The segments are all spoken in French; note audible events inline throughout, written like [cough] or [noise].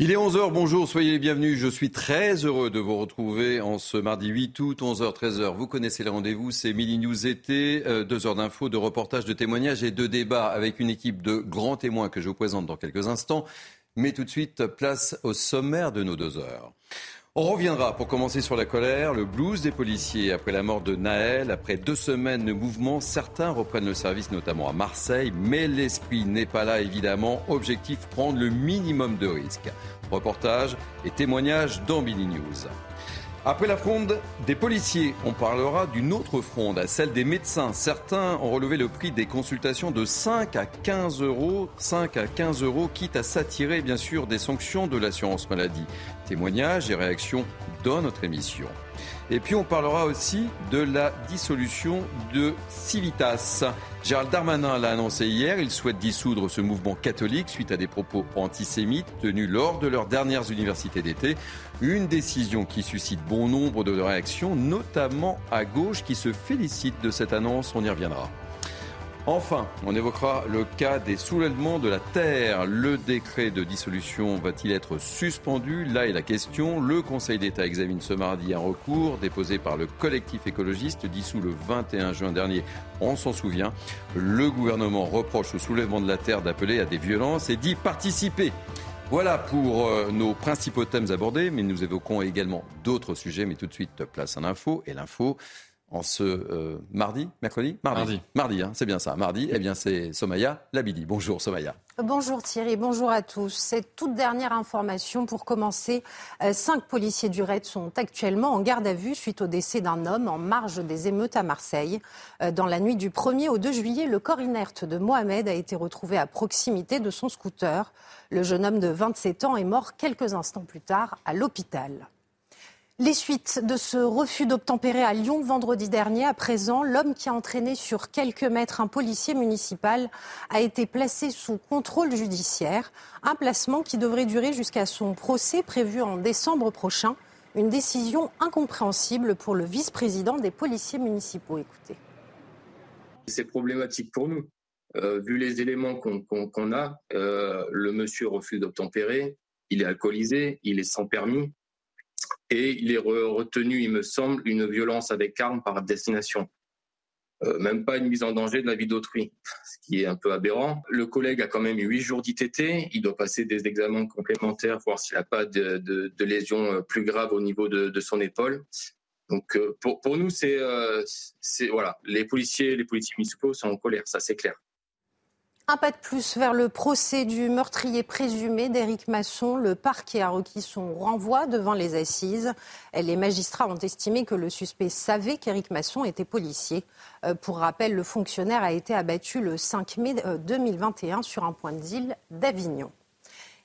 Il est 11h, bonjour, soyez les bienvenus. Je suis très heureux de vous retrouver en ce mardi 8 août, 11h, 13h. Vous connaissez le rendez-vous, c'est Midi News été, euh, deux heures d'infos, de reportages, de témoignages et de débats avec une équipe de grands témoins que je vous présente dans quelques instants. Mais tout de suite, place au sommaire de nos deux heures. On reviendra pour commencer sur la colère, le blues des policiers après la mort de Naël. Après deux semaines de mouvement, certains reprennent le service, notamment à Marseille. Mais l'esprit n'est pas là, évidemment. Objectif prendre le minimum de risques. Reportage et témoignages dans Billy News. Après la fronde des policiers, on parlera d'une autre fronde, celle des médecins. Certains ont relevé le prix des consultations de 5 à 15 euros, 5 à 15 euros, quitte à s'attirer bien sûr des sanctions de l'assurance maladie. Témoignages et réactions dans notre émission. Et puis on parlera aussi de la dissolution de Civitas. Gérald Darmanin l'a annoncé hier, il souhaite dissoudre ce mouvement catholique suite à des propos antisémites tenus lors de leurs dernières universités d'été. Une décision qui suscite bon nombre de réactions, notamment à gauche, qui se félicite de cette annonce. On y reviendra. Enfin, on évoquera le cas des soulèvements de la terre. Le décret de dissolution va-t-il être suspendu? Là est la question. Le Conseil d'État examine ce mardi un recours déposé par le collectif écologiste dissous le 21 juin dernier. On s'en souvient. Le gouvernement reproche au soulèvement de la terre d'appeler à des violences et d'y participer. Voilà pour euh, nos principaux thèmes abordés, mais nous évoquons également d'autres sujets. Mais tout de suite, place à l'info. Et l'info, en ce euh, mardi, mercredi? Mardi. Mardi, hein, c'est bien ça, mardi. Eh bien, c'est Somaya Labidi. Bonjour Somaya. Bonjour Thierry, bonjour à tous. Cette toute dernière information pour commencer. Euh, cinq policiers du RAID sont actuellement en garde à vue suite au décès d'un homme en marge des émeutes à Marseille. Euh, dans la nuit du 1er au 2 juillet, le corps inerte de Mohamed a été retrouvé à proximité de son scooter. Le jeune homme de 27 ans est mort quelques instants plus tard à l'hôpital. Les suites de ce refus d'obtempérer à Lyon vendredi dernier, à présent, l'homme qui a entraîné sur quelques mètres un policier municipal a été placé sous contrôle judiciaire, un placement qui devrait durer jusqu'à son procès prévu en décembre prochain. Une décision incompréhensible pour le vice-président des policiers municipaux. Écoutez. C'est problématique pour nous. Euh, vu les éléments qu'on a, euh, le monsieur refuse d'obtempérer, il est alcoolisé, il est sans permis, et il est retenu, il me semble, une violence avec arme par destination. Euh, même pas une mise en danger de la vie d'autrui, ce qui est un peu aberrant. Le collègue a quand même huit jours d'ITT, il doit passer des examens complémentaires, voir s'il n'a pas de, de, lésions euh, plus graves au niveau de, son épaule. Donc euh, pour, pour nous, c'est voilà, les policiers, les policiers municipaux sont en colère, ça c'est clair. Un pas de plus vers le procès du meurtrier présumé d'Éric Masson. Le parquet a requis son renvoi devant les assises. Les magistrats ont estimé que le suspect savait qu'Éric Masson était policier. Euh, pour rappel, le fonctionnaire a été abattu le 5 mai 2021 euh, sur un point deal d'Avignon.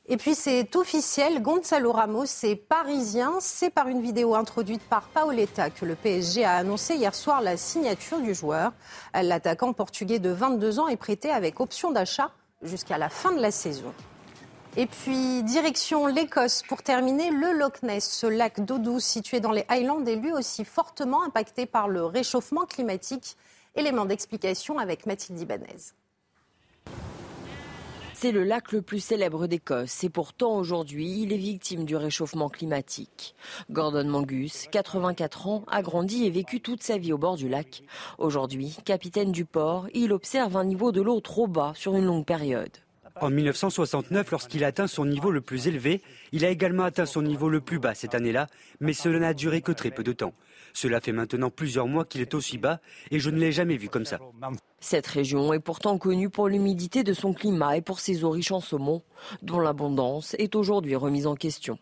Et puis c'est officiel, Gonzalo Ramos est parisien. C'est par une vidéo introduite par Paoletta que le PSG a annoncé hier soir la signature du joueur. L'attaquant portugais de 22 ans est prêté avec option d'achat jusqu'à la fin de la saison. Et puis, direction l'Écosse pour terminer, le Loch Ness, ce lac d'eau douce situé dans les Highlands, est lui aussi fortement impacté par le réchauffement climatique. Élément d'explication avec Mathilde Ibanez. C'est le lac le plus célèbre d'Écosse et pourtant aujourd'hui il est victime du réchauffement climatique. Gordon Mangus, 84 ans, a grandi et vécu toute sa vie au bord du lac. Aujourd'hui, capitaine du port, il observe un niveau de l'eau trop bas sur une longue période. En 1969, lorsqu'il a atteint son niveau le plus élevé, il a également atteint son niveau le plus bas cette année-là, mais cela n'a duré que très peu de temps. Cela fait maintenant plusieurs mois qu'il est aussi bas et je ne l'ai jamais vu comme ça. Cette région est pourtant connue pour l'humidité de son climat et pour ses eaux riches en saumon, dont l'abondance est aujourd'hui remise en question.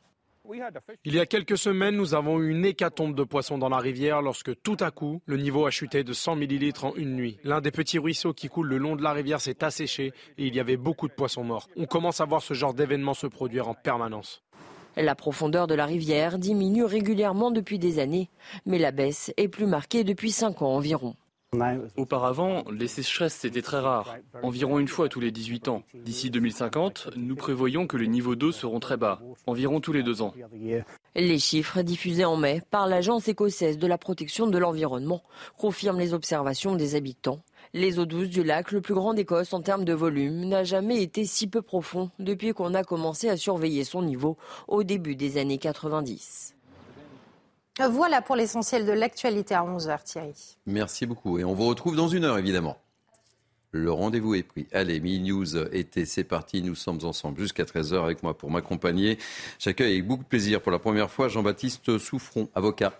Il y a quelques semaines, nous avons eu une hécatombe de poissons dans la rivière lorsque tout à coup, le niveau a chuté de 100 millilitres en une nuit. L'un des petits ruisseaux qui coulent le long de la rivière s'est asséché et il y avait beaucoup de poissons morts. On commence à voir ce genre d'événement se produire en permanence. La profondeur de la rivière diminue régulièrement depuis des années, mais la baisse est plus marquée depuis 5 ans environ. Auparavant, les sécheresses étaient très rares, environ une fois tous les 18 ans. D'ici 2050, nous prévoyons que les niveaux d'eau seront très bas, environ tous les deux ans. Les chiffres diffusés en mai par l'Agence écossaise de la protection de l'environnement confirment les observations des habitants. Les eaux douces du lac, le plus grand d'Écosse en termes de volume, n'a jamais été si peu profond depuis qu'on a commencé à surveiller son niveau au début des années 90. Voilà pour l'essentiel de l'actualité à 11h, Thierry. Merci beaucoup. Et on vous retrouve dans une heure, évidemment. Le rendez-vous est pris. Allez, Mi News était, c'est parti. Nous sommes ensemble jusqu'à 13h avec moi pour m'accompagner. J'accueille avec beaucoup de plaisir pour la première fois Jean-Baptiste Souffron, avocat.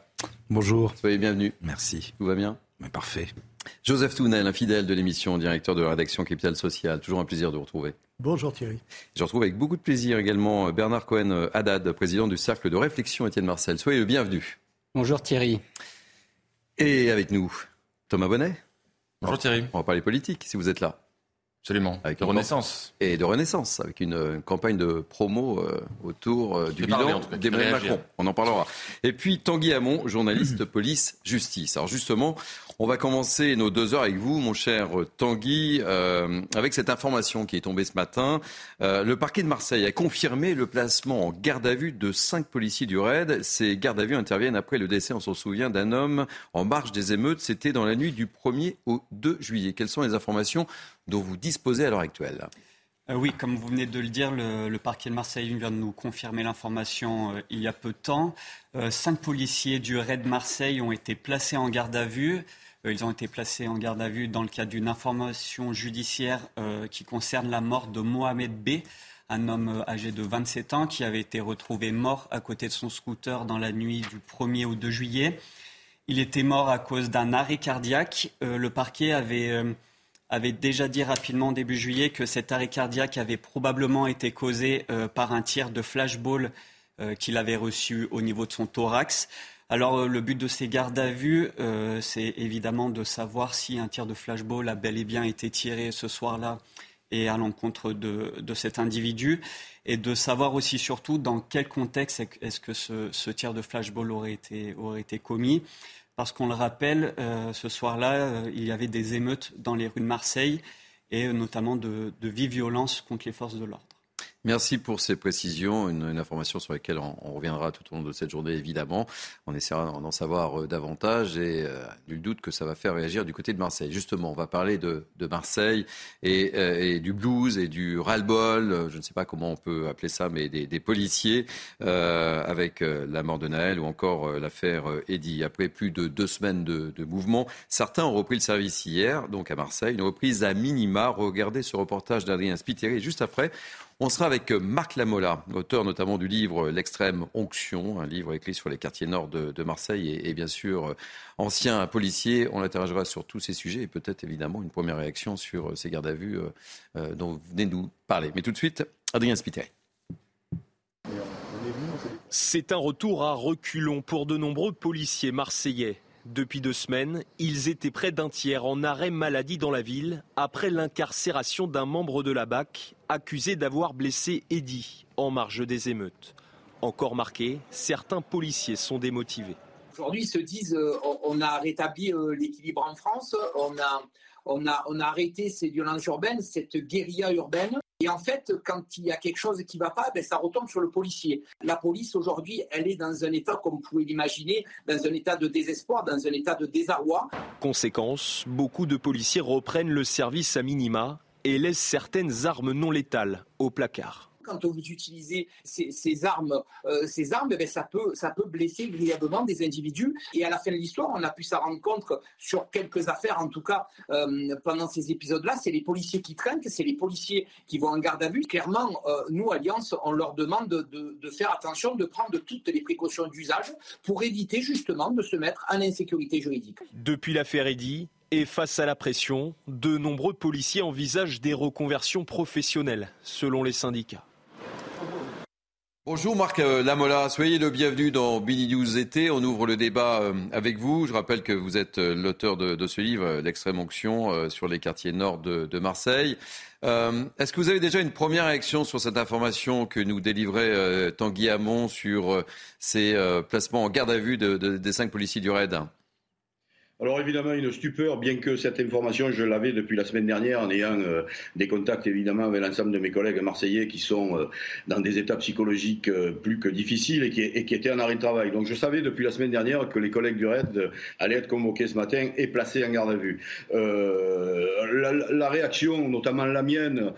Bonjour. Soyez bienvenue. Merci. Tout va bien? Mais Parfait. Joseph Tounel, infidèle de l'émission, directeur de la rédaction Capital Social. Toujours un plaisir de vous retrouver. Bonjour Thierry. Je retrouve avec beaucoup de plaisir également Bernard Cohen-Haddad, président du Cercle de réflexion Étienne Marcel. Soyez le bienvenu. Bonjour Thierry. Et avec nous, Thomas Bonnet. Bonjour Thierry. On va parler politique si vous êtes là. Absolument. Avec de Renaissance. Et de Renaissance, avec une campagne de promo euh, autour euh, du bilan d'Emmanuel Macron. On en parlera. Et puis Tanguy Hamon, journaliste [clears throat] police-justice. Alors justement, on va commencer nos deux heures avec vous, mon cher Tanguy, euh, avec cette information qui est tombée ce matin. Le parquet de Marseille a confirmé le placement en garde à vue de cinq policiers du RAID. Ces gardes à vue interviennent après le décès, on s'en souvient, d'un homme en marge des émeutes. C'était dans la nuit du 1er au 2 juillet. Quelles sont les informations dont vous disposez à l'heure actuelle euh, oui, comme vous venez de le dire, le, parquet de Marseille vient de nous confirmer l'information euh, il y a peu de temps. Euh, cinq policiers du RAID Marseille ont été placés en garde à vue. Ils ont été placés en garde à vue dans le cadre d'une information judiciaire qui concerne la mort de Mohamed B, un homme âgé de 27 ans qui avait été retrouvé mort à côté de son scooter dans la nuit du 1er au 2 juillet. Il était mort à cause d'un arrêt cardiaque. Le parquet avait, avait, déjà dit rapidement début juillet que cet arrêt cardiaque avait probablement été causé par un tir de flashball qu'il avait reçu au niveau de son thorax. Alors euh, le but de ces gardes à vue, euh, c'est évidemment de savoir si un tir de flashball a bel et bien été tiré ce soir-là et à l'encontre de, de, cet individu, et de savoir aussi surtout dans quel contexte est-ce que ce, ce, tir de flashball aurait été, aurait été commis. Parce qu'on le rappelle, euh, ce soir-là, euh, il y avait des émeutes dans les rues de Marseille, et notamment de, de vives violences contre les forces de l'ordre. Merci pour ces précisions, une, une information sur laquelle on, on, reviendra tout au long de cette journée, évidemment. On essaiera d'en savoir euh, davantage et euh, nul doute que ça va faire réagir du côté de Marseille. Justement, on va parler de, de Marseille et, euh, et, du blues et du ras-le-bol, je ne sais pas comment on peut appeler ça, mais des, des policiers, euh, avec la mort de Naël ou encore l'affaire Eddy. Après plus de deux semaines de, de mouvement, certains ont repris le service hier, donc à Marseille, une reprise à minima. Regardez ce reportage d'Adrien Spiteri. Juste après, on sera avec Marc Lamola, auteur notamment du livre L'extrême onction, un livre écrit sur les quartiers nord de, Marseille et, bien sûr ancien policier. On l'interrogera sur tous ces sujets et peut-être évidemment une première réaction sur ces gardes à vue euh, dont vous venez de nous parler. Mais tout de suite, Adrien Spiteri. C'est un retour à reculons pour de nombreux policiers marseillais. Depuis deux semaines, ils étaient près d'un tiers en arrêt maladie dans la ville après l'incarcération d'un membre de la BAC accusé d'avoir blessé Eddy en marge des émeutes. Encore marqué, certains policiers sont démotivés. Aujourd'hui, ils se disent euh, on a rétabli euh, l'équilibre en France, on a, on, a, on a arrêté ces violences urbaines, cette guérilla urbaine. Et en fait, quand il y a quelque chose qui ne va pas, ben, ça retombe sur le policier. La police, aujourd'hui, elle est dans un état, comme vous pouvez l'imaginer, dans un état de désespoir, dans un état de désarroi. Conséquence, beaucoup de policiers reprennent le service à minima et laissent certaines armes non létales au placard quand vous utilisez ces, ces armes, euh, armes ben ça, peut, ça peut blesser grièvement des individus. Et à la fin de l'histoire, on a pu s'en rendre compte sur quelques affaires, en tout cas euh, pendant ces épisodes-là, c'est les policiers qui trinquent, c'est les policiers qui vont en garde à vue. Clairement, euh, nous, Alliance, on leur demande de, faire attention, de prendre toutes les précautions d'usage pour éviter justement de se mettre en insécurité juridique. Depuis l'affaire Eddy, et face à la pression, de nombreux policiers envisagent des reconversions professionnelles, selon les syndicats. Bonjour Marc Lamola, soyez le bienvenu dans Billy News été. On ouvre le débat avec vous. Je rappelle que vous êtes l'auteur de, ce livre, L'extrême onction, sur les quartiers nord de, Marseille. Euh, Est-ce que vous avez déjà une première réaction sur cette information que nous délivrait euh, Tanguy Hamon sur euh, ces placements en garde à vue de, des cinq policiers du RAID? Alors évidemment, une stupeur, bien que cette information, je l'avais depuis la semaine dernière en ayant euh, des contacts évidemment avec l'ensemble de mes collègues marseillais qui sont euh, dans des états psychologiques euh, plus que difficiles et qui, étaient en arrêt de travail. Donc je savais depuis la semaine dernière que les collègues du RAID allaient être convoqués ce matin et placés en garde à vue. La, réaction, notamment la mienne,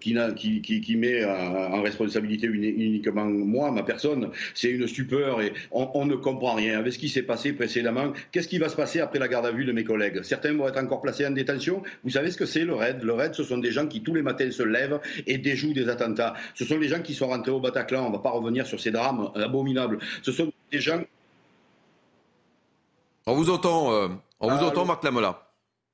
qui, met en, en, responsabilité uniquement moi, ma personne, c'est une stupeur et on, on, ne comprend rien. Avec ce qui s'est passé précédemment, qu'est-ce qui va se passer après la garde à vue de mes collègues. Certains vont être encore placés en détention. Vous savez ce que c'est le RAID? Le RAID, ce sont des gens qui tous les matins se lèvent et déjouent des attentats. Ce sont des gens qui sont rentrés au Bataclan. On ne va pas revenir sur ces drames abominables. Ce sont des gens. On vous entend, euh, on vous entend, Marc Lamola.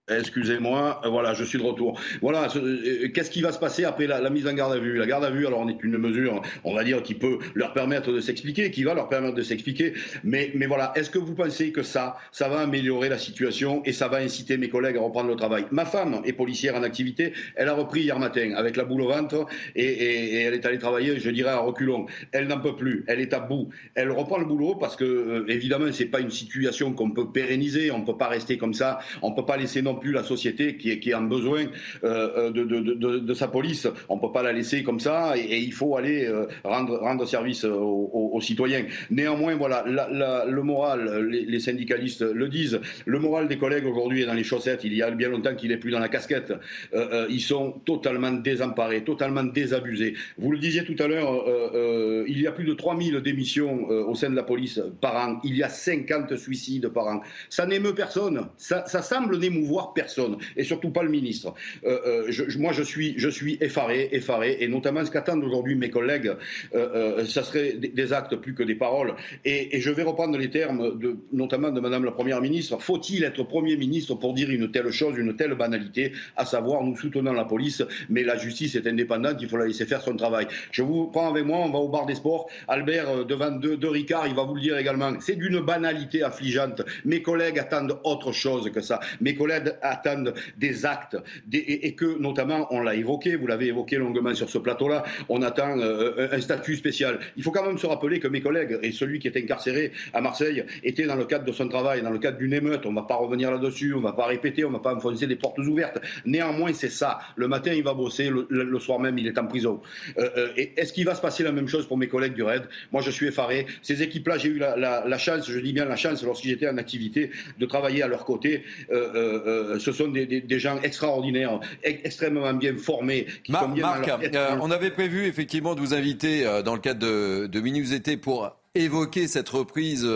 Excusez-moi, euh, voilà, je suis de retour. Voilà, euh, qu'est-ce qui va se passer après la, mise en garde à vue? La garde à vue, alors on est une mesure, on va dire, qui peut leur permettre de s'expliquer, qui va leur permettre de s'expliquer. Mais, mais voilà, est-ce que vous pensez que ça, ça va améliorer la situation et ça va inciter mes collègues à reprendre le travail? Ma femme est policière en activité, elle a repris hier matin avec la boule au ventre et, elle est allée travailler, je dirais, à reculons. Elle n'en peut plus, elle est à bout. Elle reprend le boulot parce que, euh, évidemment, c'est pas une situation qu'on peut pérenniser, on peut pas rester comme ça, on peut pas laisser non plus la société qui, qui a besoin euh, de, de, sa police. On ne peut pas la laisser comme ça et, il faut aller euh, rendre, service aux, citoyens. Néanmoins, voilà, le moral, les, syndicalistes le disent, le moral des collègues aujourd'hui est dans les chaussettes. Il y a bien longtemps qu'il n'est plus dans la casquette. Euh, euh, ils sont totalement désemparés, totalement désabusés. Vous le disiez tout à l'heure, euh, il y a plus de 3000 démissions au sein de la police par an. Il y a 50 suicides par an. Ça n'émeut personne. Ça, ça semble n'émouvoir personne, et surtout pas le ministre. Euh, euh, moi, je suis, effaré, effaré, et notamment ce qu'attendent aujourd'hui mes collègues, euh, ça serait des actes plus que des paroles. Et, je vais reprendre les termes, notamment de Madame la Première ministre. Faut-il être Premier ministre pour dire une telle chose, une telle banalité, à savoir nous soutenons la police, mais la justice est indépendante, il faut la laisser faire son travail. Je vous prends avec moi, on va au bar des sports. Albert devant de, de Ricard, il va vous le dire également. C'est d'une banalité affligeante. Mes collègues attendent autre chose que ça. Mes collègues attendent des actes et, que, notamment, on l'a évoqué, vous l'avez évoqué longuement sur ce plateau-là, on attend euh, un statut spécial. Il faut quand même se rappeler que mes collègues et celui qui est incarcéré à Marseille étaient dans le cadre de son travail, dans le cadre d'une émeute. On ne va pas revenir là-dessus, on ne va pas répéter, on ne va pas enfoncer des portes ouvertes. Néanmoins, c'est ça. Le matin, il va bosser, le, soir même, il est en prison. Euh, euh, est-ce qu'il va se passer la même chose pour mes collègues du RAID? Moi, je suis effaré. Ces équipes-là, j'ai eu la, chance, je dis bien la chance, lorsque j'étais en activité, de travailler à leur côté. Ce sont des, des, des, gens extraordinaires, extrêmement bien formés. Qui Marc, sont bien Marc euh, on avait prévu effectivement de vous inviter euh, dans le cadre de, de Minus été pour évoquer cette reprise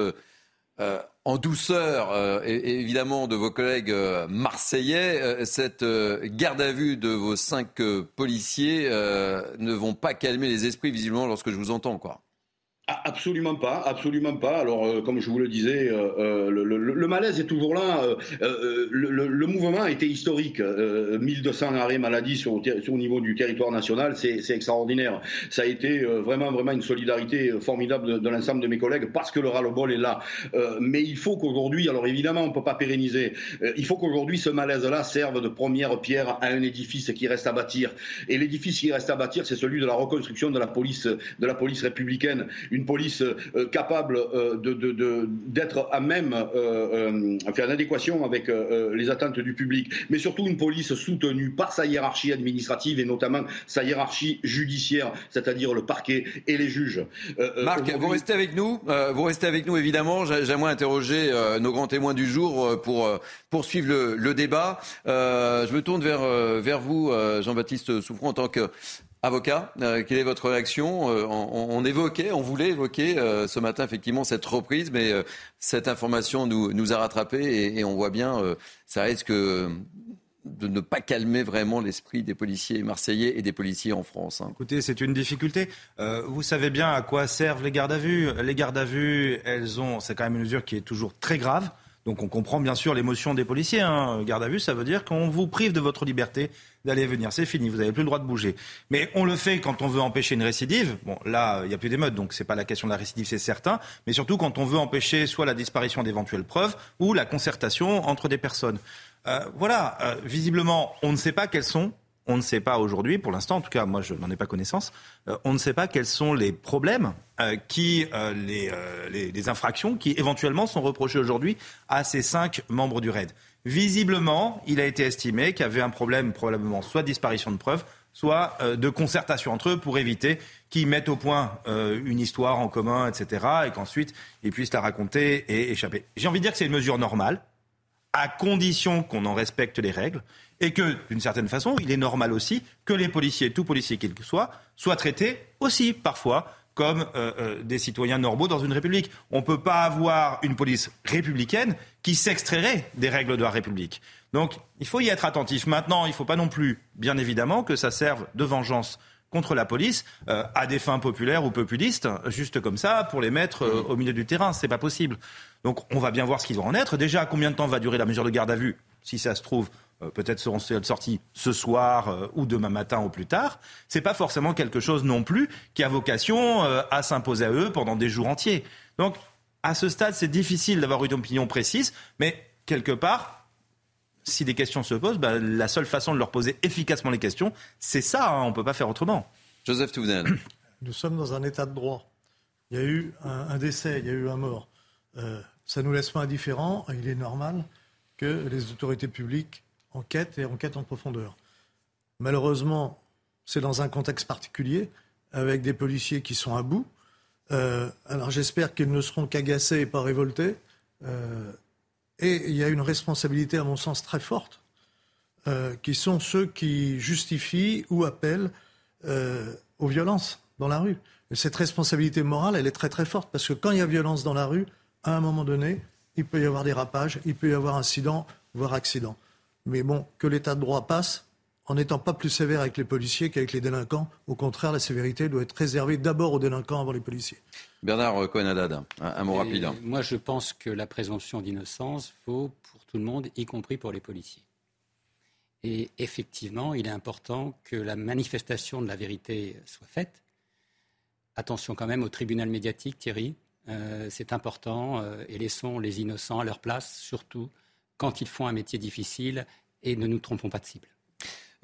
euh, en douceur, euh, et, évidemment, de vos collègues euh, marseillais. cette garde à vue de vos cinq policiers ne vont pas calmer les esprits, visiblement, lorsque je vous entends, quoi. Absolument pas, absolument pas. Alors, euh, comme je vous le disais, euh, euh le, le, le, malaise est toujours là. Euh, euh le, le, mouvement a été historique. 1200 arrêts maladie sur, sur, au niveau du territoire national, c'est extraordinaire. Ça a été vraiment, vraiment une solidarité formidable de, de l'ensemble de mes collègues parce que le ras-le-bol est là. mais il faut qu'aujourd'hui, alors évidemment, on peut pas pérenniser. il faut qu'aujourd'hui, ce malaise-là serve de première pierre à un édifice qui reste à bâtir. Et l'édifice qui reste à bâtir, c'est celui de la reconstruction de la police, de la police républicaine police euh, capable euh, de, d'être à même, euh, enfin, en adéquation avec les attentes du public, mais surtout une police soutenue par sa hiérarchie administrative et notamment sa hiérarchie judiciaire, c'est-à-dire le parquet et les juges. Marc, vous restez avec nous, vous restez avec nous évidemment. J'aimerais interroger nos grands témoins du jour pour poursuivre le, le débat. je me tourne vers, vers vous, Jean-Baptiste Souffront, en tant que Avocat, euh, quelle est votre réaction euh, on, on, évoquait, on voulait évoquer euh, ce matin effectivement cette reprise, mais cette information nous, nous a rattrapés et, on voit bien, ça risque de ne pas calmer vraiment l'esprit des policiers marseillais et des policiers en France. Hein. Écoutez, c'est une difficulté. vous savez bien à quoi servent les gardes à vue. Les gardes à vue, elles ont, c'est quand même une mesure qui est toujours très grave. Donc on comprend bien sûr l'émotion des policiers. Hein. Garde à vue, ça veut dire qu'on vous prive de votre liberté d'aller venir. C'est fini, vous n'avez plus le droit de bouger. Mais on le fait quand on veut empêcher une récidive. Bon, là, il n'y a plus d'émeute, donc ce n'est pas la question de la récidive, c'est certain. Mais surtout quand on veut empêcher soit la disparition d'éventuelles preuves ou la concertation entre des personnes. Euh, voilà, euh, visiblement, on ne sait pas quelles sont on ne sait pas aujourd'hui, pour l'instant, en tout cas, moi je n'en ai pas connaissance, euh, on ne sait pas quels sont les problèmes, qui, euh, les, les, infractions qui éventuellement sont reprochées aujourd'hui à ces cinq membres du RAID. Visiblement, il a été estimé qu'il y avait un problème, probablement soit disparition de preuves, soit de concertation entre eux pour éviter qu'ils mettent au point une histoire en commun, etc., et qu'ensuite ils puissent la raconter et échapper. J'ai envie de dire que c'est une mesure normale, à condition qu'on en respecte les règles et que, d'une certaine façon, il est normal aussi que les policiers, tout policier qu'il soit, soient traités aussi parfois comme euh, euh, des citoyens normaux dans une république. On ne peut pas avoir une police républicaine qui s'extrairait des règles de la République. Donc il faut y être attentif. Maintenant, il ne faut pas non plus, bien évidemment, que ça serve de vengeance contre la police euh, à des fins populaires ou populistes, juste comme ça, pour les mettre au milieu du terrain. C'est pas possible. Donc on va bien voir ce qu'ils vont en être. Déjà, combien de temps va durer la mesure de garde à vue Si ça se trouve, euh, peut-être seront sortis ce soir euh, ou demain matin ou plus tard, c'est pas forcément quelque chose non plus qui a vocation euh, à s'imposer à eux pendant des jours entiers. Donc, à ce stade, c'est difficile d'avoir une opinion précise, mais quelque part, si des questions se posent, bah, la seule façon de leur poser efficacement les questions, c'est ça, hein, on ne peut pas faire autrement. Joseph Touvenel. [clears throat] Nous sommes dans un état de droit. Il y a eu un, décès, il y a eu un mort. ça ne nous laisse pas indifférents. Il est normal que les autorités publiques enquête et enquête en profondeur. Malheureusement, c'est dans un contexte particulier, avec des policiers qui sont à bout. Euh, alors j'espère qu'ils ne seront qu'agacés et pas révoltés. Euh, et il y a une responsabilité, à mon sens, très forte, euh, qui sont ceux qui justifient ou appellent aux violences dans la rue. Et cette responsabilité morale, elle est très très forte, parce que quand il y a violence dans la rue, à un moment donné, il peut y avoir dérapage, il peut y avoir incident, voire accident. Mais bon, que l'état de droit passe en n'étant pas plus sévère avec les policiers qu'avec les délinquants. Au contraire, la sévérité doit être réservée d'abord aux délinquants avant les policiers. Bernard cohen un, mot rapide. Moi, je pense que la présomption d'innocence vaut pour tout le monde, y compris pour les policiers. Et effectivement, il est important que la manifestation de la vérité soit faite. Attention quand même au tribunal médiatique, Thierry. Euh, c'est important euh, et laissons les innocents à leur place, surtout quand ils font un métier difficile et ne nous trompons pas de cible.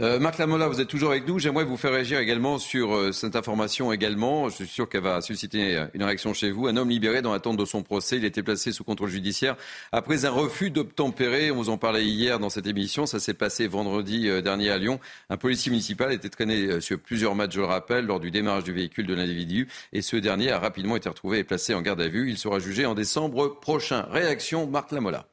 Euh, Marc Lamola, vous êtes toujours avec nous. J'aimerais vous faire réagir également sur euh, cette information également. Je suis sûr qu'elle va susciter euh, une réaction chez vous. Un homme libéré dans l'attente de son procès. Il été placé sous contrôle judiciaire après un refus d'obtempérer. On vous en parlait hier dans cette émission. Ça s'est passé vendredi dernier à Lyon. Un policier municipal été traîné sur plusieurs matchs, je le rappelle, lors du démarrage du véhicule de l'individu. Et ce dernier a rapidement été retrouvé et placé en garde à vue. Il sera jugé en décembre prochain. Réaction, Marc Lamola.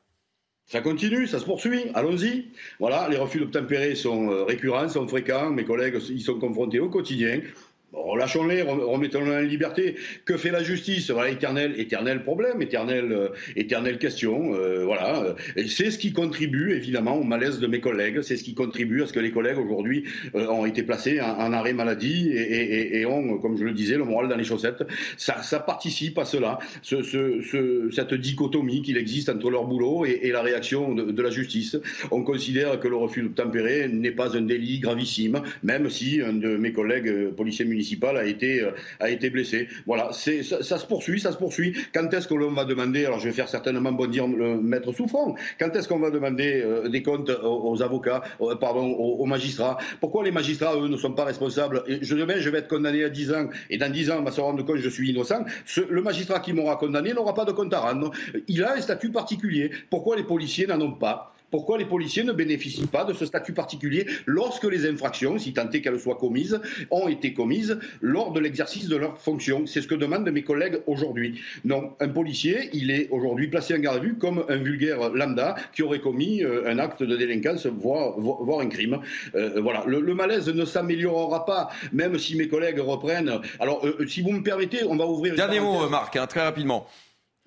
Ça continue, ça se poursuit, allons-y. Voilà, les refus d'obtempérer sont euh, récurrents, sont fréquents, mes collègues y sont confrontés au quotidien. Relâchons-les, remettons-les en liberté. Que fait la justice? Voilà, éternel, éternel problème, éternel, euh, éternelle question. Euh, voilà, c'est ce qui contribue évidemment au malaise de mes collègues. C'est ce qui contribue à ce que les collègues aujourd'hui euh, ont été placés en, arrêt maladie et, ont, comme je le disais, le moral dans les chaussettes. Ça, participe à cela, ce, ce, cette dichotomie qu'il existe entre leur boulot et, la réaction de, de, la justice. On considère que le refus de tempérer n'est pas un délit gravissime, même si un de mes collègues policiers municipaux municipal a été, euh, a été blessé. Voilà, ça, se poursuit, ça se poursuit. Quand est-ce que l'on va demander, alors je vais faire certainement bondir le maître Souffrant, quand est-ce qu'on va demander euh, des comptes aux, avocats, pardon, aux, magistrats? Pourquoi les magistrats, eux, ne sont pas responsables? Je, Demain, je vais être condamné à 10 ans et dans 10 ans, on va se rendre compte que je suis innocent. le magistrat qui m'aura condamné n'aura pas de compte à rendre. Il a un statut particulier. Pourquoi les policiers n'en ont pas? Pourquoi les policiers ne bénéficient pas de ce statut particulier lorsque les infractions, si tant est qu'elles soient commises, ont été commises lors de l'exercice de leur fonction C'est ce que demandent mes collègues aujourd'hui. Non, un policier, il est aujourd'hui placé en garde à vue comme un vulgaire lambda qui aurait commis euh, un acte de délinquance, voire, voire un crime. Euh, voilà, le, malaise ne s'améliorera pas, même si mes collègues reprennent. Alors, euh, si vous me permettez, on va ouvrir. Dernier mot, Marc, hein, très rapidement.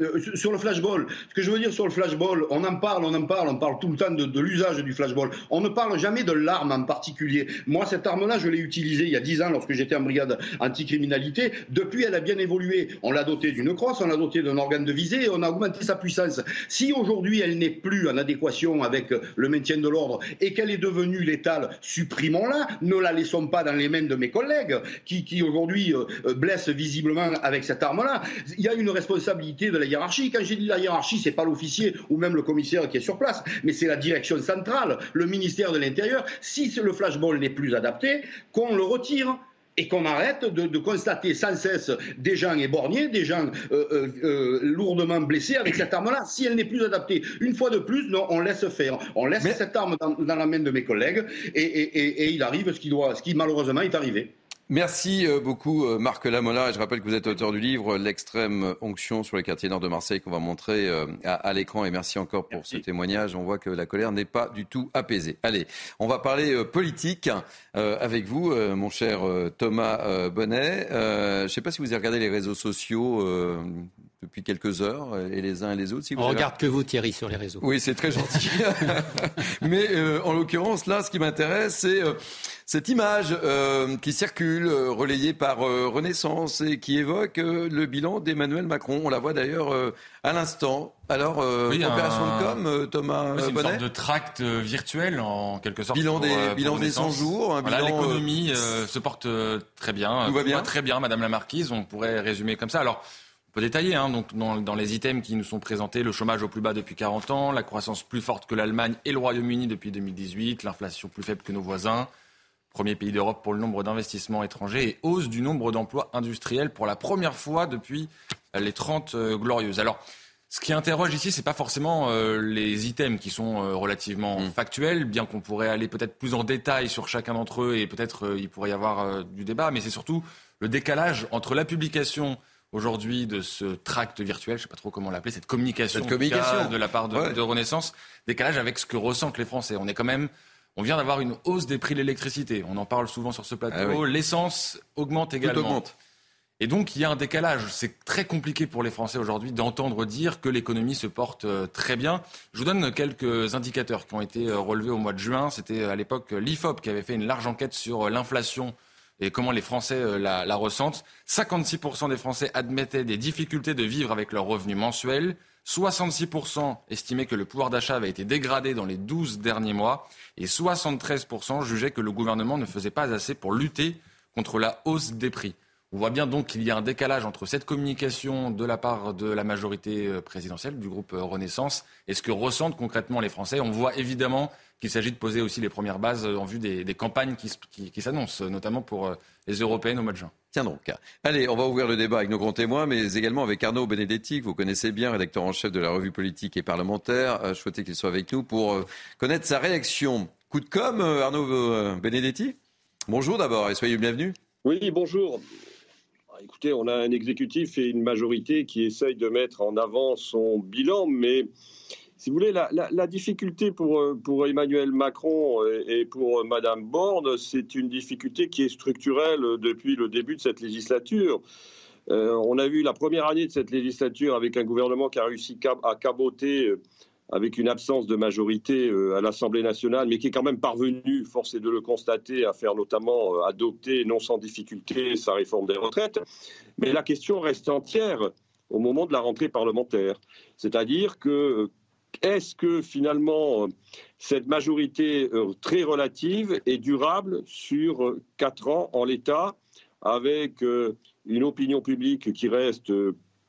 Euh, sur le flashball, ce que je veux dire sur le flashball, on en parle, on en parle, on parle tout le temps de, l'usage du flashball. On ne parle jamais de l'arme en particulier. Moi, cette arme-là, je l'ai utilisée il y a 10 ans lorsque j'étais en brigade anticriminalité. Depuis, elle a bien évolué. On l'a dotée d'une crosse, on l'a dotée d'un organe de visée et on a augmenté sa puissance. Si aujourd'hui, elle n'est plus en adéquation avec le maintien de l'ordre et qu'elle est devenue létale, supprimons-la. Ne la laissons pas dans les mains de mes collègues qui, aujourd'hui euh, blessent visiblement avec cette arme-là. Il y a une responsabilité de la hiérarchie. Quand j'ai dit la hiérarchie, c'est pas l'officier ou même le commissaire qui est sur place, mais c'est la direction centrale, le ministère de l'Intérieur. Si le flashball n'est plus adapté, qu'on le retire et qu'on arrête de, constater sans cesse des gens éborgnés, des gens euh, euh, euh, lourdement blessés avec cette arme-là. Si elle n'est plus adaptée, une fois de plus, non, on laisse faire. On laisse cette arme dans, la main de mes collègues et, et il arrive ce qui, doit, ce qui malheureusement est arrivé. Merci euh, beaucoup euh, Marc Lamola. Et je rappelle que vous êtes auteur du livre L'extrême onction sur les quartiers nord de Marseille qu'on va montrer euh, à, l'écran. Et merci encore pour ce témoignage. On voit que la colère n'est pas du tout apaisée. Allez, on va parler politique avec vous, mon cher Thomas Bonnet. je ne sais pas si vous avez regardé les réseaux sociaux depuis quelques heures, et les uns et les autres. Si vous On regarde que vous, Thierry, sur les réseaux. Oui, c'est très gentil. [laughs] [laughs] Mais en l'occurrence, là, ce qui m'intéresse, c'est cette image euh, qui circule, euh, relayée par euh, Renaissance et qui évoque le bilan d'Emmanuel Macron. On la voit d'ailleurs à l'instant. Alors, opération de com, Thomas oui, C'est une sorte de tract virtuel, en quelque sorte. Bilan des, bilan des 100 jours. L'économie se porte très bien. Tout va bien. Très bien, Madame la Marquise. On pourrait résumer comme ça. Alors, on peut détailler, hein, donc dans, dans, les items qui nous sont présentés, le chômage au plus bas depuis 40 ans, la croissance plus forte que l'Allemagne et le Royaume-Uni depuis 2018, l'inflation plus faible que nos voisins, premier pays d'Europe pour le nombre d'investissements étrangers et hausse du nombre d'emplois industriels pour la première fois depuis les 30 euh, glorieuses. Alors, ce qui interroge ici, c'est pas forcément euh, les items qui sont euh, relativement mm. factuels, bien qu'on pourrait aller peut-être plus en détail sur chacun d'entre eux et peut-être il pourrait y avoir du débat, mais c'est surtout le décalage entre la publication aujourd'hui de ce tract virtuel, je sais pas trop comment l'appeler, cette communication, de la part de, de Renaissance, décalage avec ce que ressentent les Français. On est quand même on vient d'avoir une hausse des prix de l'électricité. On en parle souvent sur ce plateau. Ah L'essence augmente également. Et donc, il y a un décalage. C'est très compliqué pour les Français aujourd'hui d'entendre dire que l'économie se porte euh, très bien. Je vous donne quelques indicateurs qui ont été euh, relevés au mois de juin. C'était à l'époque l'IFOP qui avait fait une large enquête sur euh, l'inflation et comment les Français la, la ressentent. 56% des Français admettaient des difficultés de vivre avec leurs revenus mensuels. 66% estimaient que le pouvoir d'achat avait été dégradé dans les 12 derniers mois et 73% jugeaient que le gouvernement ne faisait pas assez pour lutter contre la hausse des prix. On voit bien donc qu'il y a un décalage entre cette communication de la part de la majorité euh, présidentielle, du groupe euh, Renaissance, et ce que ressentent concrètement les Français. On voit évidemment qu'il s'agit de poser aussi les premières bases euh, en vue des, campagnes qui s'annoncent, notamment pour les européennes au mois de juin. Tiens donc. Allez, on va ouvrir le débat avec nos grands témoins, mais également avec Arnaud Benedetti, que vous connaissez bien, rédacteur en chef de la revue politique et parlementaire. Je souhaitais qu'il soit avec nous pour connaître sa réaction. Coup de com', Arnaud Benedetti? Bonjour d'abord et soyez bienvenue. Oui, bonjour. Écoutez, on a un exécutif et une majorité qui essayent de mettre en avant son bilan, mais si vous voulez, la, difficulté pour, euh, pour, Emmanuel Macron et, pour Madame Borne, c'est une difficulté qui est structurelle depuis le début de cette législature. Euh, on a vu la première année de cette législature avec un gouvernement qui a réussi à caboter euh, avec une absence de majorité à l'Assemblée nationale, mais qui est quand même parvenu, force est de le constater, à faire notamment adopter, non sans difficulté, sa réforme des retraites. Mais la question reste entière au moment de la rentrée parlementaire. C'est-à-dire que est-ce que finalement cette majorité euh, très relative est durable sur euh, quatre ans en l'état, avec euh, une opinion publique qui reste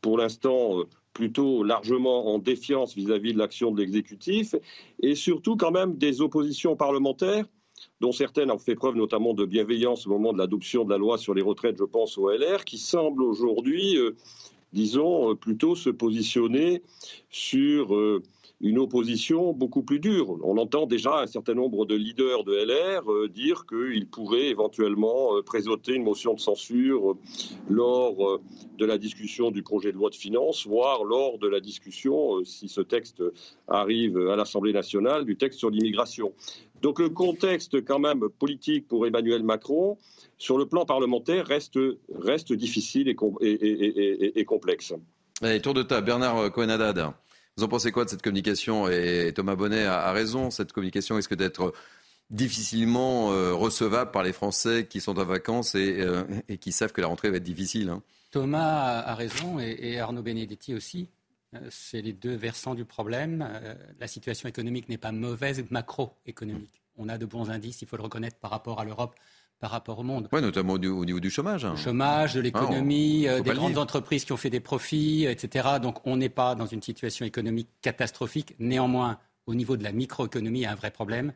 pour l'instant plutôt largement en défiance vis-à-vis de l'action de l'exécutif, et surtout quand même des oppositions parlementaires dont certaines ont fait preuve notamment de bienveillance au moment de l'adoption de la loi sur les retraites, je pense au LR, qui semblent aujourd'hui, disons, plutôt se positionner sur une opposition beaucoup plus dure. On entend déjà un certain nombre de leaders de LR euh, dire qu'ils pourraient éventuellement euh, présenter une motion de censure euh, lors de la discussion du projet de loi de finances, voire lors de la discussion, si ce texte arrive à l'Assemblée nationale, du texte sur l'immigration. Donc le contexte quand même politique pour Emmanuel Macron, sur le plan parlementaire, reste, difficile et, et, complexe. Allez, tour de table, Bernard cohen vous en pensez quoi de cette communication Et Thomas Bonnet a, raison, cette communication risque d'être difficilement euh, recevable par les Français qui sont en vacances et, euh, qui savent que la rentrée va être difficile. Hein. Thomas a raison et, Arnaud Benedetti aussi. Euh, c'est les deux versants du problème. La situation économique n'est pas mauvaise, macroéconomique. On a de bons indices, il faut le reconnaître, par rapport à l'Europe, par rapport au monde. Oui, notamment au, niveau du chômage. Hein. Du chômage, de l'économie, euh, des grandes entreprises qui ont fait des profits, etc. Donc on n'est pas dans une situation économique catastrophique. Néanmoins, au niveau de la microéconomie, il y a un vrai problème.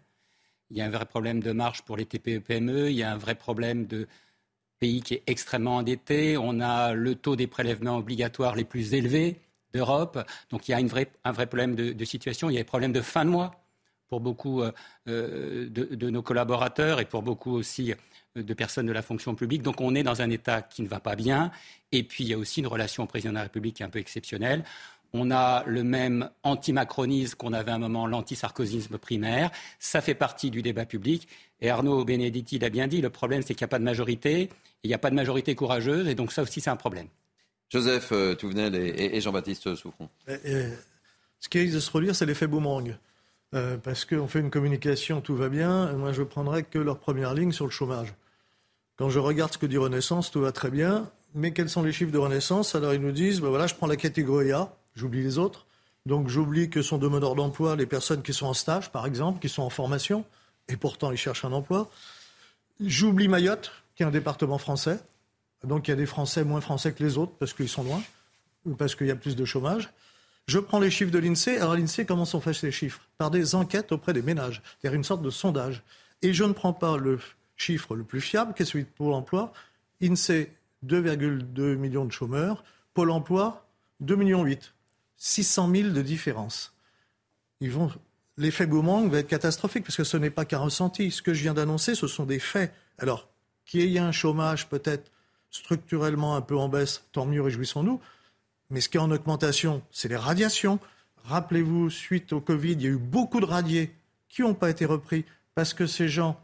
Il y a un vrai problème de marge pour les TPE-PME, il y a un vrai problème de pays qui est extrêmement endetté. On a le taux des prélèvements obligatoires les plus élevés d'Europe. Donc il y a un vrai problème de, de situation. Il y a des problèmes de fin de mois pour beaucoup euh, euh, de, nos collaborateurs et pour beaucoup aussi de personnes de la fonction publique. Donc on est dans un État qui ne va pas bien. Et puis il y a aussi une relation au président de la République qui est un peu exceptionnelle. On a le même anti-macronisme qu'on avait à un moment l'anti-sarkozisme primaire. Ça fait partie du débat public. Et Arnaud Benedetti l'a bien dit, le problème c'est qu'il n'y a pas de majorité, il n'y a pas de majorité courageuse, et donc ça aussi c'est un problème. Joseph Touvenel et, Jean-Baptiste Souffron. ce qui risque de se produire, c'est l'effet boomerang. Euh, parce qu'on fait une communication, tout va bien. Moi, je prendrais que leur première ligne sur le chômage. Quand je regarde ce que dit Renaissance, tout va très bien. Mais quels sont les chiffres de Renaissance? Alors, ils nous disent, ben voilà, je prends la catégorie A, j'oublie les autres. Donc, j'oublie que sont demandeurs d'emploi les personnes qui sont en stage, par exemple, qui sont en formation, et pourtant ils cherchent un emploi. J'oublie Mayotte, qui est un département français. Donc, il y a des Français moins français que les autres, parce qu'ils sont loin, ou parce qu'il y a plus de chômage. Je prends les chiffres de l'INSEE. Alors l'INSEE, comment sont faits ces chiffres? Par des enquêtes auprès des ménages, c'est-à-dire une sorte de sondage. Et je ne prends pas le chiffre le plus fiable, qui est celui de Pôle emploi? INSEE, 2,2 millions de chômeurs. Pôle emploi, 2,8 millions. 600 000 de différence. L'effet boomerang va être catastrophique parce que ce n'est pas qu'un ressenti. Ce que je viens d'annoncer, ce sont des faits. Alors, qu'il y ait un chômage peut-être structurellement un peu en baisse, tant mieux, réjouissons-nous. Mais ce qui est en augmentation, c'est les radiations. Rappelez-vous, suite au Covid, il y a eu beaucoup de radiés qui n'ont pas été repris parce que ces gens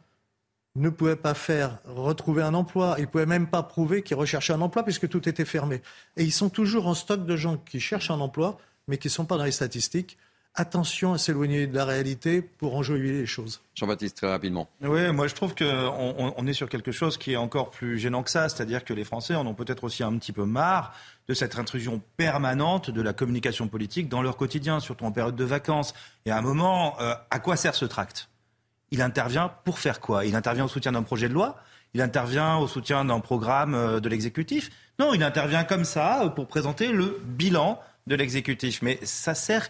ne pouvaient pas faire retrouver un emploi, ils ne pouvaient même pas prouver qu'ils recherchaient un emploi puisque tout était fermé. Et ils sont toujours en stock de gens qui cherchent un emploi, mais qui ne sont pas dans les statistiques attention à s'éloigner de la réalité pour enjoyer les choses. Jean-Baptiste, très rapidement. Oui, moi je trouve qu'on on est sur quelque chose qui est encore plus gênant que ça, c'est-à-dire que les Français en ont peut-être aussi un petit peu marre de cette intrusion permanente de la communication politique dans leur quotidien, surtout en période de vacances. Et à un moment, euh, à quoi sert ce tract? Il intervient pour faire quoi? Il intervient au soutien d'un projet de loi? Il intervient au soutien d'un programme euh, de l'exécutif? Non, il intervient comme ça euh, pour présenter le bilan de l'exécutif. Mais ça sert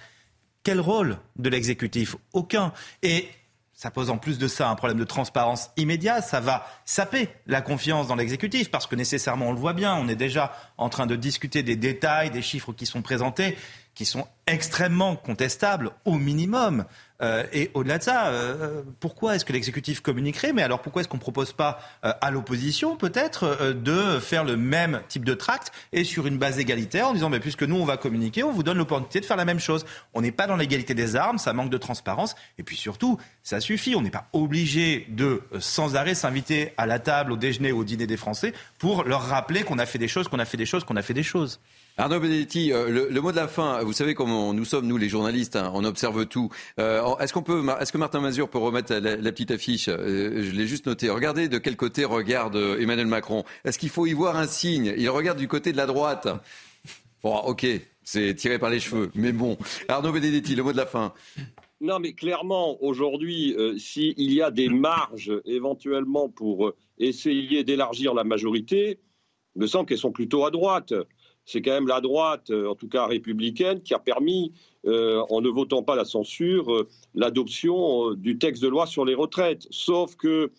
quel rôle de l'exécutif? Aucun. Et ça pose en plus de ça un problème de transparence immédiat. Ça va saper la confiance dans l'exécutif parce que nécessairement, on le voit bien, on est déjà en train de discuter des détails, des chiffres qui sont présentés, qui sont extrêmement contestables au minimum. Euh, et au-delà de ça, euh, pourquoi est-ce que l'exécutif communiquerait? Mais alors pourquoi est-ce qu'on ne propose pas euh, à l'opposition peut-être de faire le même type de tract et sur une base égalitaire en disant mais puisque nous on va communiquer, on vous donne l'opportunité de faire la même chose. On n'est pas dans l'égalité des armes, ça manque de transparence et puis surtout ça suffit. On n'est pas obligé de sans arrêt s'inviter à la table, au déjeuner, au dîner des Français pour leur rappeler qu'on a fait des choses, qu'on a fait des choses, qu'on a fait des choses. Arnaud Benedetti, le, mot de la fin. Vous savez comment nous sommes nous les journalistes, hein, on observe tout. est-ce qu'on peut, est-ce que Martin Mazur peut remettre la, petite affiche euh, Je l'ai juste noté. Regardez de quel côté regarde euh, Emmanuel Macron. Est-ce qu'il faut y voir un signe? Il regarde du côté de la droite. Bon, ok, c'est tiré par les cheveux, mais bon. Arnaud Benedetti, le mot de la fin. Non, mais clairement, aujourd'hui, euh, s'il y a des marges éventuellement pour essayer d'élargir la majorité, il me semble qu'elles sont plutôt à droite c'est quand même la droite, euh, en tout cas républicaine, qui a permis, euh, en ne votant pas la censure, euh, l'adoption du texte de loi sur les retraites. Sauf que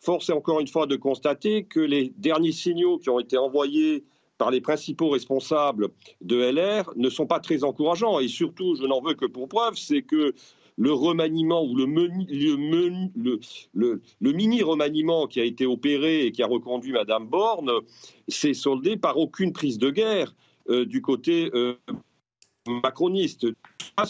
force est encore une fois de constater que les derniers signaux qui ont été envoyés par les principaux responsables de LR ne sont pas très encourageants. Et surtout, je n'en veux que pour preuve, c'est que le remaniement ou le, mini-remaniement qui a été opéré et qui a reconduit Madame Borne s'est soldé par aucune prise de guerre euh, du côté euh, macroniste.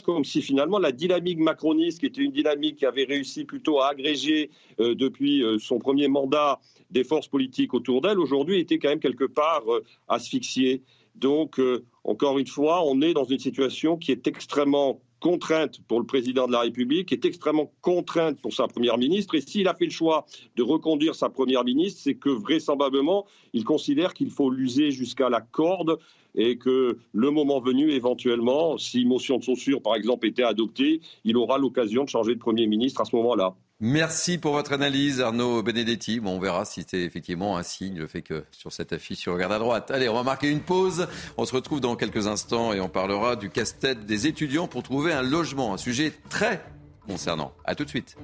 Comme si finalement la dynamique macroniste, qui était une dynamique qui avait réussi plutôt à agréger euh, depuis son premier mandat des forces politiques autour d'elle, aujourd'hui était quand même quelque part asphyxiée. Donc, encore une fois, on est dans une situation qui est extrêmement contrainte pour le président de la République, est extrêmement contrainte pour sa première ministre. Et s'il a fait le choix de reconduire sa première ministre, c'est que vraisemblablement, il considère qu'il faut l'user jusqu'à la corde et que le moment venu, éventuellement, si motion de censure, par exemple, était adoptée, il aura l'occasion de changer de Premier ministre à ce moment-là. Merci pour votre analyse, Arnaud Benedetti. Bon, on verra si c'est effectivement un signe, le fait que sur cette affiche, tu regardes à droite. Allez, on va marquer une pause. On se retrouve dans quelques instants et on parlera du casse-tête des étudiants pour trouver un logement. Un sujet très concernant. À tout de suite.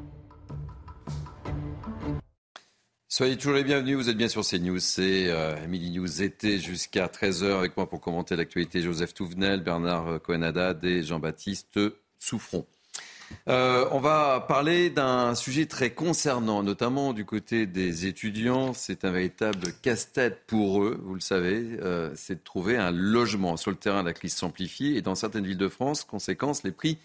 Soyez toujours les bienvenus, vous êtes bien sur CNews, c'est euh, News été jusqu'à 13h avec moi pour commenter l'actualité Joseph Touvenel, Bernard Cohen-Haddad et Jean-Baptiste Souffron. Euh, on va parler d'un sujet très concernant, notamment du côté des étudiants. C'est un véritable casse-tête pour eux, vous le savez. Euh, c'est de trouver un logement. Sur le terrain, la crise s'amplifie et dans certaines villes de France, conséquence, les prix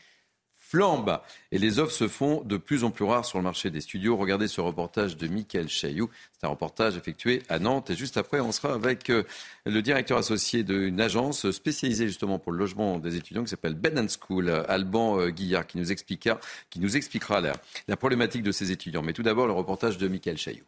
flambe. Et les offres se font de plus en plus rares sur le marché des studios. Regardez ce reportage de Michael Chailloux. C'est un reportage effectué à Nantes. Et juste après, on sera avec euh, le directeur associé d'une agence spécialisée justement pour le logement des étudiants qui s'appelle Bed School, Alban euh, Guillard, qui nous expliquera, la problématique de ces étudiants. Mais tout d'abord, le reportage de Michael Chailloux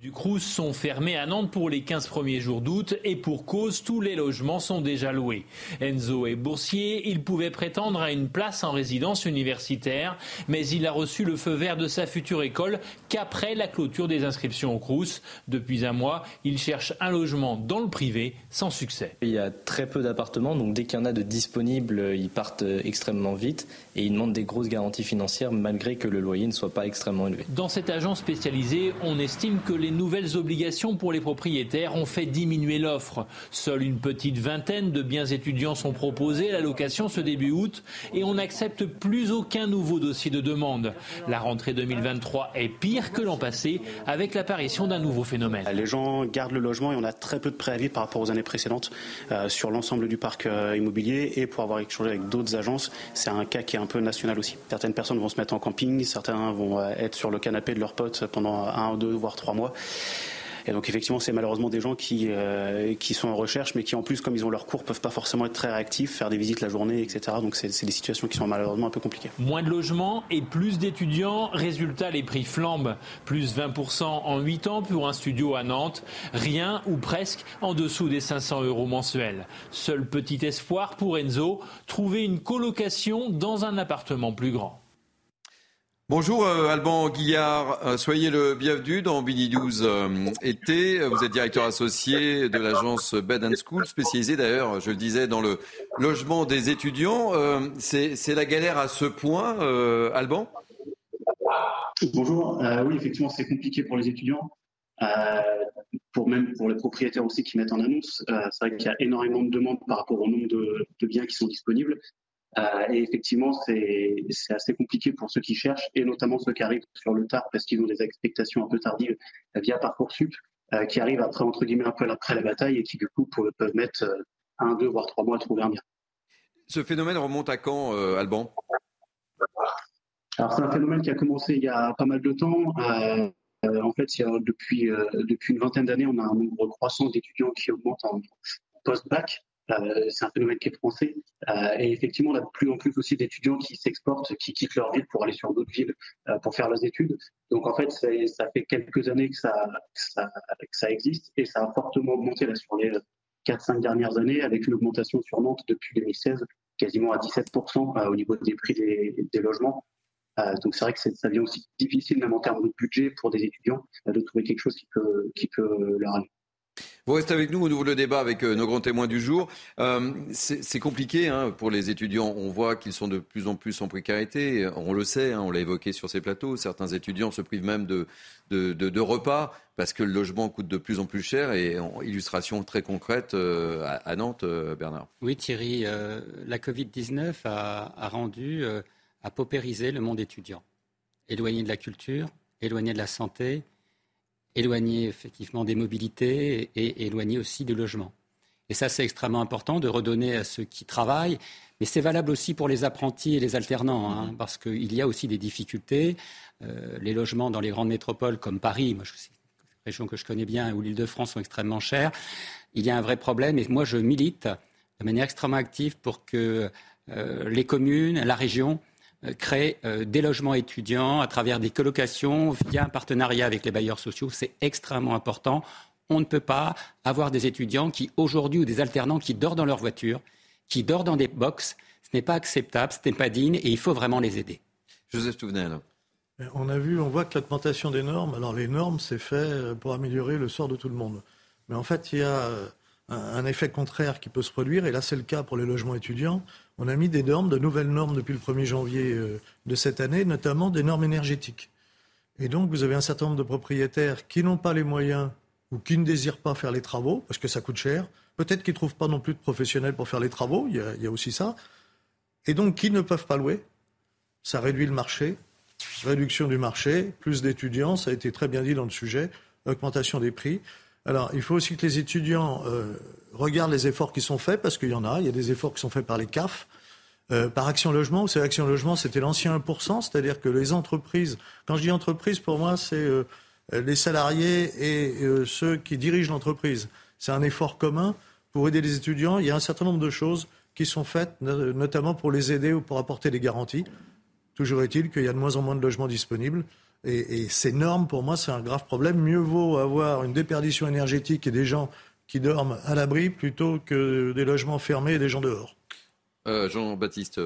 du Crous sont fermés à Nantes pour les 15 premiers jours d'août et pour cause, tous les logements sont déjà loués. Enzo est boursier, il pouvait prétendre à une place en résidence universitaire, mais il a reçu le feu vert de sa future école qu'après la clôture des inscriptions au Crous. Depuis un mois, il cherche un logement dans le privé sans succès. Il y a très peu d'appartements, donc dès qu'il y en a de disponibles, ils partent extrêmement vite et ils demandent des grosses garanties financières malgré que le loyer ne soit pas extrêmement élevé. Dans cette agence spécialisée, on estime que les les nouvelles obligations pour les propriétaires ont fait diminuer l'offre. Seule une petite vingtaine de biens étudiants sont proposés à la location ce début août et on n'accepte plus aucun nouveau dossier de demande. La rentrée 2023 est pire que l'an passé avec l'apparition d'un nouveau phénomène. Les gens gardent le logement et on a très peu de préavis par rapport aux années précédentes euh, sur l'ensemble du parc euh, immobilier et pour avoir échangé avec d'autres agences, c'est un cas qui est un peu national aussi. Certaines personnes vont se mettre en camping, certains vont euh, être sur le canapé de leurs potes pendant un, deux, voire trois mois. Et donc effectivement, c'est malheureusement des gens qui, euh, qui sont en recherche, mais qui en plus, comme ils ont leur cours, peuvent pas forcément être très réactifs, faire des visites la journée, etc. Donc c'est des situations qui sont malheureusement un peu compliquées. Moins de logements et plus d'étudiants. Résultat, les prix flambent. Plus 20% en 8 ans pour un studio à Nantes. Rien ou presque en dessous des 500 euros mensuels. Seul petit espoir pour Enzo, trouver une colocation dans un appartement plus grand. Bonjour euh, Alban Guillard, euh, soyez le bienvenu dans Bini 12 euh, été. Vous êtes directeur associé de l'agence Bed and School, spécialisée d'ailleurs, je le disais, dans le logement des étudiants. C'est la galère à ce point, Alban? Bonjour, oui effectivement c'est compliqué pour les étudiants, pour même pour les propriétaires aussi qui mettent en annonce. c'est vrai qu'il y a énormément de demandes par rapport au nombre de biens qui sont disponibles. Euh, et effectivement, c'est assez compliqué pour ceux qui cherchent, et notamment ceux qui arrivent sur le tard parce qu'ils ont des expectations un peu tardives via Parcoursup, euh, qui arrivent après, entre guillemets, un peu après la bataille et qui, du coup, peuvent, mettre euh, un, deux, voire trois mois à trouver un bien. Ce phénomène remonte à quand, Alban? Alors, c'est un phénomène qui a commencé il y a pas mal de temps. en fait, depuis, depuis une vingtaine d'années, on a un nombre croissant d'étudiants qui augmente en post-bac. Euh, c'est un phénomène qui est français. Euh, et effectivement, on a de plus en plus aussi d'étudiants qui s'exportent, qui quittent leur ville pour aller sur d'autres villes euh, pour faire leurs études. Donc en fait, ça, fait quelques années que ça, existe et ça a fortement augmenté sur les 4-5 dernières années avec une augmentation sur Nantes depuis 2016 quasiment à 17% au niveau des prix des, logements. donc c'est vrai que ça devient aussi difficile, même en termes de budget pour des étudiants, de trouver quelque chose qui peut, qui peut leur aller. Vous restez avec nous, on ouvre le débat avec euh, nos grands témoins du jour. Euh, c'est compliqué hein, pour les étudiants. On voit qu'ils sont de plus en plus en précarité. On le sait, hein, on l'a évoqué sur ces plateaux. Certains étudiants se privent même de, repas parce que le logement coûte de plus en plus cher. Et en illustration très concrète euh, à, Nantes, Bernard. Oui, Thierry, la Covid-19 a, a, rendu, a paupérisé le monde étudiant. Éloigné de la culture, éloigné de la santé, éloigné effectivement des mobilités et éloigné aussi du logement. Et ça, c'est extrêmement important de redonner à ceux qui travaillent. Mais c'est valable aussi pour les apprentis et les alternants, hein, parce qu'il y a aussi des difficultés. Euh, les logements dans les grandes métropoles comme Paris, moi, c'est une région que je connais bien, où l'Île-de-France sont extrêmement chers. Il y a un vrai problème. Et moi, je milite de manière extrêmement active pour que euh, les communes, la région, créer euh, des logements étudiants à travers des colocations via un partenariat avec les bailleurs sociaux. C'est extrêmement important. On ne peut pas avoir des étudiants qui, aujourd'hui, ou des alternants qui dorment dans leur voiture, qui dorment dans des box. Ce n'est pas acceptable, ce n'est pas digne et il faut vraiment les aider. Joseph Touvenel. On a vu, on voit que l'augmentation des normes, alors les normes, c'est fait pour améliorer le sort de tout le monde. Mais en fait, il y a un effet contraire qui peut se produire, et là c'est le cas pour les logements étudiants. On a mis des normes, de nouvelles normes depuis le 1er janvier euh, de cette année, notamment des normes énergétiques. Et donc vous avez un certain nombre de propriétaires qui n'ont pas les moyens ou qui ne désirent pas faire les travaux, parce que ça coûte cher. Peut-être qu'ils ne trouvent pas non plus de professionnels pour faire les travaux, il y, a, il y a aussi ça. Et donc qui ne peuvent pas louer. Ça réduit le marché, réduction du marché, plus d'étudiants, ça a été très bien dit dans le sujet, augmentation des prix. Alors, il faut aussi que les étudiants euh, regardent les efforts qui sont faits, parce qu'il y en a. Il y a des efforts qui sont faits par les CAF, euh, par Action Logement. Vous savez, Action Logement, c'était l'ancien 1%, c'est-à-dire que les entreprises, quand je dis entreprise, pour moi, c'est euh, les salariés et ceux qui dirigent l'entreprise. C'est un effort commun pour aider les étudiants. Il y a un certain nombre de choses qui sont faites, notamment pour les aider ou pour apporter des garanties. Toujours est-il qu'il y a de moins en moins de logements disponibles. Et, ces normes, pour moi, c'est un grave problème. Mieux vaut avoir une déperdition énergétique et des gens qui dorment à l'abri plutôt que des logements fermés et des gens dehors. Euh, Jean-Baptiste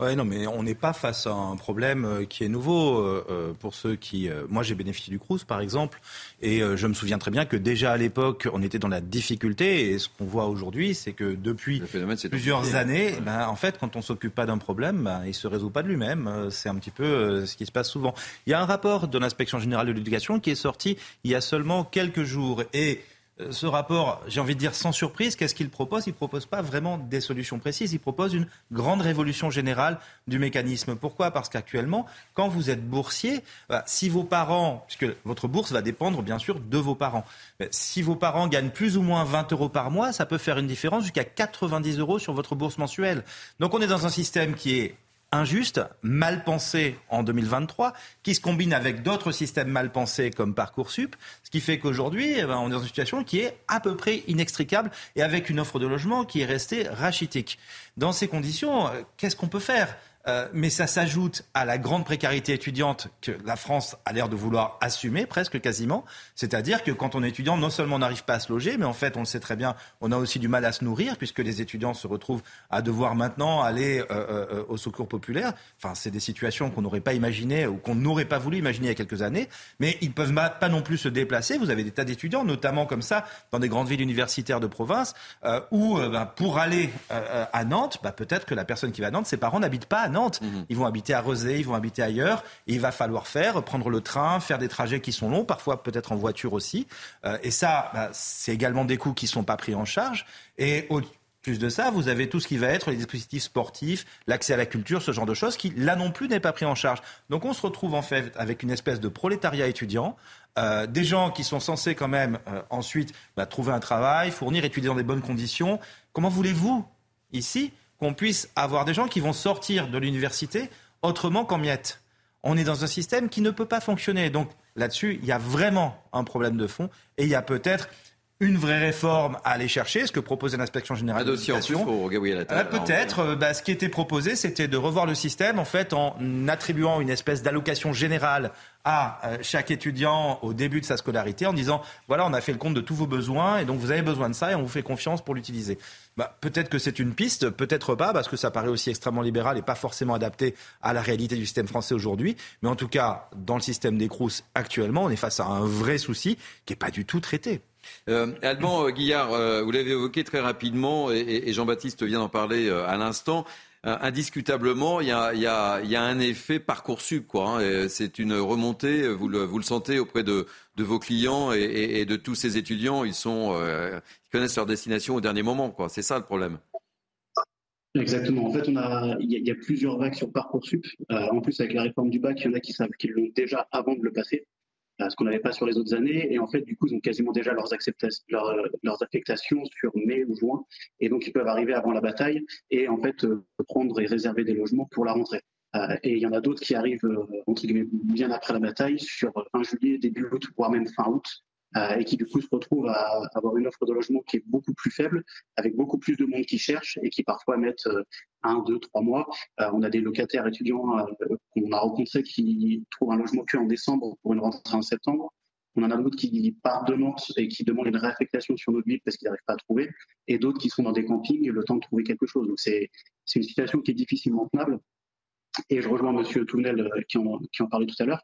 Oui, non, mais on n'est pas face à un problème euh, qui est nouveau euh, pour ceux qui. moi, j'ai bénéficié du Crous, par exemple, et je me souviens très bien que déjà à l'époque, on était dans la difficulté. Et ce qu'on voit aujourd'hui, c'est que depuis plusieurs années, ben, en fait, quand on s'occupe pas d'un problème, ben, il se résout pas de lui-même. C'est un petit peu ce qui se passe souvent. Il y a un rapport de l'inspection générale de l'éducation qui est sorti il y a seulement quelques jours et euh, ce rapport, j'ai envie de dire sans surprise, qu'est-ce qu'il propose? Il ne propose pas vraiment des solutions précises, il propose une grande révolution générale du mécanisme. Pourquoi? Parce qu'actuellement, quand vous êtes boursier, bah, si vos parents, puisque votre bourse va dépendre bien sûr de vos parents, si vos parents gagnent plus ou moins 20 euros par mois, ça peut faire une différence jusqu'à 90 euros sur votre bourse mensuelle. Donc on est dans un système qui est injuste, mal pensé en 2023, qui se combine avec d'autres systèmes mal pensés comme Parcoursup, ce qui fait qu'aujourd'hui, eh ben, on est dans une situation qui est à peu près inextricable et avec une offre de logement qui est restée rachitique. Dans ces conditions, euh, qu'est-ce qu'on peut faire? Euh, mais ça s'ajoute à la grande précarité étudiante que la France a l'air de vouloir assumer presque quasiment. C'est-à-dire que quand on est étudiant, non seulement on n'arrive pas à se loger, mais en fait, on le sait très bien, on a aussi du mal à se nourrir puisque les étudiants se retrouvent à devoir maintenant aller euh, euh, au secours populaire. Enfin, c'est des situations qu'on n'aurait pas imaginées ou qu'on n'aurait pas voulu imaginer il y a quelques années. Mais ils ne peuvent pas non plus se déplacer. Vous avez des tas d'étudiants, notamment comme ça, dans des grandes villes universitaires de province, où ben, pour aller à Nantes, bah, peut-être que la personne qui va à Nantes, ses parents n'habitent pas à Nantes. Mhm. Ils vont habiter à Rezé, ils vont habiter ailleurs. Et il va falloir faire, prendre le train, faire des trajets qui sont longs, parfois peut-être en voiture aussi. Euh, et ça, bah, c'est également des coûts qui ne sont pas pris en charge. Et au plus de ça, vous avez tout ce qui va être les dispositifs sportifs, l'accès à la culture, ce genre de choses qui, là non plus, n'est pas pris en charge. Donc on se retrouve en fait avec une espèce de prolétariat étudiant, euh, des gens qui sont censés quand même euh, ensuite bah, trouver un travail, fournir, étudier dans des bonnes conditions. Comment voulez-vous, ici, qu'on puisse avoir des gens qui vont sortir de l'université autrement qu'en miettes. On est dans un système qui ne peut pas fonctionner. Donc là-dessus, il y a vraiment un problème de fond et il y a peut-être une vraie réforme à aller chercher, ce que proposait l'inspection générale de l'éducation. Euh, peut-être, euh, bah, ce qui était proposé, c'était de revoir le système en fait en attribuant une espèce d'allocation générale à euh, chaque étudiant au début de sa scolarité en disant voilà, on a fait le compte de tous vos besoins et donc vous avez besoin de ça et on vous fait confiance pour l'utiliser. Bah, peut-être que c'est une piste, peut-être pas, parce que ça paraît aussi extrêmement libéral et pas forcément adapté à la réalité du système français aujourd'hui. Mais en tout cas, dans le système des CROUS actuellement, on est face à un vrai souci qui n'est pas du tout traité. Euh, Alban euh, Guillard, euh, vous l'avez évoqué très rapidement et, Jean-Baptiste vient d'en parler à l'instant. indiscutablement, il y, a, un effet parcoursup. Hein, c'est une remontée, vous le, sentez auprès de, vos clients et, de tous ces étudiants. Ils, connaissent leur destination au dernier moment. C'est ça le problème. Exactement. En fait, il y, a plusieurs vagues sur Parcoursup. en plus, avec la réforme du bac, il y en a qui savent qu'ils l'ont déjà avant de le passer ce qu'on n'avait pas sur les autres années. Et en fait, du coup, ils ont quasiment déjà leurs, leurs affectations sur mai ou juin. Et donc, ils peuvent arriver avant la bataille et en fait euh, prendre et réserver des logements pour la rentrée. Euh, et il y en a d'autres qui arrivent euh, entre guillemets bien après la bataille, sur fin juillet, début août, voire même fin août, euh, et qui du coup se retrouvent à avoir une offre de logement qui est beaucoup plus faible, avec beaucoup plus de monde qui cherche et qui parfois mettent euh, un, deux, trois mois. Euh, on a des locataires étudiants qu'on a rencontrés qui trouvent un logement que en décembre pour une rentrée en septembre. On en a d'autres qui partent de Nantes et qui demandent une réaffectation sur notre ville parce qu'ils n'arrivent pas à trouver, et d'autres qui sont dans des campings le temps de trouver quelque chose. Donc c'est une situation qui est difficilement tenable. Et je rejoins M. Tounel qui en, qui en parlait tout à l'heure.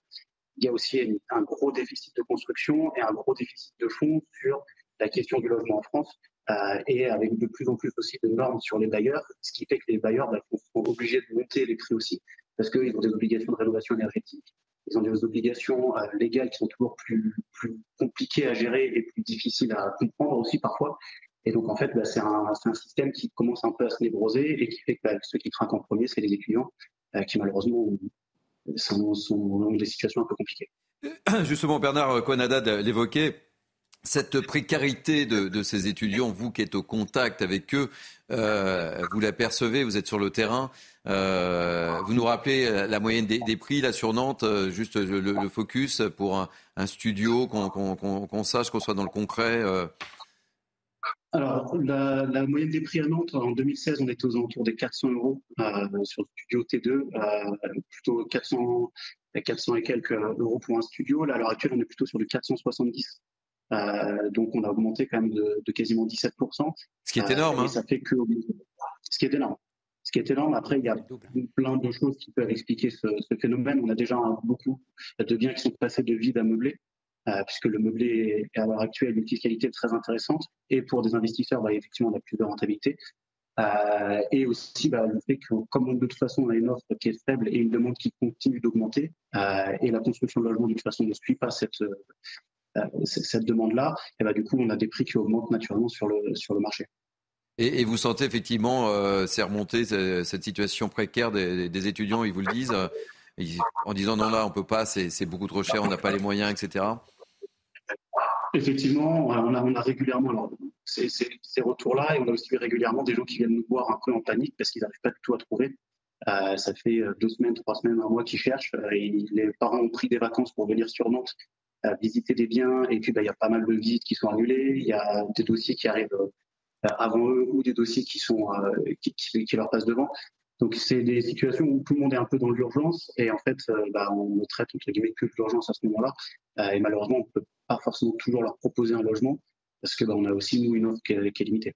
Il y a aussi un gros déficit de construction et un gros déficit de fonds sur la question du logement en France. Euh, et avec de plus en plus aussi de normes sur les bailleurs, ce qui fait que les bailleurs bah, sont obligés de monter les prix aussi, parce qu'ils ont des obligations de rénovation énergétique, ils ont des obligations euh, légales qui sont toujours plus, compliquées à gérer et plus difficiles à comprendre aussi parfois. Et donc en fait, bah, c'est un, système qui commence un peu à se névroser et qui fait que bah, ceux qui trinquent en premier, c'est les étudiants euh, qui malheureusement sont, des situations un peu compliquées. [coughs] Justement, Bernard Conadad l'évoquait cette précarité de, ces étudiants, vous qui êtes au contact avec eux, euh, vous l'apercevez, vous êtes sur le terrain. Euh, vous nous rappelez la moyenne des, prix là sur Nantes, euh, juste le, focus pour un, studio, qu'on sache, qu'on soit dans le concret. Alors, la, moyenne des prix à Nantes, en 2016, on était aux alentours des 400 euros sur le studio T2, plutôt 400, 400 et quelques euros pour un studio. Là, à l'heure actuelle, on est plutôt sur du 470. Euh, donc on a augmenté quand même de, quasiment 17%. Ce qui est énorme. Euh, hein. ça fait que ce qui est énorme. Ce qui est énorme. Après, il y a plein de choses qui peuvent expliquer ce, phénomène. On a déjà beaucoup de biens qui sont passés de vide à meublé. Euh, puisque le meublé est à l'heure actuelle une fiscalité très intéressante. Et pour des investisseurs, bah, effectivement, on a plus de rentabilité. et aussi bah, le fait que, comme de toute façon, on a une offre qui est faible et une demande qui continue d'augmenter, et la construction de logements, de toute façon, ne suit pas cette, euh, cette demande-là, et bah, du coup, on a des prix qui augmentent naturellement sur le, sur le marché. Et, vous sentez effectivement, euh, c'est remonté cette situation précaire des, étudiants, ils vous le disent, euh, en disant non là, on peut pas, c'est beaucoup trop cher, on n'a pas les moyens, etc. Effectivement, on a, régulièrement ces, retours-là et on a aussi régulièrement des gens qui viennent nous voir un peu en panique parce qu'ils n'arrivent pas du tout à trouver. ça fait deux semaines, trois semaines, un mois qu'ils cherchent. et les parents ont pris des vacances pour venir sur Nantes visiter des biens et puis bah, il y a pas mal de visites qui sont annulées, il y a des dossiers qui arrivent euh, avant eux ou des dossiers qui sont euh, qui, leur passent devant. Donc c'est des situations où tout le monde est un peu dans l'urgence et en fait euh, bah, on ne traite entre guillemets que de l'urgence à ce moment-là et malheureusement on ne peut pas forcément toujours leur proposer un logement parce que bah, on a aussi nous une offre qui est limitée.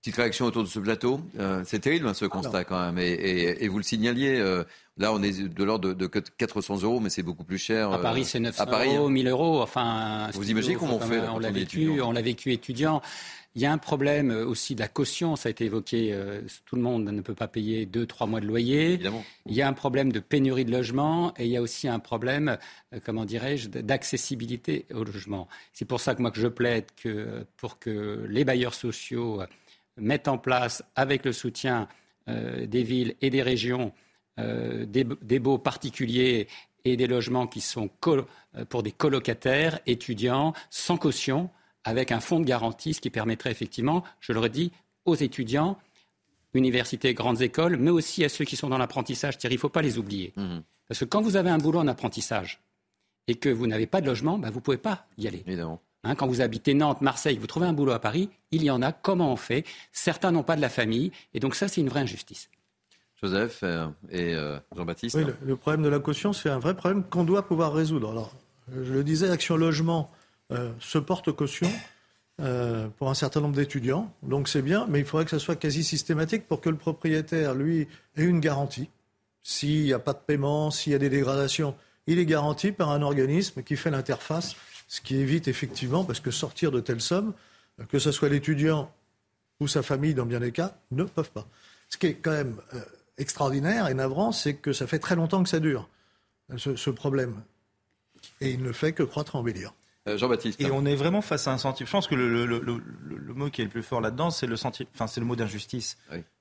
Petite réaction autour de ce plateau. Euh, c'est terrible hein, ce constat quand même. Et, vous le signaliez, euh, là on est de l'ordre de, 400 euros, mais c'est beaucoup plus cher. À Paris c'est 900 euros, 1000 euros. Enfin, vous imaginez comment on fait On l'a vécu, on l'a vécu étudiant. Il y a un problème aussi de la caution, ça a été évoqué. Euh, tout le monde ne peut pas payer deux, trois mois de loyer. Évidemment. Il y a un problème de pénurie de logement et il y a aussi un problème, comment dirais-je, d'accessibilité au logement. C'est pour ça que moi que je plaide que pour que les bailleurs sociaux mettent en place, avec le soutien euh, des villes et des régions, euh, des, baux particuliers et des logements qui sont euh, pour des colocataires, étudiants, sans caution, avec un fonds de garantie, ce qui permettrait effectivement, je le redis, aux étudiants, universités, grandes écoles, mais aussi à ceux qui sont dans l'apprentissage. Il ne faut pas les oublier. Mmh. Parce que quand vous avez un boulot en apprentissage et que vous n'avez pas de logement, bah, vous ne pouvez pas y aller. Évidemment. Hein, quand vous habitez Nantes, Marseille, vous trouvez un boulot à Paris, il y en a. Comment on fait? Certains n'ont pas de la famille. Et donc ça, c'est une vraie injustice. Joseph euh, et euh, Jean-Baptiste. Oui, le, problème de la caution, c'est un vrai problème qu'on doit pouvoir résoudre. Alors, je le disais, Action Logement euh, se porte caution pour un certain nombre d'étudiants. Donc c'est bien, mais il faudrait que ça soit quasi systématique pour que le propriétaire, lui, ait une garantie. S'il n'y a pas de paiement, s'il y a des dégradations, il est garanti par un organisme qui fait l'interface ce qui évite effectivement, parce que sortir de telles sommes, que ce soit l'étudiant ou sa famille dans bien des cas, ne peuvent pas. Ce qui est quand même euh, extraordinaire et navrant, c'est que ça fait très longtemps que ça dure, ce, problème. Et il ne fait que croître en embellir. Euh, Jean-Baptiste. Et on est vraiment face à un sentiment. Je pense que le, mot qui est le plus fort là-dedans, c'est le, enfin, c'est le mot d'injustice.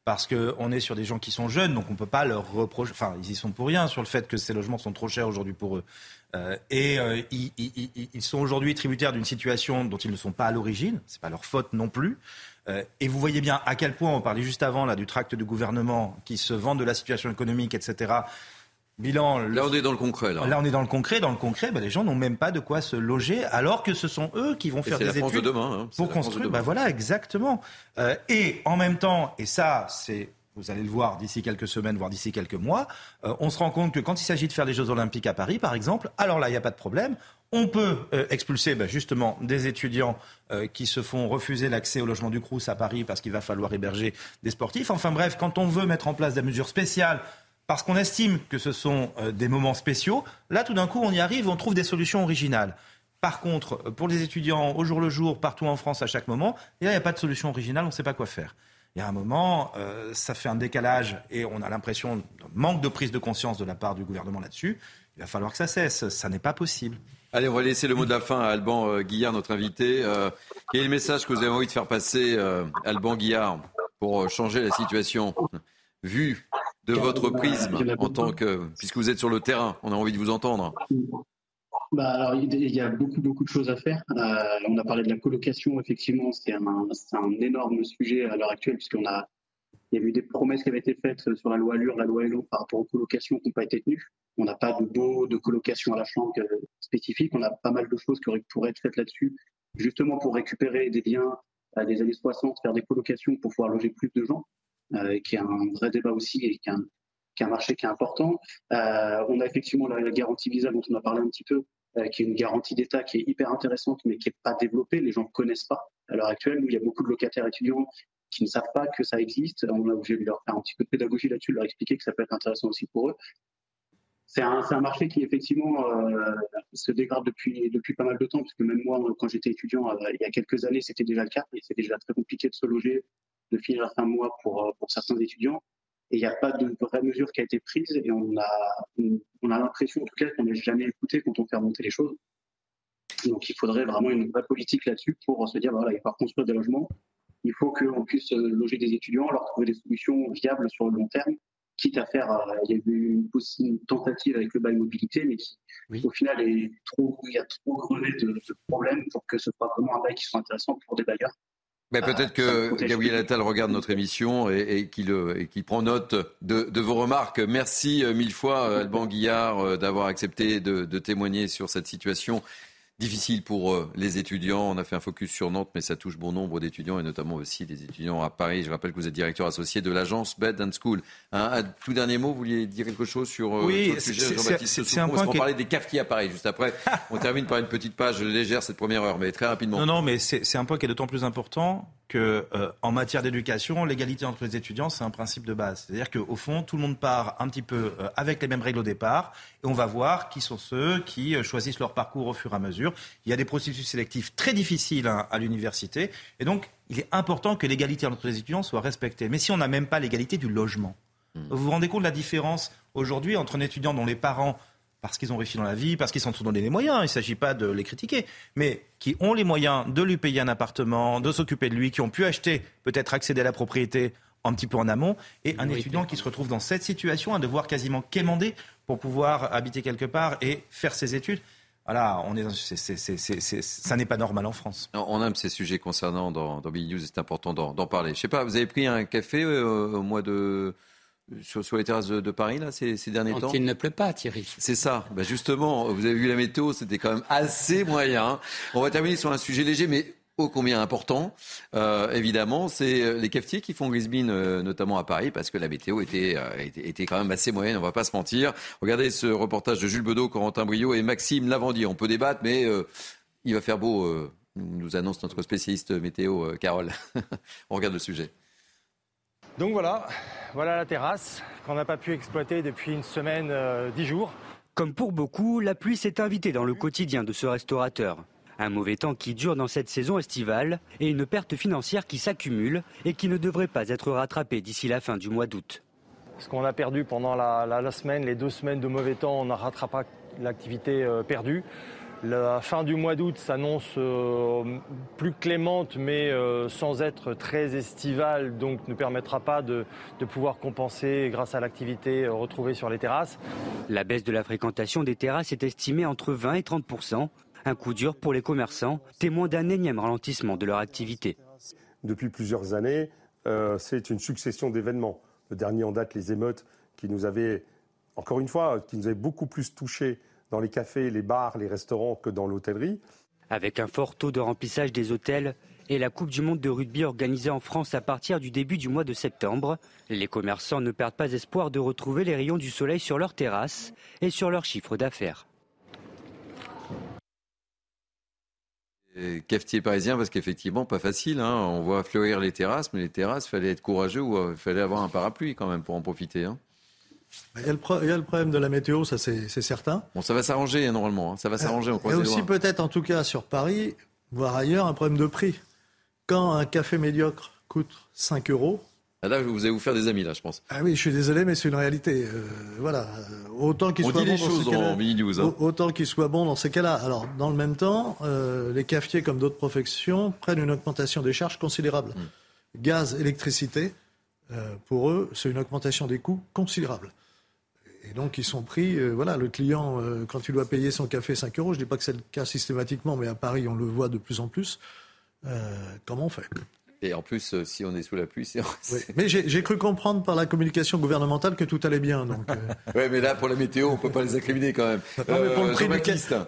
Parce qu'on est sur des gens qui sont jeunes, donc on ne peut pas leur reprocher. Enfin, ils y sont pour rien sur le fait que ces logements sont trop chers aujourd'hui pour eux. Euh, et euh, ils, sont aujourd'hui tributaires d'une situation dont ils ne sont pas à l'origine. Ce n'est pas leur faute non plus. et vous voyez bien à quel point, on parlait juste avant là, du tract du gouvernement qui se vend de la situation économique, etc. Bilan. Là, on est dans le concret. Là, là on est dans le concret. Dans le concret, bah, les gens n'ont même pas de quoi se loger, alors que ce sont eux qui vont faire des la France études de demain, hein. pour construire. Bah, voilà, exactement. Euh, et en même temps, et ça, c'est vous allez le voir d'ici quelques semaines, voire d'ici quelques mois, euh, on se rend compte que quand il s'agit de faire les Jeux Olympiques à Paris, par exemple, alors là, il n'y a pas de problème. On peut euh, expulser bah, justement des étudiants qui se font refuser l'accès au logement du Crous à Paris parce qu'il va falloir héberger des sportifs. Enfin bref, quand on veut mettre en place des mesures spéciales parce qu'on estime que ce sont euh, des moments spéciaux. Là, tout d'un coup, on y arrive, on trouve des solutions originales. Par contre, pour les étudiants au jour le jour, partout en France, à chaque moment, il n'y a pas de solution originale, on ne sait pas quoi faire. Il y a un moment, euh, ça fait un décalage et on a l'impression d'un manque de prise de conscience de la part du gouvernement là-dessus. Il va falloir que ça cesse. Ça n'est pas possible. Allez, on va laisser le mot de la fin à Alban euh, Guillard, notre invité. quel est le message que vous avez envie de faire passer, Alban Guillard, pour changer la situation Vu de votre prisme en tant que, puisque vous êtes sur le terrain, on a envie de vous entendre. Bah, alors, il y a beaucoup, beaucoup de choses à faire. Euh, on a parlé de la colocation, effectivement, c'est un, énorme sujet à l'heure actuelle, puisqu'on a, il y a eu des promesses qui avaient été faites sur la loi Allure, la loi Elo par rapport aux colocations qui n'ont pas été tenues. On n'a pas de beau de colocation à la chambre spécifique. On a pas mal de choses qui pourraient être faites là-dessus, justement pour récupérer des biens euh, des années 60, faire des colocations pour pouvoir loger plus de gens. Euh, qui est un vrai débat aussi et qui est un, qui un marché qui est important. Euh, on a effectivement la, garantie Visa dont on a parlé un petit peu, euh, qui est une garantie d'État qui est hyper intéressante, mais qui n'est pas développée. Les gens ne connaissent pas à l'heure actuelle. il y a beaucoup de locataires étudiants qui ne savent pas que ça existe. On a obligé de leur faire un petit peu de pédagogie là-dessus, de leur expliquer que ça peut être intéressant aussi pour eux. C'est un, un, marché qui effectivement se dégrade depuis, depuis pas mal de temps, puisque même moi, quand j'étais étudiant, il y a quelques années, c'était déjà le cas, et c'était déjà très compliqué de se loger, de finir la fin mois pour, euh, pour certains étudiants. Et il n'y a pas de vraie mesure qui a été prise et on a, on a l'impression en tout cas qu'on n'est jamais écouté quand on fait remonter les choses. Donc il faudrait vraiment une vraie politique là-dessus pour se dire voilà, il faut construire des logements. Il faut qu'on puisse loger des étudiants, leur trouver des solutions viables sur le long terme, quitte à faire. Euh, il y a eu une, tentative avec le bail mobilité, mais qui au final est trop, il y a trop grevé de, de problèmes pour que ce soit vraiment un bail qui soit intéressant pour des bailleurs. Mais peut-être que Gabriel Attal regarde notre émission et, et qu'il prend note de, de, vos remarques. Merci euh, mille fois, euh, Alban Guillard, euh, d'avoir accepté de, de, témoigner sur cette situation difficile pour euh, les étudiants. On a fait un focus sur Nantes, mais ça touche bon nombre d'étudiants et notamment aussi des étudiants à Paris. Je rappelle que vous êtes directeur associé de l'agence Bed and School. Un, tout dernier mot, vous vouliez dire quelque chose sur, euh, oui, le sujet point. On va parler des cafetiers à Paris juste après. on termine par une petite page légère cette première heure, mais très rapidement. Non, non, mais c'est un point qui est d'autant plus important que euh, en matière d'éducation, l'égalité entre les étudiants, c'est un principe de base. C'est-à-dire qu'au fond, tout le monde part un petit peu euh, avec les mêmes règles au départ, et on va voir qui sont ceux qui euh, choisissent leur parcours au fur et à mesure. Il y a des processus sélectifs très difficiles hein, à l'université, et donc il est important que l'égalité entre les étudiants soit respectée. Mais si on n'a même pas l'égalité du logement, hmm. vous vous rendez compte de la différence aujourd'hui entre un étudiant dont les parents parce qu'ils ont réussi dans la vie, parce qu'ils s'en sont donné les moyens, il ne s'agit pas de les critiquer, mais qui ont les moyens de lui payer un appartement, de s'occuper de lui, qui ont pu acheter, peut-être accéder à la propriété un petit peu en amont, et un étudiant qui se retrouve dans cette situation à devoir quasiment quémander pour pouvoir habiter quelque part et faire ses études. Voilà, on est, ça n'est pas normal en France. On aime ces sujets concernant dans, dans News, c'est important d'en parler. Je sais pas, vous avez pris un café euh, au mois de sur, les terrasses de, Paris là, ces, derniers temps Il ne pleut pas, Thierry. C'est ça. Bah justement, vous avez vu la météo, c'était quand même assez moyen. On va terminer sur un sujet léger, mais ô combien important, euh, évidemment, c'est euh, les cafetiers qui font Grisbin, euh, notamment à Paris, parce que la météo était, était, quand même assez moyenne, on va pas se mentir. Regardez ce reportage de Jules Bedeau, Corentin Brio et Maxime Lavandier. On peut débattre, mais il va faire beau, nous annonce notre spécialiste météo, Carole. [laughs] on regarde le sujet. Donc voilà, voilà la terrasse qu'on n'a pas pu exploiter depuis une semaine, euh, dix jours. Comme pour beaucoup, la pluie s'est invitée dans le quotidien de ce restaurateur. Un mauvais temps qui dure dans cette saison estivale et une perte financière qui s'accumule et qui ne devrait pas être rattrapée d'ici la fin du mois d'août. Ce qu'on a perdu pendant la, semaine, les deux semaines de mauvais temps, on ne rattrape l'activité euh, perdue. La fin du mois d'août s'annonce euh, plus clémente, mais euh, sans être très estivale, donc ne permettra pas de, pouvoir compenser grâce à l'activité euh, retrouvée sur les terrasses. La baisse de la fréquentation des terrasses est estimée entre 20 et 30% un coup dur pour les commerçants, témoins d'un énième ralentissement de leur activité. Depuis plusieurs années, c'est une succession d'événements. Le dernier en date, les émeutes, qui nous avaient, encore une fois, qui nous avaient beaucoup plus touchés dans les cafés, les bars, les restaurants que dans l'hôtellerie. Avec un fort taux de remplissage des hôtels et la Coupe du Monde de rugby organisée en France à partir du début du mois de septembre, les commerçants ne perdent pas espoir de retrouver les rayons du soleil sur leurs terrasses et sur leur chiffre d'affaires. Cafetier parisien, parce qu'effectivement, pas facile. Hein. On voit fleurir les terrasses, mais les terrasses, il fallait être courageux ou il fallait avoir un parapluie quand même pour en profiter. Hein. Il y, a le problème de la météo, ça c'est certain. Bon, ça va s'arranger hein, normalement, hein. ça va s'arranger. Il y a aussi peut-être, en tout cas sur Paris, voire ailleurs, un problème de prix. Quand un café médiocre coûte 5 euros, ah, là, vous allez vous faire des amis, là, je pense. Ah oui, je suis désolé, mais c'est une réalité. Euh, voilà. Autant qu'il soit bon. Hein. Qu'il soit bon dans ces cas-là. Alors, dans le même temps, euh, les cafetiers, comme d'autres professions, prennent une augmentation des charges considérable. Hmm. Gaz, électricité, euh, pour eux, c'est une augmentation des coûts considérable. Et donc, ils sont pris. voilà, le client, quand il doit payer son café 5 euros, je ne dis pas que c'est le cas systématiquement, mais à Paris, on le voit de plus en plus. comment on fait? Et en plus, euh, si on est sous la pluie, c'est. Oui. Mais j'ai cru comprendre par la communication gouvernementale que tout allait bien. Donc, euh. [laughs] oui, mais là, pour la météo, on ne peut pas les incriminer quand même. pour, le euh, prix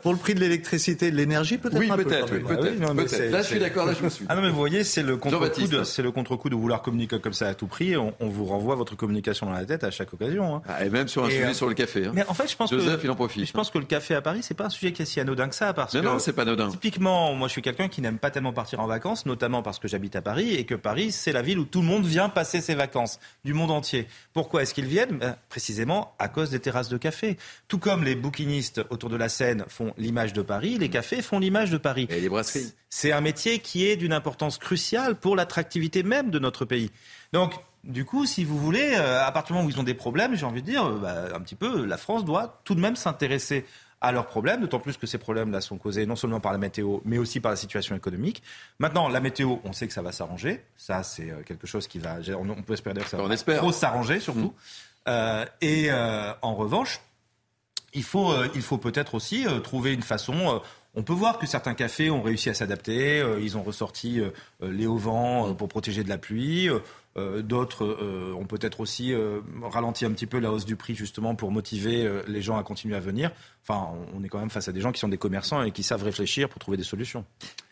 pour, le prix de l'électricité et de l'énergie, peut-être Oui, peut-être. Peut peut là, je suis d'accord, là, je me suis. Ah non, mais vous voyez, c'est le contre-coup de, le contre de vouloir communiquer comme ça à tout prix. On, vous renvoie votre communication dans la tête à chaque occasion. Hein. Ah, et même sur un sujet sur le café. Hein. Mais en fait, je pense Joseph, que. il en profite. Je pense que le café à Paris, c'est pas un sujet qui est si anodin que ça. Parce non, que, non, c'est pas anodin. Typiquement, moi, je suis quelqu'un qui n'aime pas tellement partir en vacances, notamment parce que j'habite à Paris et que Paris, c'est la ville où tout le monde vient passer ses vacances, du monde entier. Pourquoi est-ce qu'ils viennent? Ben, Précisément à cause des terrasses de café. Tout comme les bouquinistes autour de la Seine font l'image de Paris, les cafés font l'image de Paris. Et les brasseries. C'est un métier qui est d'une importance cruciale pour l'attractivité même de notre pays. Donc, du coup, si vous voulez, euh, à partir du moment où ils ont des problèmes, j'ai envie de dire, euh, bah, un petit peu, la France doit tout de même s'intéresser à leurs problèmes, d'autant plus que ces problèmes-là sont causés non seulement par la météo, mais aussi par la situation économique. Maintenant, la météo, on sait que ça va s'arranger. Ça, c'est euh, quelque chose qui va. On peut espérer que ça va trop s'arranger, surtout. Mm. Euh, et euh, en revanche, il faut, il faut peut-être aussi trouver une façon. on peut voir que certains cafés ont réussi à s'adapter. ils ont ressorti les auvents pour protéger de la pluie. Euh, d'autres euh, ont peut-être aussi euh, ralenti un petit peu la hausse du prix justement pour motiver les gens à continuer à venir. Enfin, on est quand même face à des gens qui sont des commerçants et qui savent réfléchir pour trouver des solutions.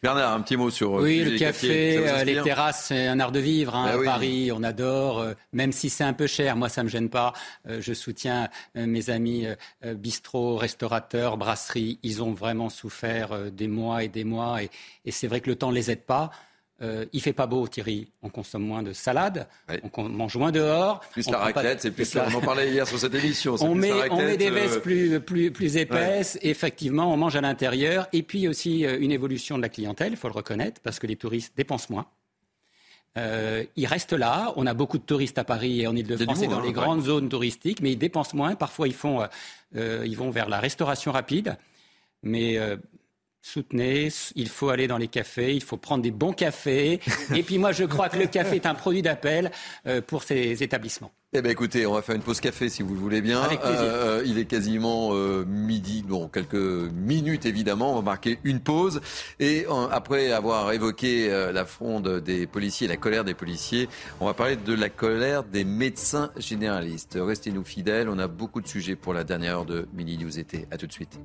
Bernard, un petit mot sur. Oui, le café, les terrasses, c'est un art de vivre. Hein, ben à Paris, on adore, même si c'est un peu cher. Moi, ça me gêne pas. je soutiens mes amis bistrots, restaurateurs, brasseries. Ils ont vraiment souffert des mois et des mois, et, et c'est vrai que le temps ne les aide pas. Euh, il fait pas beau, Thierry. On consomme moins de salade, on mange moins dehors. Plus la raclette, c'est plus. On en parlait hier sur cette émission. [laughs] On met, on met des vestes euh, plus, plus, épaisses. Effectivement, on mange à l'intérieur. Et puis aussi euh, une évolution de la clientèle, il faut le reconnaître, parce que les touristes dépensent moins. ils restent là. On a beaucoup de touristes à Paris et en Ile-de-France et dans les grandes zones touristiques, mais ils dépensent moins. Parfois, ils, font, ils vont vers la restauration rapide. Mais soutenez, il faut aller dans les cafés, il faut prendre des bons cafés. Et puis moi, je crois que le café est un produit d'appel euh, pour ces établissements. Eh bien écoutez, on va faire une pause café si vous le voulez bien. Avec plaisir. Euh, il est quasiment euh, midi, bon quelques minutes évidemment, on va marquer une pause. Et après avoir évoqué la fronde des policiers, la colère des policiers, on va parler de la colère des médecins généralistes. Restez-nous fidèles, on a beaucoup de sujets pour la dernière heure de Mini News été. A tout de suite.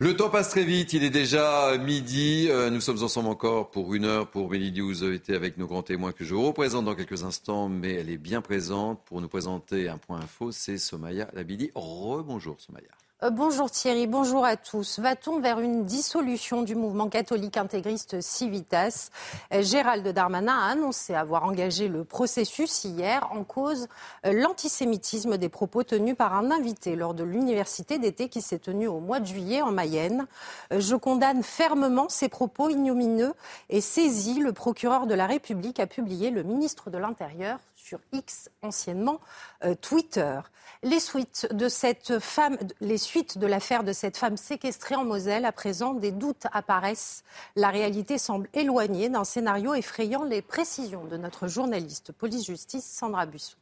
Le temps passe très vite, il est déjà midi. Euh, nous sommes ensemble encore pour une heure pour Mini News été avec nos grands témoins que je représente dans quelques instants, mais elle est bien présente pour nous présenter un point info. C'est Somaya Labidi. Rebonjour Somaya. Euh, bonjour Thierry, bonjour à tous. Va-t-on vers une dissolution du mouvement catholique intégriste Civitas? Euh, Gérald Darmanin a annoncé avoir engagé le processus hier en cause euh, l'antisémitisme des propos tenus par un invité lors de l'université d'été qui s'est tenue au mois de juillet en Mayenne. Je condamne fermement ces propos ignomineux et saisis le procureur de la République a publié le ministre de l'Intérieur sur X, anciennement Twitter. Les suites de cette femme, les suites de l'affaire de cette femme séquestrée en Moselle, à présent, des doutes apparaissent. La réalité semble éloignée d'un scénario effrayant les précisions de notre journaliste police-justice Sandra Buisson.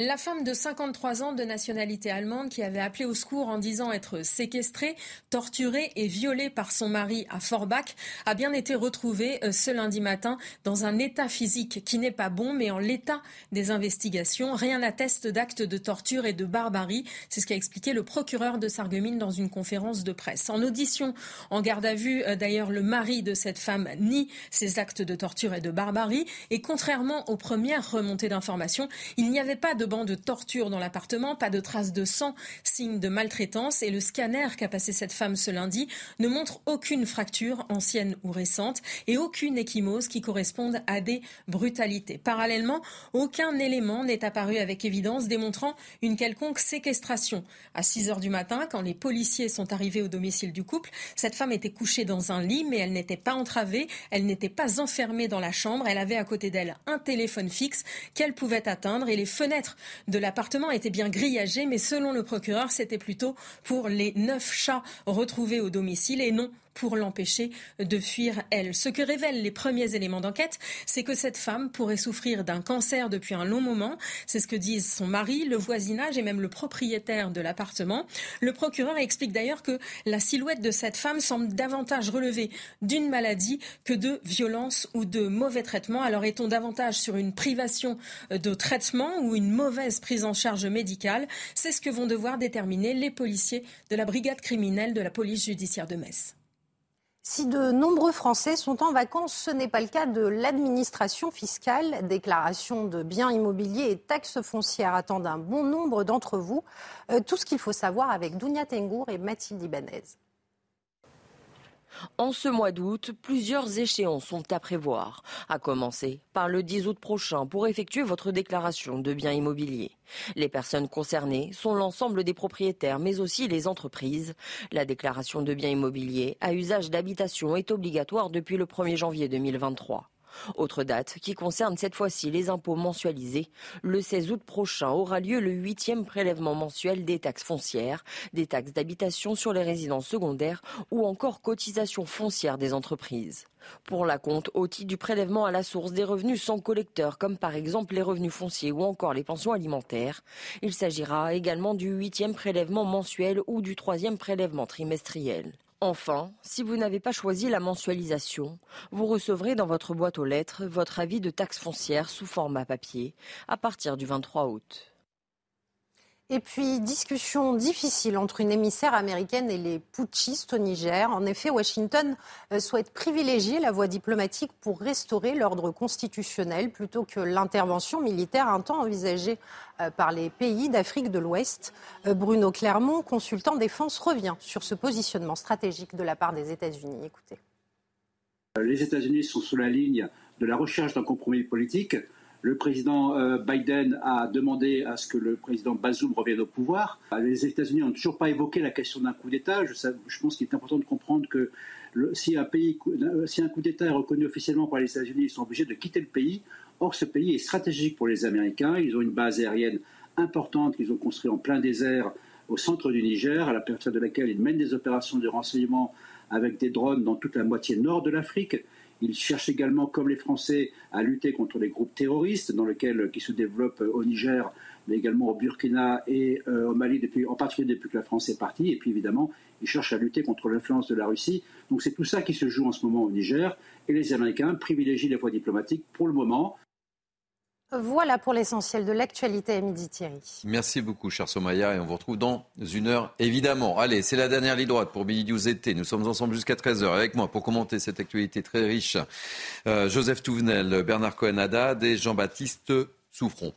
La femme de 53 ans de nationalité allemande qui avait appelé au secours en disant être séquestrée, torturée et violée par son mari à Forbach a bien été retrouvée euh, ce lundi matin dans un état physique qui n'est pas bon, mais en l'état des investigations. Rien n'atteste d'actes de torture et de barbarie. C'est ce qu'a expliqué le procureur de Sarreguemines dans une conférence de presse. En audition en garde à vue, euh, d'ailleurs, le mari de cette femme nie ces actes de torture et de barbarie. Et contrairement aux premières remontées d'informations, il n'y avait pas de de torture dans l'appartement, pas de traces de sang, signe de maltraitance. Et le scanner qu'a passé cette femme ce lundi ne montre aucune fracture ancienne ou récente et aucune échymose qui corresponde à des brutalités. Parallèlement, aucun élément n'est apparu avec évidence démontrant une quelconque séquestration. À 6 heures du matin, quand les policiers sont arrivés au domicile du couple, cette femme était couchée dans un lit, mais elle n'était pas entravée, elle n'était pas enfermée dans la chambre, elle avait à côté d'elle un téléphone fixe qu'elle pouvait atteindre et les fenêtres de l'appartement étaient bien grillagées, mais selon le procureur, c'était plutôt pour les neuf chats retrouvés au domicile et non pour l'empêcher de fuir elle. Ce que révèlent les premiers éléments d'enquête, c'est que cette femme pourrait souffrir d'un cancer depuis un long moment. C'est ce que disent son mari, le voisinage et même le propriétaire de l'appartement. Le procureur explique d'ailleurs que la silhouette de cette femme semble davantage relever d'une maladie que de violence ou de mauvais traitement. Alors est-on davantage sur une privation de traitement ou une mauvaise prise en charge médicale? C'est ce que vont devoir déterminer les policiers de la brigade criminelle de la police judiciaire de Metz. Si de nombreux Français sont en vacances, ce n'est pas le cas de l'administration fiscale. Déclaration de biens immobiliers et taxes foncières attendent un bon nombre d'entre vous. Euh, tout ce qu'il faut savoir avec Dounia Tengour et Mathilde Ibanez. En ce mois d'août, plusieurs échéances sont à prévoir, à commencer par le 10 août prochain pour effectuer votre déclaration de biens immobiliers. Les personnes concernées sont l'ensemble des propriétaires, mais aussi les entreprises. La déclaration de biens immobiliers à usage d'habitation est obligatoire depuis le 1er janvier 2023. Autre date qui concerne cette fois-ci les impôts mensualisés. Le 16 août prochain aura lieu le huitième prélèvement mensuel des taxes foncières, des taxes d'habitation sur les résidences secondaires ou encore cotisation foncière des entreprises. Pour la compte au titre du prélèvement à la source des revenus sans collecteur, comme par exemple les revenus fonciers ou encore les pensions alimentaires. Il s'agira également du huitième prélèvement mensuel ou du troisième prélèvement trimestriel. Enfin, si vous n'avez pas choisi la mensualisation, vous recevrez dans votre boîte aux lettres votre avis de taxe foncière sous format papier à partir du 23 août. Et puis, discussion difficile entre une émissaire américaine et les putschistes au Niger. En effet, Washington euh, souhaite privilégier la voie diplomatique pour restaurer l'ordre constitutionnel plutôt que l'intervention militaire un temps envisagée euh, par les pays d'Afrique de l'Ouest. Euh, Bruno Clermont, consultant défense, revient sur ce positionnement stratégique de la part des États-Unis. Écoutez. Les États-Unis sont sous la ligne de la recherche d'un compromis politique le président euh, Biden a demandé à ce que le président Bazoum revienne au pouvoir. Les États-Unis n'ont toujours pas évoqué la question d'un coup d'État. Je, pense qu'il est important de comprendre que si, un pays, si un coup d'État est reconnu officiellement par les États-Unis, ils sont obligés de quitter le pays. Or, ce pays est stratégique pour les Américains. Ils ont une base aérienne importante qu'ils ont construite en plein désert au centre du Niger, à la partir de laquelle ils mènent des opérations de renseignement avec des drones dans toute la moitié nord de l'Afrique. Il cherche également, comme les Français, à lutter contre les groupes terroristes dans lesquels, qui se développent au Niger, mais également au Burkina et euh, au Mali, en particulier depuis que la France est partie. Et puis évidemment, il cherche à lutter contre l'influence de la Russie. Donc c'est tout ça qui se joue en ce moment au Niger. Et les Américains privilégient les voies diplomatiques pour le moment. Voilà pour l'essentiel de l'actualité à midi Thierry. Merci beaucoup, cher Somaya, et on vous retrouve dans une heure, évidemment. Allez, c'est la dernière ligne droite pour Billy News été. Nous sommes ensemble jusqu'à 13h. Avec moi pour commenter cette actualité très riche, euh, Joseph Touvenel, Bernard Cohen-Haddad et Jean-Baptiste Souffron.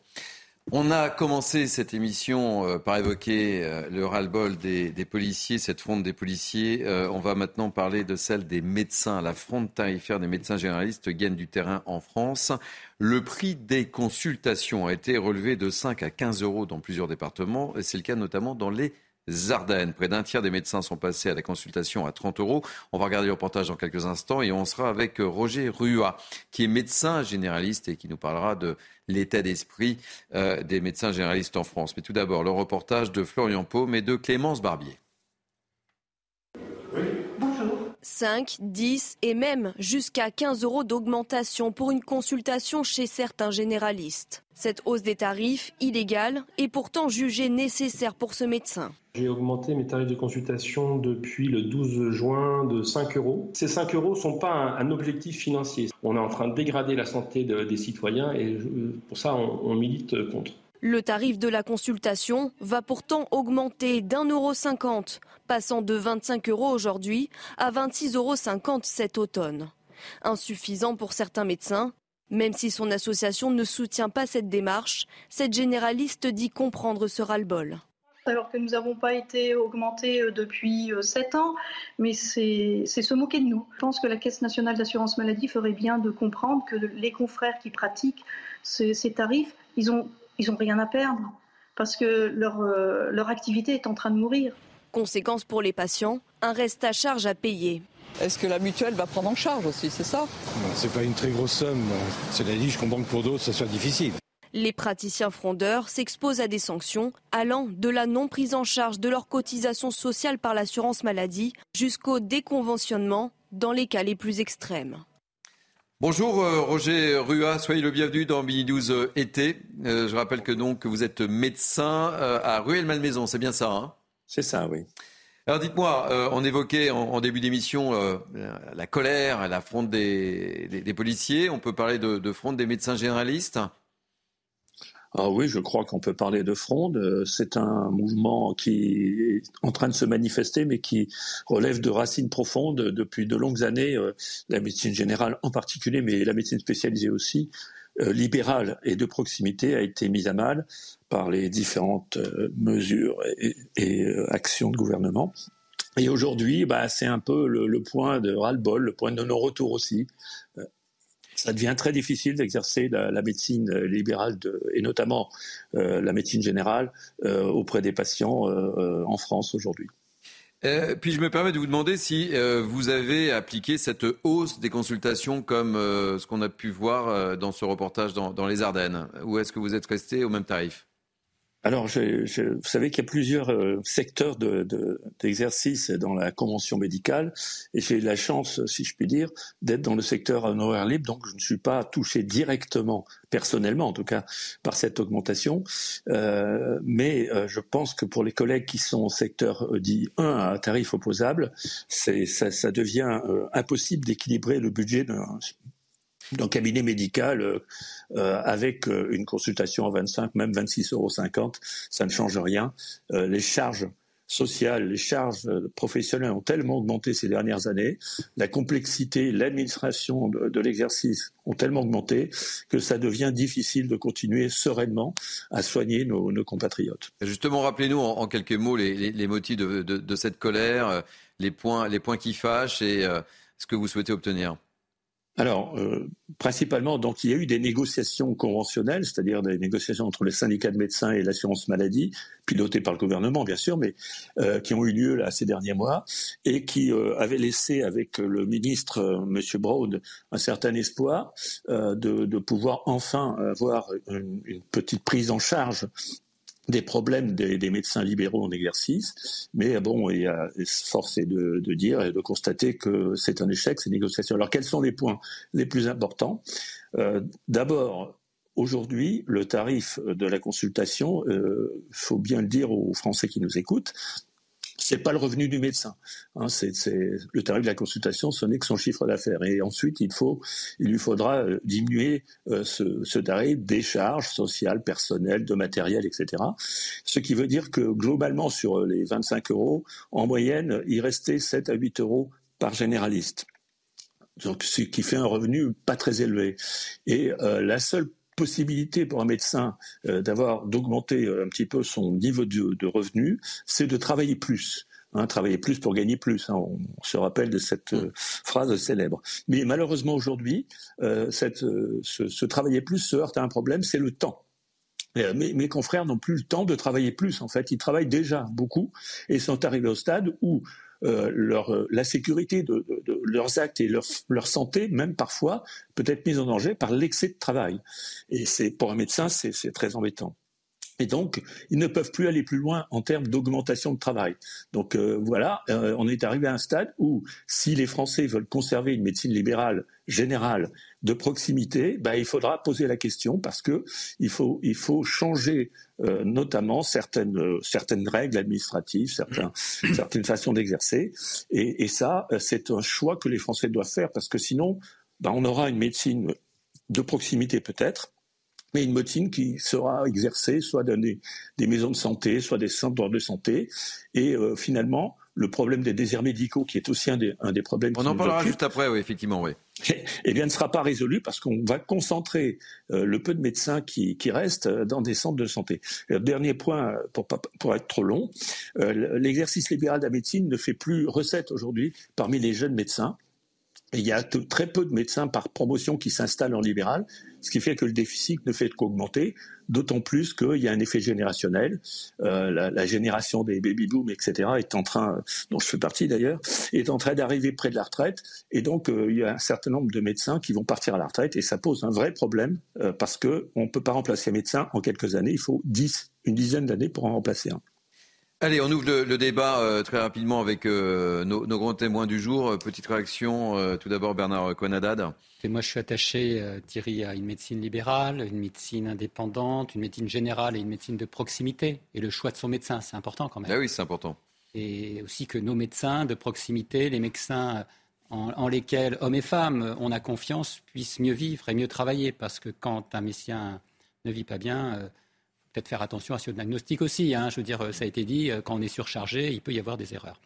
On a commencé cette émission euh, par évoquer euh, le ras-le-bol des, policiers, cette fronde des policiers. Euh, on va maintenant parler de celle des médecins. La fronde tarifaire des médecins généralistes gagne du terrain en France. Le prix des consultations a été relevé de 5 à 15 euros dans plusieurs départements, c'est le cas notamment dans les Ardennes. Près d'un tiers des médecins sont passés à la consultation à 30 euros. On va regarder le reportage dans quelques instants et on sera avec Roger Rua, qui est médecin généraliste et qui nous parlera de l'état d'esprit euh, des médecins généralistes en France. Mais tout d'abord, le reportage de Florian Paume et de Clémence Barbier. 5, 10 et même jusqu'à 15 euros d'augmentation pour une consultation chez certains généralistes. Cette hausse des tarifs, illégale, est pourtant jugée nécessaire pour ce médecin. J'ai augmenté mes tarifs de consultation depuis le 12 juin de 5 euros. Ces 5 euros ne sont pas un, objectif financier. On est en train de dégrader la santé des citoyens et pour ça on milite contre. Le tarif de la consultation va pourtant augmenter d'un euro cinquante, passant de 25 euros aujourd'hui à 26,50 euros cet automne. Insuffisant pour certains médecins, Même si son association ne soutient pas cette démarche, cette généraliste dit comprendre ce ras-le-bol alors que nous n'avons pas été augmentés euh, depuis euh, sept ans, mais c'est se moquer de nous. Je pense que la Caisse nationale d'assurance maladie ferait bien de comprendre que les confrères qui pratiquent ces, tarifs, ils n'ont ils ont rien à perdre, parce que leur, euh, leur activité est en train de mourir. Conséquence pour les patients, un reste à charge à payer. Est-ce que la mutuelle va prendre en charge aussi, c'est ça? C'est pas une très grosse somme. Cela dit, je comprends que pour d'autres, ça soit difficile. Les praticiens frondeurs s'exposent à des sanctions allant de la non prise en charge de leur cotisation sociale par l'assurance maladie jusqu'au déconventionnement dans les cas les plus extrêmes. Bonjour euh, Roger Rua, soyez le bienvenu dans Mini News euh, été. Euh, je rappelle que donc vous êtes médecin à Ruelle-Malmaison, c'est bien ça hein? C'est ça, oui. Alors dites-moi, on évoquait en, début d'émission la colère, la fronde des, policiers. On peut parler de, de fronde des médecins généralistes ah oui, je crois qu'on peut parler de fronde. Euh, c'est un mouvement qui est en train de se manifester, mais qui relève de racines profondes depuis de longues années. Euh, la médecine générale en particulier, mais la médecine spécialisée aussi, euh, libérale et de proximité, a été mise à mal par les différentes mesures et, actions de gouvernement. Et aujourd'hui, bah, c'est un peu le, le point de ras-le-bol, le point de non-retour aussi ça devient très difficile d'exercer la, médecine euh, libérale et notamment euh, la médecine générale euh, auprès des patients en France aujourd'hui. puis je me permets de vous demander si vous avez appliqué cette hausse des consultations comme ce qu'on a pu voir dans ce reportage dans les Ardennes, ou est-ce que vous êtes resté au même tarif? Alors, je, je, vous savez qu'il y a plusieurs euh, secteurs d'exercice de, dans la convention médicale, et j'ai la chance, si je puis dire, d'être dans le secteur honoraire libre, donc je ne suis pas touché directement, personnellement en tout cas, par cette augmentation. Euh, mais euh, je pense que pour les collègues qui sont au secteur dit 1 à tarif opposable, ça, ça devient impossible d'équilibrer le budget d'un d'un cabinet médical euh, euh, avec euh, une consultation à 25, même 26,50 euros, ça ne change rien. les charges sociales, les charges professionnelles ont tellement augmenté ces dernières années, la complexité, l'administration de, l'exercice ont tellement augmenté que ça devient difficile de continuer sereinement à soigner nos, compatriotes. Justement, rappelez-nous en, quelques mots les, motifs de, cette colère, les points, les points qui fâchent et ce que vous souhaitez obtenir alors, euh, principalement, donc il y a eu des négociations conventionnelles, c'est-à-dire des négociations entre les syndicats de médecins et l'assurance maladie, pilotées par le gouvernement, bien sûr, mais euh, qui ont eu lieu là ces derniers mois et qui euh, avaient laissé avec le ministre Monsieur Broad un certain espoir de, pouvoir enfin avoir une petite prise en charge des problèmes des, médecins libéraux en exercice, mais bon, il y a force est de, dire et de constater que c'est un échec ces négociations. Alors quels sont les points les plus importants? Euh, D'abord, aujourd'hui, le tarif de la consultation, il euh, faut bien le dire aux Français qui nous écoutent, c'est pas le revenu du médecin. Hein, c'est, le tarif de la consultation, ce n'est que son chiffre d'affaires. Et ensuite, il lui faudra euh, diminuer euh, ce, tarif des charges sociales, personnelles, de matériel, etc. Ce qui veut dire que globalement, sur les 25 euros, en moyenne, il restait 7 à 8 euros par généraliste. Donc, ce qui fait un revenu pas très élevé. Et euh, la seule possibilité pour un médecin euh, d'avoir d'augmenter euh, un petit peu son niveau de, de revenu, c'est de travailler plus. Hein, travailler plus pour gagner plus. Hein, on, se rappelle de cette euh, phrase célèbre. Mais malheureusement aujourd'hui, cette, ce, ce, travailler plus se heurte à un problème, c'est le temps. Mes, mes, confrères n'ont plus le temps de travailler plus. En fait, ils travaillent déjà beaucoup et sont arrivés au stade où euh, leur, euh, la sécurité de, leurs actes et leur, leur, santé, même parfois, peut être mise en danger par l'excès de travail. Et c'est pour un médecin, c'est très embêtant. Et donc, ils ne peuvent plus aller plus loin en termes d'augmentation de travail. Donc euh, voilà, on est arrivé à un stade où, si les Français veulent conserver une médecine libérale générale de proximité, bah, il faudra poser la question parce que il faut, il faut changer euh, notamment certaines, euh, certaines règles administratives, certains, certaines façons d'exercer. Et, et, ça, euh, c'est un choix que les Français doivent faire parce que sinon, ben, on aura une médecine de proximité peut-être, mais une médecine qui sera exercée soit dans des, des, maisons de santé, soit des centres de santé. Et finalement, le problème des déserts médicaux, qui est aussi un des, un des problèmes. On en parlera juste après, oui, effectivement, oui. Eh bien, ne sera pas résolu parce qu'on va concentrer euh, le peu de médecins qui, qui, restent euh, dans des centres de santé. dernier point, pour, pour être trop long, euh, l'exercice libéral de la médecine ne fait plus recette aujourd'hui parmi les jeunes médecins il y a très peu de médecins par promotion qui s'installent en libéral, ce qui fait que le déficit ne fait qu'augmenter, d'autant plus qu'il y a un effet générationnel. Euh, la, génération des baby-boom, etc., est en train, dont je fais partie d'ailleurs, est en train d'arriver près de la retraite. Et donc, euh, il y a un certain nombre de médecins qui vont partir à la retraite. Et ça pose un vrai problème euh, parce qu'on ne peut pas remplacer un médecin en quelques années. Il faut une dizaine d'années pour en remplacer un. Allez, on ouvre le, débat euh, très rapidement avec euh, nos, grands témoins du jour. Euh, petite réaction, tout d'abord Bernard Conadad. moi, je suis attaché, Thierry, à une médecine libérale, une médecine indépendante, une médecine générale et une médecine de proximité. Et le choix de son médecin, c'est important quand même. Ah oui, c'est important. Et aussi que nos médecins de proximité, les médecins en, lesquels hommes et femmes on a confiance, puissent mieux vivre et mieux travailler. Parce que quand un médecin ne vit pas bien peut-être faire attention à ce diagnostic aussi. Hein. Je veux dire, ça a été dit, euh, quand on est surchargé, il peut y avoir des erreurs.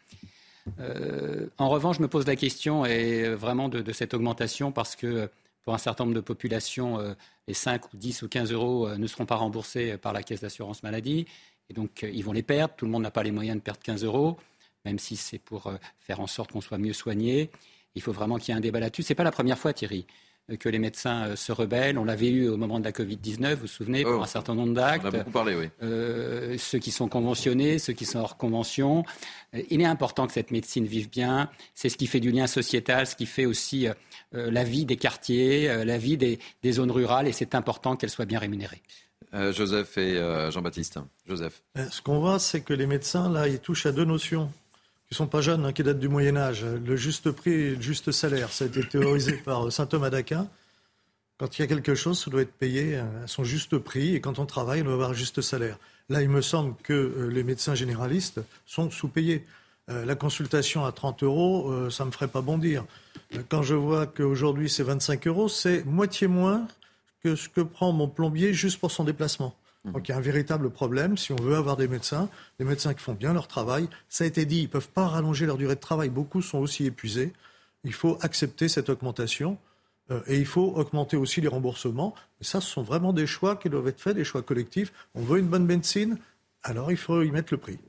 Euh, en revanche, je me pose la question et euh, vraiment de, cette augmentation parce que pour un certain nombre de populations, les 5 ou 10 ou 15 euros ne seront pas remboursés par la caisse d'assurance maladie et donc ils vont les perdre. Tout le monde n'a pas les moyens de perdre 15 euros, même si c'est pour faire en sorte qu'on soit mieux soigné. Il faut vraiment qu'il y ait un débat là-dessus. Ce n'est pas la première fois, Thierry que les médecins euh, se rebellent. On l'avait eu au moment de la Covid-19, vous vous souvenez, pour oh. un certain nombre d'actes. On a beaucoup parlé, oui. Euh, ceux qui sont conventionnés, ceux qui sont hors convention. Euh, il est important que cette médecine vive bien. C'est ce qui fait du lien sociétal, ce qui fait aussi la vie des quartiers, la vie des, zones rurales, et c'est important qu'elle soit bien rémunérée. Joseph et Jean-Baptiste. Joseph. Ce qu'on voit, c'est que les médecins, là, ils touchent à deux notions qui sont pas jeunes, hein, qui datent du Moyen Âge. Le juste prix et le juste salaire, ça a été théorisé [coughs] par saint Thomas d'Aquin. Quand il y a quelque chose, ça doit être payé à son juste prix, et quand on travaille, on doit avoir un juste salaire. Là, il me semble que euh, les médecins généralistes sont sous-payés. Euh, la consultation à 30 euros, euh, ça ne me ferait pas bondir. Quand je vois qu'aujourd'hui c'est 25 euros, c'est moitié moins que ce que prend mon plombier juste pour son déplacement. Mhm. Donc il y a un véritable problème si on veut avoir des médecins, des médecins qui font bien leur travail. Ça a été dit, ils ne peuvent pas rallonger leur durée de travail. Beaucoup sont aussi épuisés. Il faut accepter cette augmentation euh, et il faut augmenter aussi les remboursements. Et ça, ce sont vraiment des choix qui doivent être faits, des choix collectifs. On veut une bonne médecine, alors il faut y mettre le prix.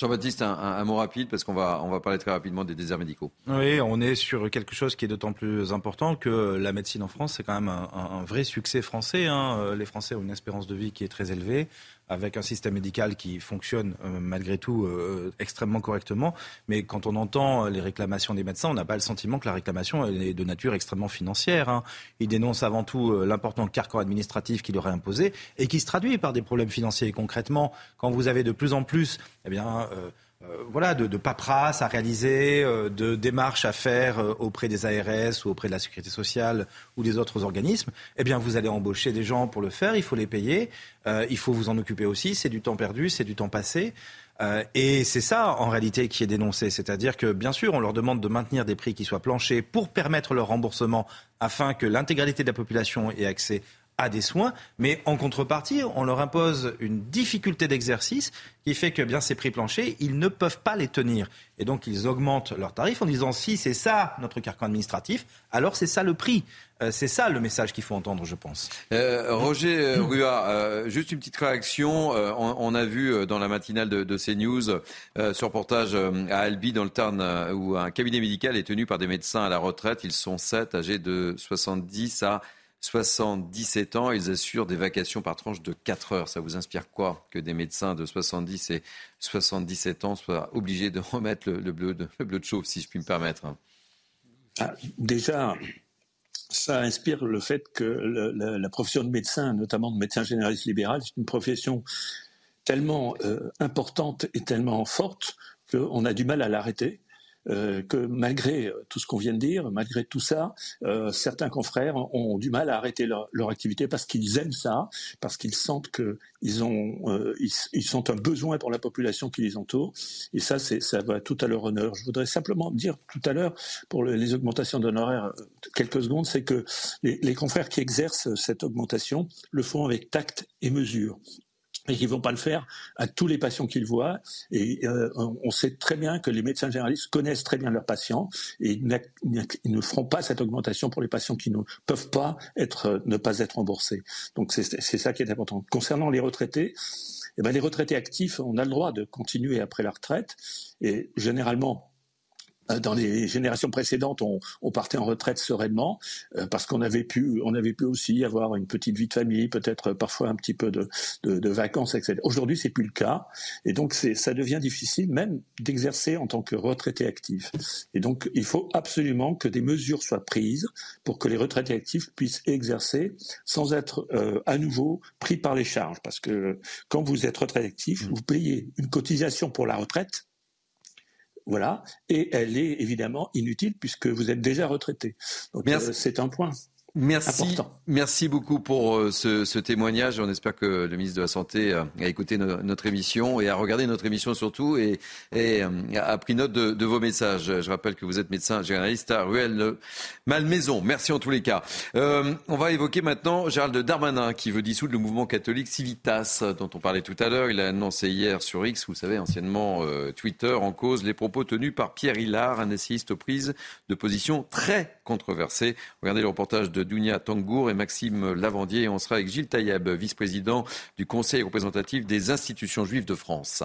Jean-Baptiste, un, mot rapide parce qu'on va, on va parler très rapidement des déserts médicaux. Oui, on est sur quelque chose qui est d'autant plus important que la médecine en France, c'est quand même un, vrai succès français. Hein. Les Français ont une espérance de vie qui est très élevée avec un système médical qui fonctionne euh, malgré tout euh, extrêmement correctement. Mais quand on entend les réclamations des médecins, on n'a pas le sentiment que la réclamation est de nature extrêmement financière. Hein. Ils dénoncent avant tout euh, l'important carcan administratif qui leur est imposé et qui se traduit par des problèmes financiers. concrètement, quand vous avez de plus en plus, eh bien. Euh, voilà, de, de paperasse à réaliser, euh, de démarches à faire euh, auprès des ARS ou auprès de la sécurité sociale ou des autres organismes, eh bien, vous allez embaucher des gens pour le faire, il faut les payer, il faut vous en occuper aussi, c'est du temps perdu, c'est du temps passé. et c'est ça, en réalité, qui est dénoncé. C'est-à-dire que, bien sûr, on leur demande de maintenir des prix qui soient planchers pour permettre leur remboursement afin que l'intégralité de la population ait accès à des soins, mais en contrepartie, on leur impose une difficulté d'exercice qui fait que bien ces prix planchers, ils ne peuvent pas les tenir. Et donc ils augmentent leurs tarifs en disant si c'est ça notre carcan administratif, alors c'est ça le prix. Euh, c'est ça le message qu'il faut entendre, je pense. Euh, Roger euh, Rua, juste une petite réaction. On, a vu dans la matinale de, de CNews ce reportage à Albi dans le Tarn où un cabinet médical est tenu par des médecins à la retraite. Ils sont sept, âgés de 70 à 77 ans. Ils assurent des vacations par tranche de 4 heures. Ça vous inspire quoi que des médecins de 70 et 77 ans soient obligés de [laughs] remettre le, bleu, de, bleu de chauve, si je puis me permettre? Ah, Déjà, ça inspire le fait que la, profession de médecin, notamment de médecin généraliste libéral, c'est une profession tellement euh, importante et tellement forte qu'on a du mal à l'arrêter. Euh, que malgré euh, tout ce qu'on vient de dire, malgré tout ça, euh, certains confrères ont du mal à arrêter leur, activité parce qu'ils aiment ça, parce qu'ils sentent qu'ils ont, ils, sont un besoin pour la population qui les entoure. Et ça, ça va tout à leur honneur. Je voudrais simplement dire tout à l'heure pour les augmentations d'honoraires, quelques secondes, c'est que les confrères qui exercent cette augmentation le font avec tact et mesure. Et qui ne vont pas le faire à tous les patients qu'ils voient. Et euh, on sait très bien que les médecins généralistes connaissent très bien leurs patients et ils ne feront pas cette augmentation pour les patients qui ne peuvent pas être, ne pas être remboursés. Donc c'est ça qui est important. Concernant les retraités, eh ben les retraités actifs, on a le droit de continuer après la retraite et généralement euh, dans les générations précédentes, on, on partait en retraite sereinement euh, parce qu'on avait pu, on avait pu aussi avoir une petite vie de famille, peut-être parfois un petit peu de, de, de vacances, etc. Aujourd'hui, c'est plus le cas, et donc ça devient difficile même d'exercer en tant que retraité actif. Et donc, il faut absolument que des mesures soient prises pour que les retraités actifs puissent exercer sans être euh, à nouveau pris par les charges, parce que quand vous êtes retraité actif, mmh. vous payez une cotisation pour la retraite voilà. Et elle est évidemment inutile puisque vous êtes déjà retraité. Donc euh, c'est un point. Merci, merci beaucoup pour euh, ce, témoignage. On espère que le ministre de la Santé euh, a écouté notre émission et a regardé notre émission surtout et, a pris note de, vos messages. Je rappelle que vous êtes médecin généraliste à Ruelle Malmaison. Merci en tous les cas. on va évoquer maintenant Gérald Darmanin qui veut dissoudre le mouvement catholique Civitas dont on parlait tout à l'heure. Il a annoncé hier sur X, vous savez, anciennement Twitter, en cause les propos tenus par Pierre Hillard, un essayiste aux prises de position très controversée. Regardez le reportage de de Dounia Tangour et Maxime Lavandier. on sera avec Gilles Taïeb, vice-président du Conseil représentatif des institutions juives de France.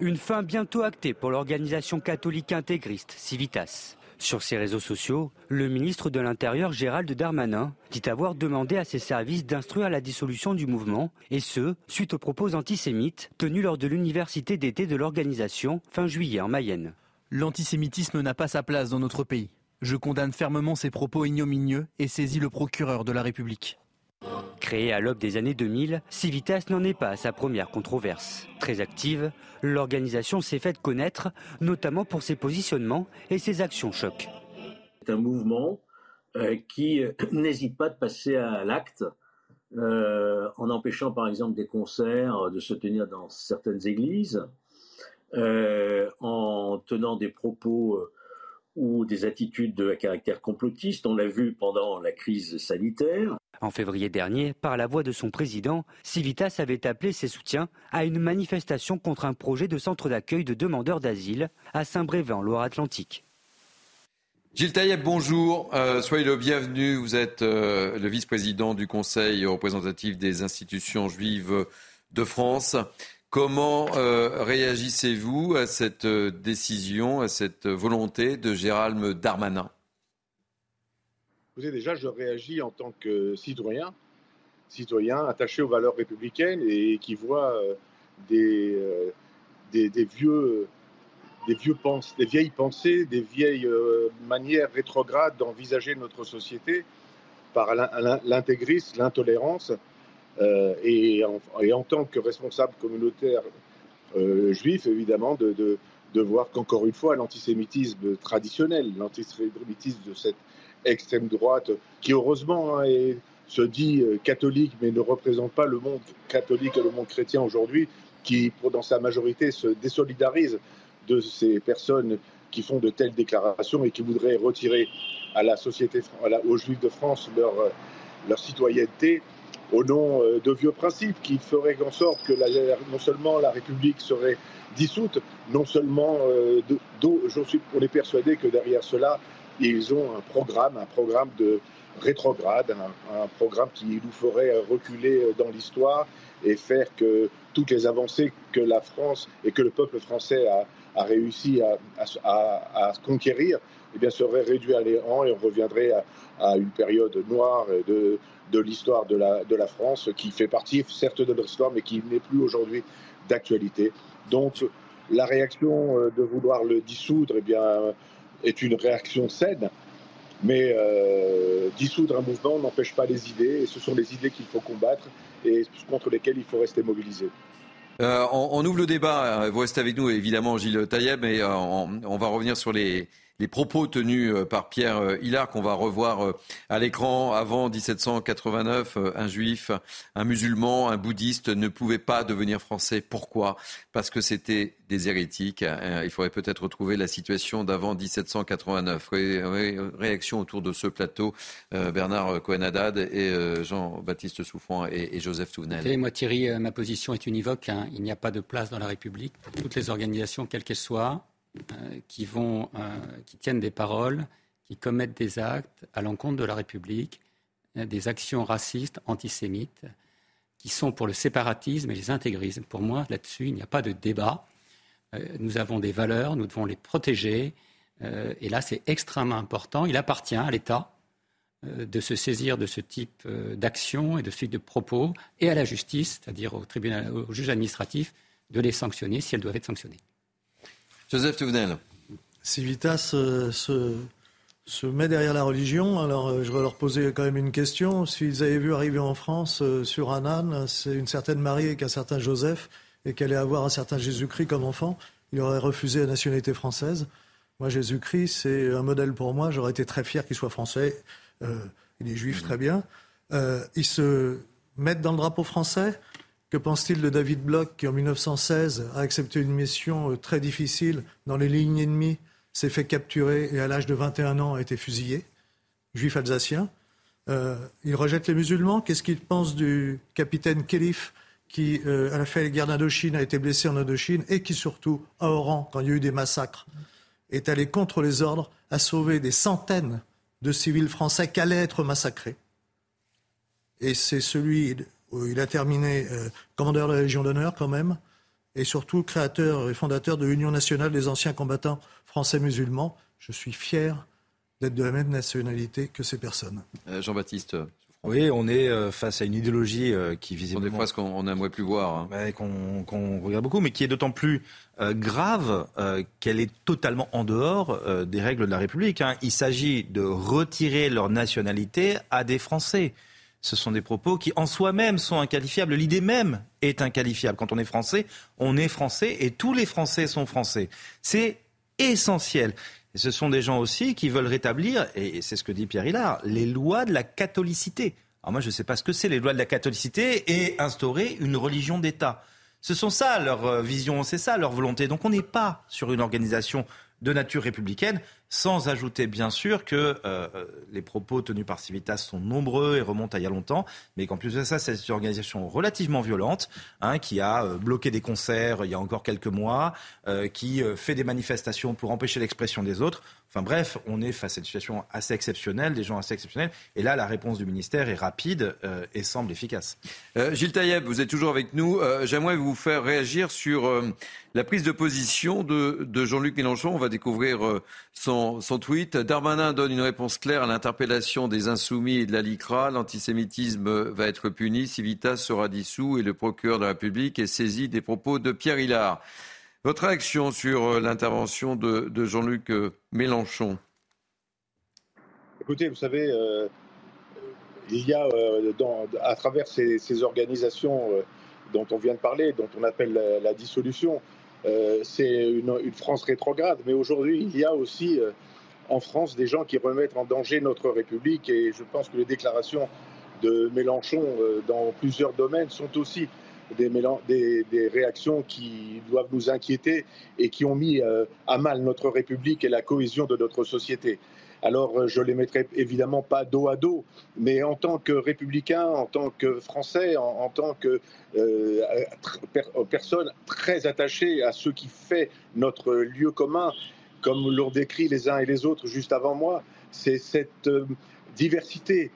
Une fin bientôt actée pour l'organisation catholique intégriste Civitas. Sur ses réseaux sociaux, le ministre de l'Intérieur Gérald Darmanin dit avoir demandé à ses services d'instruire la dissolution du mouvement, et ce, suite aux propos antisémites tenus lors de l'université d'été de l'organisation fin juillet en Mayenne. L'antisémitisme n'a pas sa place dans notre pays. Je condamne fermement ces propos ignominieux et saisis le procureur de la République. Créée à l'aube des années 2000, Civitas n'en est pas à sa première controverse. Très active, l'organisation s'est faite connaître, notamment pour ses positionnements et ses actions choc. C'est un mouvement euh, qui euh, [clears throat] n'hésite pas de passer à l'acte euh, en empêchant par exemple des concerts de se tenir dans certaines églises, en tenant des propos ou des attitudes de caractère complotiste. On l'a vu pendant la crise sanitaire. En février dernier, par la voix de son président, Civitas avait appelé ses soutiens à une manifestation contre un projet de centre d'accueil de demandeurs d'asile à Saint-Brévin, en Loire-Atlantique. Gilles Taïeb, bonjour. Euh, soyez le bienvenu. Vous êtes euh, le vice-président du Conseil représentatif des institutions juives de France. Comment euh, réagissez-vous à cette euh, décision, à cette volonté de Gérald Darmanin? Écoutez, déjà, je réagis en tant que citoyen, citoyen attaché aux valeurs républicaines et qui voit euh, des, vieilles pensées, des vieilles manières rétrogrades d'envisager notre société par l'intégrisme, l'intolérance euh, et, en, tant que responsable communautaire euh, juif, évidemment, de, voir qu'encore une fois, l'antisémitisme traditionnel, l'antisémitisme de cette extrême droite, qui heureusement hein, se dit euh, catholique, mais ne représente pas le monde catholique et le monde chrétien aujourd'hui, qui, dans sa majorité, se désolidarise de ces personnes qui font de telles déclarations et qui voudraient retirer à la société, aux Juifs de France leur citoyenneté au nom euh, de vieux principes qui feraient en sorte que non seulement la République serait dissoute, non seulement, euh, suis, on est persuadé que derrière cela, ils ont un programme, un programme de rétrograde, un, programme qui nous ferait reculer dans l'histoire et faire que toutes les avancées que la France et que le peuple français a, réussi à, conquérir eh bien, seraient réduits à néant et on reviendrait à, une période noire de, de l'histoire de la, de la France, qui fait partie certes de notre histoire, mais qui n'est plus aujourd'hui d'actualité. Donc la réaction euh, de vouloir le dissoudre eh bien, est une réaction saine, mais euh, dissoudre un mouvement n'empêche pas les idées, et ce sont les idées qu'il faut combattre et contre lesquelles il faut rester mobilisé. Euh, on, ouvre le débat. Vous restez avec nous, évidemment, Gilles Taïeb, mais on, va revenir sur les, les propos tenus euh, par Pierre euh, Hillard qu'on va revoir euh, à l'écran. Avant 1789, un juif, un musulman, un bouddhiste ne pouvaient pas devenir français. Pourquoi? Parce que c'était des hérétiques. Il faudrait peut-être retrouver la situation d'avant 1789. réaction autour de ce plateau, Bernard Cohen-Haddad et Jean-Baptiste Souffrant et, Joseph Touvenel. moi Thierry, ma position est univoque. Hein. Il n'y a pas de place dans la République pour toutes les organisations, quelles qu'elles soient, qui, vont, euh, qui tiennent des paroles, qui commettent des actes à l'encontre de la République, euh, des actions racistes, antisémites, qui sont pour le séparatisme et les intégrismes. Pour moi, là-dessus, il n'y a pas de débat. Nous avons des valeurs, nous devons les protéger. Et là, c'est extrêmement important. Il appartient à l'État de se saisir de ce type d'action et de ce type de propos, et à la justice, c'est-à-dire au tribunal, au juge administratif, de les sanctionner si elles doivent être sanctionnées. Joseph Touvenel. Civitas euh, se, se, met derrière la religion. Alors, euh, je vais leur poser quand même une question. S'ils avaient vu arriver en France euh, sur un âne, c'est une certaine Marie et qu'un certain Joseph, et qu'elle allait avoir un certain Jésus-Christ comme enfant, il aurait refusé la nationalité française. Moi, Jésus-Christ, c'est un modèle pour moi. J'aurais été très fier qu'il soit français. il est juif, très bien. ils se mettent dans le drapeau français. Que pense-t-il de David Bloch qui, en 1916, a accepté une mission euh, très difficile dans les lignes ennemies, s'est fait capturer et à l'âge de 21 ans a été fusillé, juif alsacien euh, Il rejette les musulmans. Qu'est-ce qu'il pense du capitaine Kélif qui, euh, à la fin de la guerre d'Indochine, a été blessé en Indochine et qui, surtout, à Oran, quand il y a eu des massacres, est allé contre les ordres, a sauvé des centaines de civils français qui allaient être massacrés? Et c'est celui il a terminé euh, commandeur de la Légion d'honneur quand même, et surtout créateur et fondateur de l'Union nationale des anciens combattants français musulmans. Je suis fier d'être de la même nationalité que ces personnes. Euh, Jean-Baptiste. Oui, on est euh, face à une idéologie qui visiblement... Des fois, ce qu'on n'aimerait plus voir. Hein. qu'on regarde beaucoup, mais qui est d'autant plus grave qu'elle est totalement en dehors des règles de la République. Hein. Il s'agit de retirer leur nationalité à des Français ce sont des propos qui en soi-même sont inqualifiables. L'idée même est inqualifiable. Quand on est français, on est français et tous les Français sont français. C'est essentiel. Et ce sont des gens aussi qui veulent rétablir, et c'est ce que dit Pierre Hillard, les lois de la catholicité. Alors moi, je ne sais pas ce que c'est les lois de la catholicité et instaurer une religion d'État. Ce sont ça leur euh, vision, c'est ça leur volonté. Donc on n'est pas sur une organisation de nature républicaine, sans ajouter bien sûr que euh, les propos tenus par Civitas sont nombreux et remontent à il y a longtemps, mais qu'en plus de ça, c'est une organisation relativement violente, hein, qui a euh, bloqué des concerts il y a encore quelques mois, euh, qui fait des manifestations pour empêcher l'expression des autres. Enfin bref, on est face à une situation assez exceptionnelle, des gens assez exceptionnels. Et là, la réponse du ministère est rapide euh, et semble efficace. Euh, Gilles Taïeb, vous êtes toujours avec nous. Euh, j'aimerais vous faire réagir sur la prise de position de, Jean-Luc Mélenchon. On va découvrir son, son, tweet. Darmanin donne une réponse claire à l'interpellation des insoumis et de la LICRA. L'antisémitisme va être puni, Civitas sera dissous et le procureur de la République est saisi des propos de Pierre Hillard. Votre réaction sur euh, l'intervention de, Jean-Luc euh, Mélenchon? Écoutez, vous savez, euh, il y a à travers ces, organisations dont on vient de parler, dont on appelle la, dissolution, c'est une, France rétrograde. Mais aujourd'hui, il y a aussi en France des gens qui remettent en danger notre République et je pense que les déclarations de Mélenchon dans plusieurs domaines sont aussi des, réactions qui doivent nous inquiéter et qui ont mis euh, à mal notre République et la cohésion de notre société. Alors, euh, je les mettrai évidemment pas dos à dos, mais en tant que républicain, en tant que français, en, tant que euh, personne très attachée à ce qui fait notre lieu commun, comme l'ont décrit les uns et les autres juste avant moi, c'est cette diversité,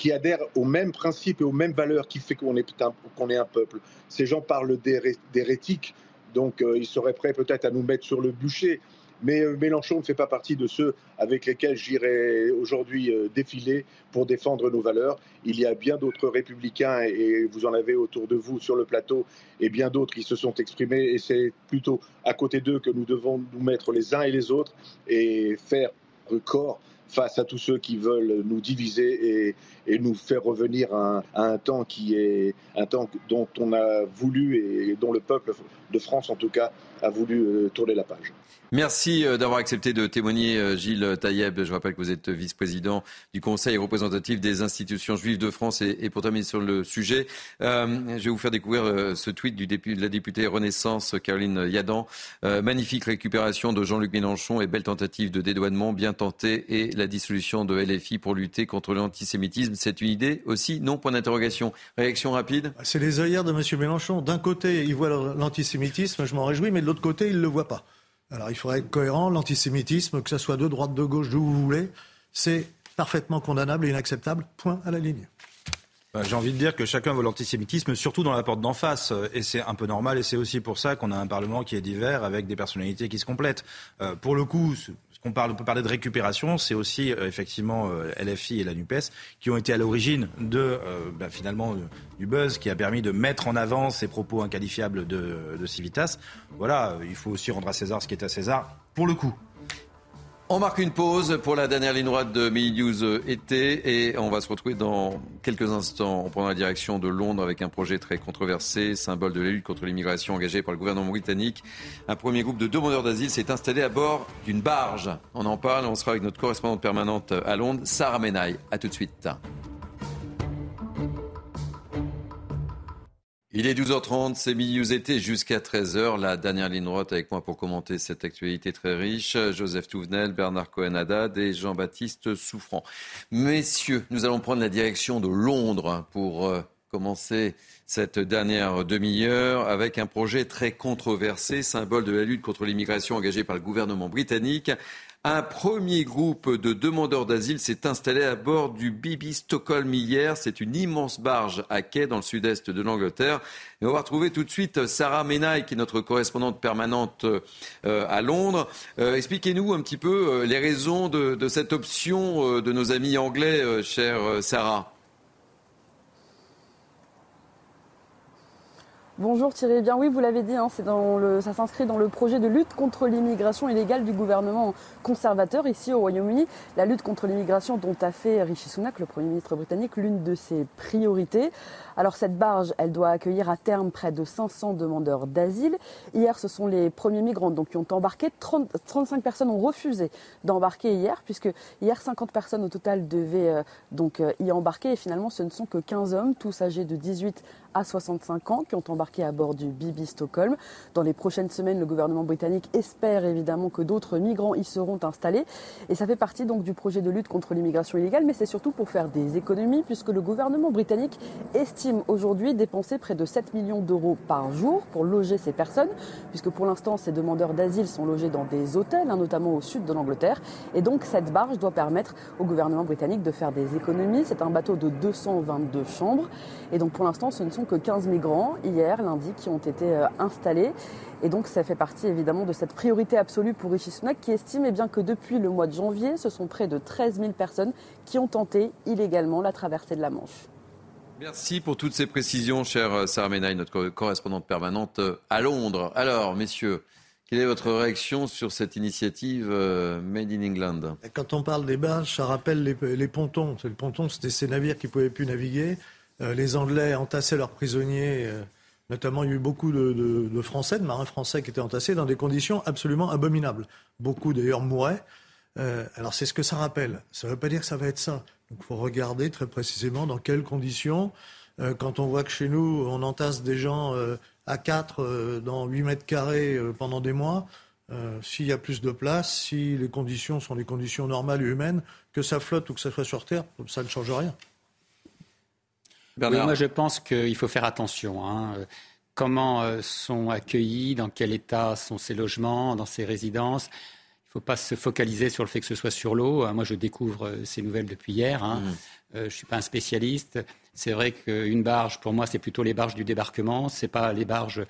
qui adhèrent aux mêmes principes et aux mêmes valeurs qui fait qu'on est, qu'on est un peuple. Ces gens parlent d'hérétiques, donc euh, ils seraient prêts peut-être à nous mettre sur le bûcher. Mais euh, Mélenchon ne fait pas partie de ceux avec lesquels j'irai aujourd'hui euh, défiler pour défendre nos valeurs. Il y a bien d'autres républicains, et vous en avez autour de vous sur le plateau, et bien d'autres qui se sont exprimés, et c'est plutôt à côté d'eux que nous devons nous mettre les uns et les autres et faire corps face à tous ceux qui veulent nous diviser et, nous faire revenir à un, temps qui est un temps dont on a voulu et dont le peuple de France, en tout cas, a voulu tourner la page. Merci euh, d'avoir accepté de témoigner, euh, Gilles Taïeb. Je rappelle que vous êtes vice-président du Conseil représentatif des institutions juives de France. Et, pour terminer sur le sujet, euh, je vais vous faire découvrir ce tweet du de la députée Renaissance, Caroline Yadan. magnifique récupération de Jean-Luc Mélenchon et belle tentative de dédouanement bien tentée et la dissolution de LFI pour lutter contre l'antisémitisme. C'est une idée aussi Non Point d'interrogation. Réaction rapide C'est les œillères de M. Mélenchon. D'un côté, il voit l'antisémitisme, je m'en réjouis, mais de l'autre côté, il ne le voit pas. Alors il faudrait être cohérent. L'antisémitisme, que ce soit de droite, de gauche, d'où vous voulez, c'est parfaitement condamnable et inacceptable. Point à la ligne. Bah, j'ai envie de dire que chacun veut l'antisémitisme, surtout dans la porte d'en face. Et c'est un peu normal, et c'est aussi pour ça qu'on a un Parlement qui est divers, avec des personnalités qui se complètent. Euh, pour le coup, on, peut parler de récupération, c'est aussi euh, effectivement euh, LFI et la NUPES qui ont été à l'origine de euh, bah, finalement du buzz qui a permis de mettre en avant ces propos inqualifiables de Civitas. Voilà, il faut aussi rendre à César ce qui est à César, pour le coup. On marque une pause pour la dernière ligne droite de Mini News été et on va se retrouver dans quelques instants. On prendra la direction de Londres avec un projet très controversé, symbole de la lutte contre l'immigration engagée par le gouvernement britannique. Un premier groupe de demandeurs d'asile s'est installé à bord d'une barge. On en parle, on sera avec notre correspondante permanente à Londres, Sarah Menaille. A tout de suite. Il est 12h30, c'est News été jusqu'à 13h. La dernière ligne droite avec moi pour commenter cette actualité très riche. Joseph Touvenel, Bernard Cohen-Haddad et Jean-Baptiste Souffrant. Messieurs, nous allons prendre la direction de Londres pour euh, commencer cette dernière demi-heure avec un projet très controversé, symbole de la lutte contre l'immigration engagée par le gouvernement britannique. Un premier groupe de demandeurs d'asile s'est installé à bord du Bibi Stockholm hier. C'est une immense barge à quai dans le sud-est de l'Angleterre. Et on va retrouver tout de suite Sarah Menaille, qui est notre correspondante permanente euh, à Londres. Euh, expliquez-nous un petit peu euh, les raisons de cette option de nos amis anglais, chère Sarah. Bonjour Thierry. Eh bien oui, vous l'avez dit, hein, ça s'inscrit dans le projet de lutte contre l'immigration illégale du gouvernement conservateur ici au Royaume-Uni. La lutte contre l'immigration dont a fait Rishi Sunak, le Premier ministre britannique, l'une de ses priorités. Alors cette barge, elle doit accueillir à terme près de 500 demandeurs d'asile. Hier, ce sont les premiers migrants donc, qui ont embarqué. 35 personnes ont refusé d'embarquer hier, puisque hier 50 personnes au total devaient euh, donc euh, y embarquer. Et finalement, ce ne sont que 15 hommes, tous âgés de 18 à 65 ans qui ont embarqué à bord du Bibi Stockholm. Dans les prochaines semaines, le gouvernement britannique espère évidemment que d'autres migrants y seront installés. Et ça fait partie donc du projet de lutte contre l'immigration illégale, mais c'est surtout pour faire des économies puisque le gouvernement britannique estime aujourd'hui dépenser près de 7 millions d'euros par jour pour loger ces personnes, puisque pour l'instant ces demandeurs d'asile sont logés dans des hôtels, hein, notamment au sud de l'Angleterre. Et donc cette barge doit permettre au gouvernement britannique de faire des économies. C'est un bateau de 222 chambres. Et donc pour l'instant, ce ne sont que 15 migrants hier, lundi, qui ont été euh, installés. Et donc ça fait partie évidemment de cette priorité absolue pour Rishi Sunak qui estime eh bien, que depuis le mois de janvier, ce sont près de 13 000 personnes qui ont tenté illégalement la traversée de la Manche. Merci pour toutes ces précisions, chère Sarah Menaille, notre correspondante permanente euh, à Londres. Alors, messieurs, quelle est votre réaction sur cette initiative euh, Made in England? Quand on parle des barges, ça rappelle les, les pontons. Les pontons, c'était ces navires qui ne pouvaient plus naviguer. Euh, les Anglais entassaient leurs prisonniers. Euh, notamment, il y a eu beaucoup de, Français, de marins français qui étaient entassés dans des conditions absolument abominables. Beaucoup d'ailleurs mouraient. Euh, alors c'est ce que ça rappelle. Ça ne veut pas dire que ça va être ça. Donc il faut regarder très précisément dans quelles conditions. quand on voit que chez nous, on entasse des gens à 4 dans 8 mètres carrés pendant des mois, s'il y a plus de place, si les conditions sont les conditions normales et humaines, que ça flotte ou que ça soit sur Terre, ça ne change rien moi, je pense qu'il faut faire attention. Hein. Comment euh, sont accueillis, dans quel état sont ces logements, dans ces résidences il ne faut pas se focaliser sur le fait que ce soit sur l'eau. Moi, je découvre euh, ces nouvelles depuis hier. Hein. Mmh. Euh, je ne suis pas un spécialiste. C'est vrai qu'une barge, pour moi, c'est plutôt les barges du débarquement. Ce n'est pas les barges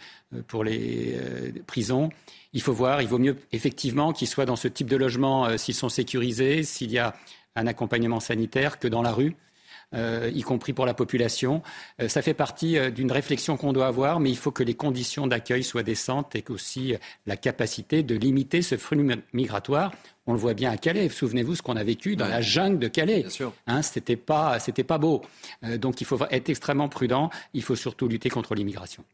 pour les prisons. Il faut voir. Il vaut mieux effectivement qu'ils soient dans ce type de logement s'ils sont sécurisés, s'il y a un accompagnement sanitaire, que dans la rue. Euh, y compris pour la population. Euh, ça fait partie euh, d'une réflexion qu'on doit avoir, mais il faut que les conditions d'accueil soient décentes et qu'aussi la capacité de limiter ce flux migratoire. On le voit bien à Calais. Souvenez-vous ce qu'on a vécu dans la jungle de Calais. Hein, c'était pas, c'était pas beau. donc il faut être extrêmement prudent. Il faut surtout lutter contre l'immigration.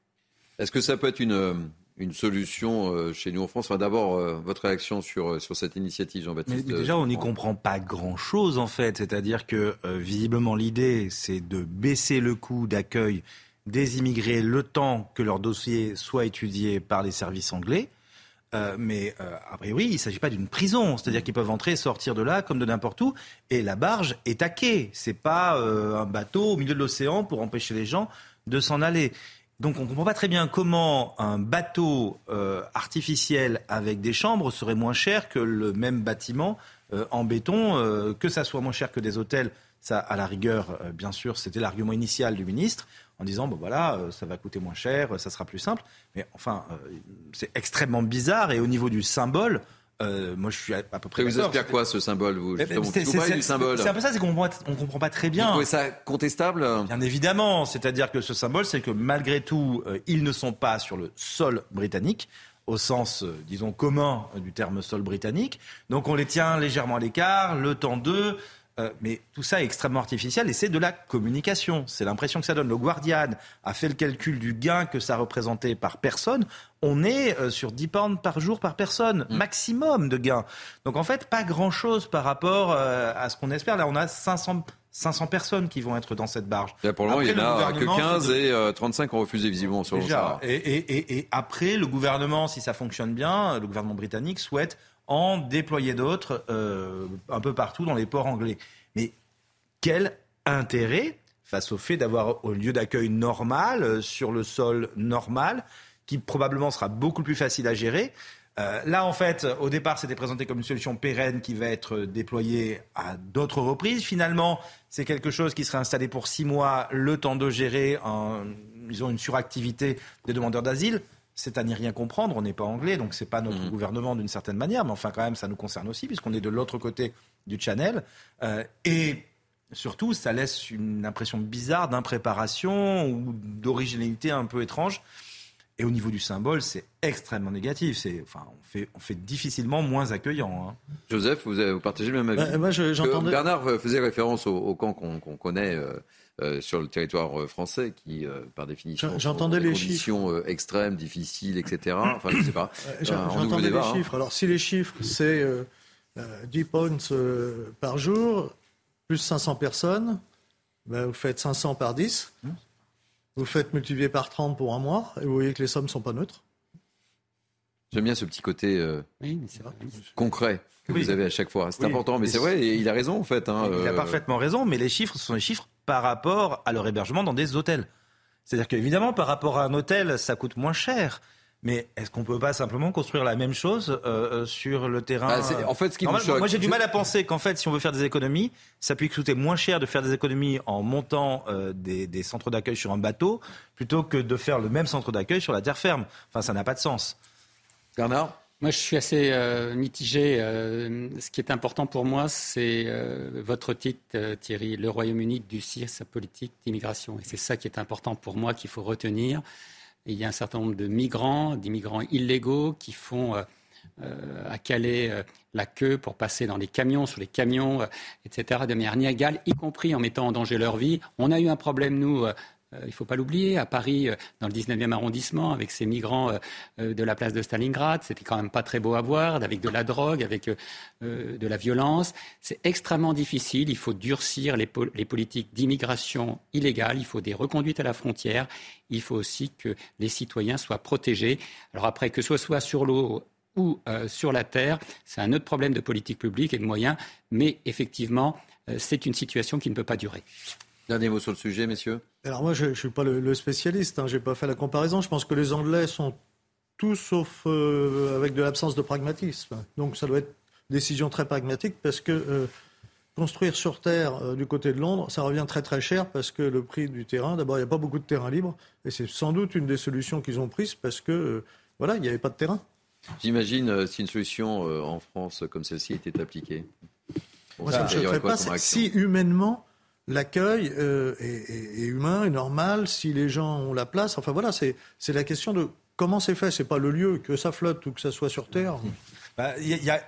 Est-ce que ça peut être une une solution euh, chez nous en France. Enfin, D'abord, euh, votre réaction sur, euh, sur cette initiative, Jean-Baptiste. déjà, on n'y comprend pas grand-chose, en fait. C'est-à-dire que, visiblement, l'idée, c'est de baisser le coût d'accueil des immigrés le temps que leur dossier soit étudié par les services anglais. mais a priori, il ne s'agit pas d'une prison, c'est-à-dire qu'ils peuvent entrer et sortir de là comme de n'importe où, et la barge est taquée. C'est pas un bateau au milieu de l'océan pour empêcher les gens de s'en aller. Donc on ne comprend pas très bien comment un bateau euh, artificiel avec des chambres serait moins cher que le même bâtiment euh, en béton, euh, que ça soit moins cher que des hôtels. Ça, à la rigueur, bien sûr, c'était l'argument initial du ministre en disant bon voilà, ça va coûter moins cher, ça sera plus simple. Mais enfin, c'est extrêmement bizarre et au niveau du symbole, euh, moi, je suis à, peu près. vous espérez quoi ce symbole, vous C'est un peu ça, c'est qu'on ne comprend pas très bien. Vous trouvez ça contestable? Bien évidemment. C'est-à-dire que ce symbole, c'est que malgré tout, euh, ils ne sont pas sur le sol britannique au sens, euh, disons, commun du terme sol britannique. Donc on les tient légèrement à l'écart, le temps d'eux. Euh, mais tout ça est extrêmement artificiel et c'est de la communication. C'est l'impression que ça donne. Le Guardian a fait le calcul du gain que ça représentait par personne. On est euh, sur 10 pounds par jour par personne, mm. maximum de gains. Donc en fait, pas grand-chose par rapport euh, à ce qu'on espère. Là, on a 500, 500 personnes qui vont être dans cette barge. pour le moment, il n'y en a que 15 et 35 ont refusé visiblement sur et, et, et, après, le gouvernement, si ça fonctionne bien, le gouvernement britannique souhaite en déployer d'autres euh, un peu partout dans les ports anglais. Mais quel intérêt face au fait d'avoir un lieu d'accueil normal, euh, sur le sol normal, qui probablement sera beaucoup plus facile à gérer. Euh, là, en fait, au départ, c'était présenté comme une solution pérenne qui va être déployée à d'autres reprises. Finalement, c'est quelque chose qui serait installé pour six mois, le temps de gérer en, disons, une suractivité des demandeurs d'asile c'est à n'y rien comprendre. On n'est pas anglais, donc c'est pas notre mmh. gouvernement d'une certaine manière, mais enfin quand même ça nous concerne aussi puisqu'on est de l'autre côté du channel. Euh, et surtout, ça laisse une impression bizarre d'impréparation ou d'originalité un peu étrange. Et au niveau du symbole, c'est extrêmement négatif. C'est, enfin, on fait, on fait difficilement moins accueillant. Hein. Joseph, vous, avez, vous, partagez le même avis bah, Bernard faisait référence au, camp qu'on connaît. Euh, euh, sur le territoire euh, français qui, euh, par définition, j'entendais les conditions chiffres. extrêmes, difficiles, etc. [clears throat] Enfin, je ne sais pas. J'entendais les hein. chiffres. Alors, si les chiffres, c'est 10 pounds par jour, plus 500 personnes, ben, vous faites 500 par 10. Mmh. Vous faites multiplier par 30 pour un mois, et vous voyez que les sommes ne sont pas neutres. J'aime bien ce petit côté concret que vous avez à chaque fois. C'est important, mais c'est vrai, et il a raison en fait. Hein, il a parfaitement raison, mais les chiffres, ce sont les chiffres par rapport à leur hébergement dans des hôtels. C'est-à-dire qu'évidemment, par rapport à un hôtel, ça coûte moins cher. Mais est-ce qu'on ne peut pas simplement construire la même chose euh, euh, sur le terrain bah, En fait, ce qui Moi, j'ai du mal à penser qu'en fait, si on veut faire des économies, ça peut coûter moins cher de faire des économies en montant euh, des, des, centres d'accueil sur un bateau plutôt que de faire le même centre d'accueil sur la terre ferme. Enfin, ça n'a pas de sens. Bernard? Moi, je suis assez euh, mitigé. Euh, ce qui est important pour moi, c'est euh, votre titre, Thierry. Le Royaume-Uni durcit sa politique d'immigration. Et c'est ça qui est important pour moi, qu'il faut retenir. il y a un certain nombre de migrants, d'immigrants illégaux, qui font à Calais la queue pour passer dans les camions, sur les camions, etc., de manière inégale, y compris en mettant en danger leur vie. On a eu un problème, nous, il ne faut pas l'oublier, à Paris, euh, dans le 19e arrondissement, avec ces migrants euh, de la place de Stalingrad, c'était quand même pas très beau à voir, avec de la drogue, avec de la violence. C'est extrêmement difficile. Il faut durcir les, politiques d'immigration illégale. Il faut des reconduites à la frontière. Il faut aussi que les citoyens soient protégés. Alors après, que ce soit sur l'eau ou sur la terre, c'est un autre problème de politique publique et de moyens. Mais effectivement, c'est une situation qui ne peut pas durer. Dernier mot sur le sujet, messieurs. Alors moi, je ne suis pas le, spécialiste, hein, je n'ai pas fait la comparaison. Je pense que les Anglais sont tous sauf euh, avec de l'absence de pragmatisme. Donc ça doit être une décision très pragmatique parce que euh, construire sur Terre euh, du côté de Londres, ça revient très très cher parce que le prix du terrain, d'abord, il n'y a pas beaucoup de terrain libre et c'est sans doute une des solutions qu'ils ont prises parce que, voilà, il n'y avait pas de terrain. J'imagine si une solution en France comme celle-ci était appliquée. ça, je ne pas. Si humainement l'accueil euh, est, humain, est normal, si les gens ont la place. Enfin voilà, c'est la question de comment c'est fait. C'est pas le lieu, que ça flotte ou que ça soit sur Terre. Bah, il y, a,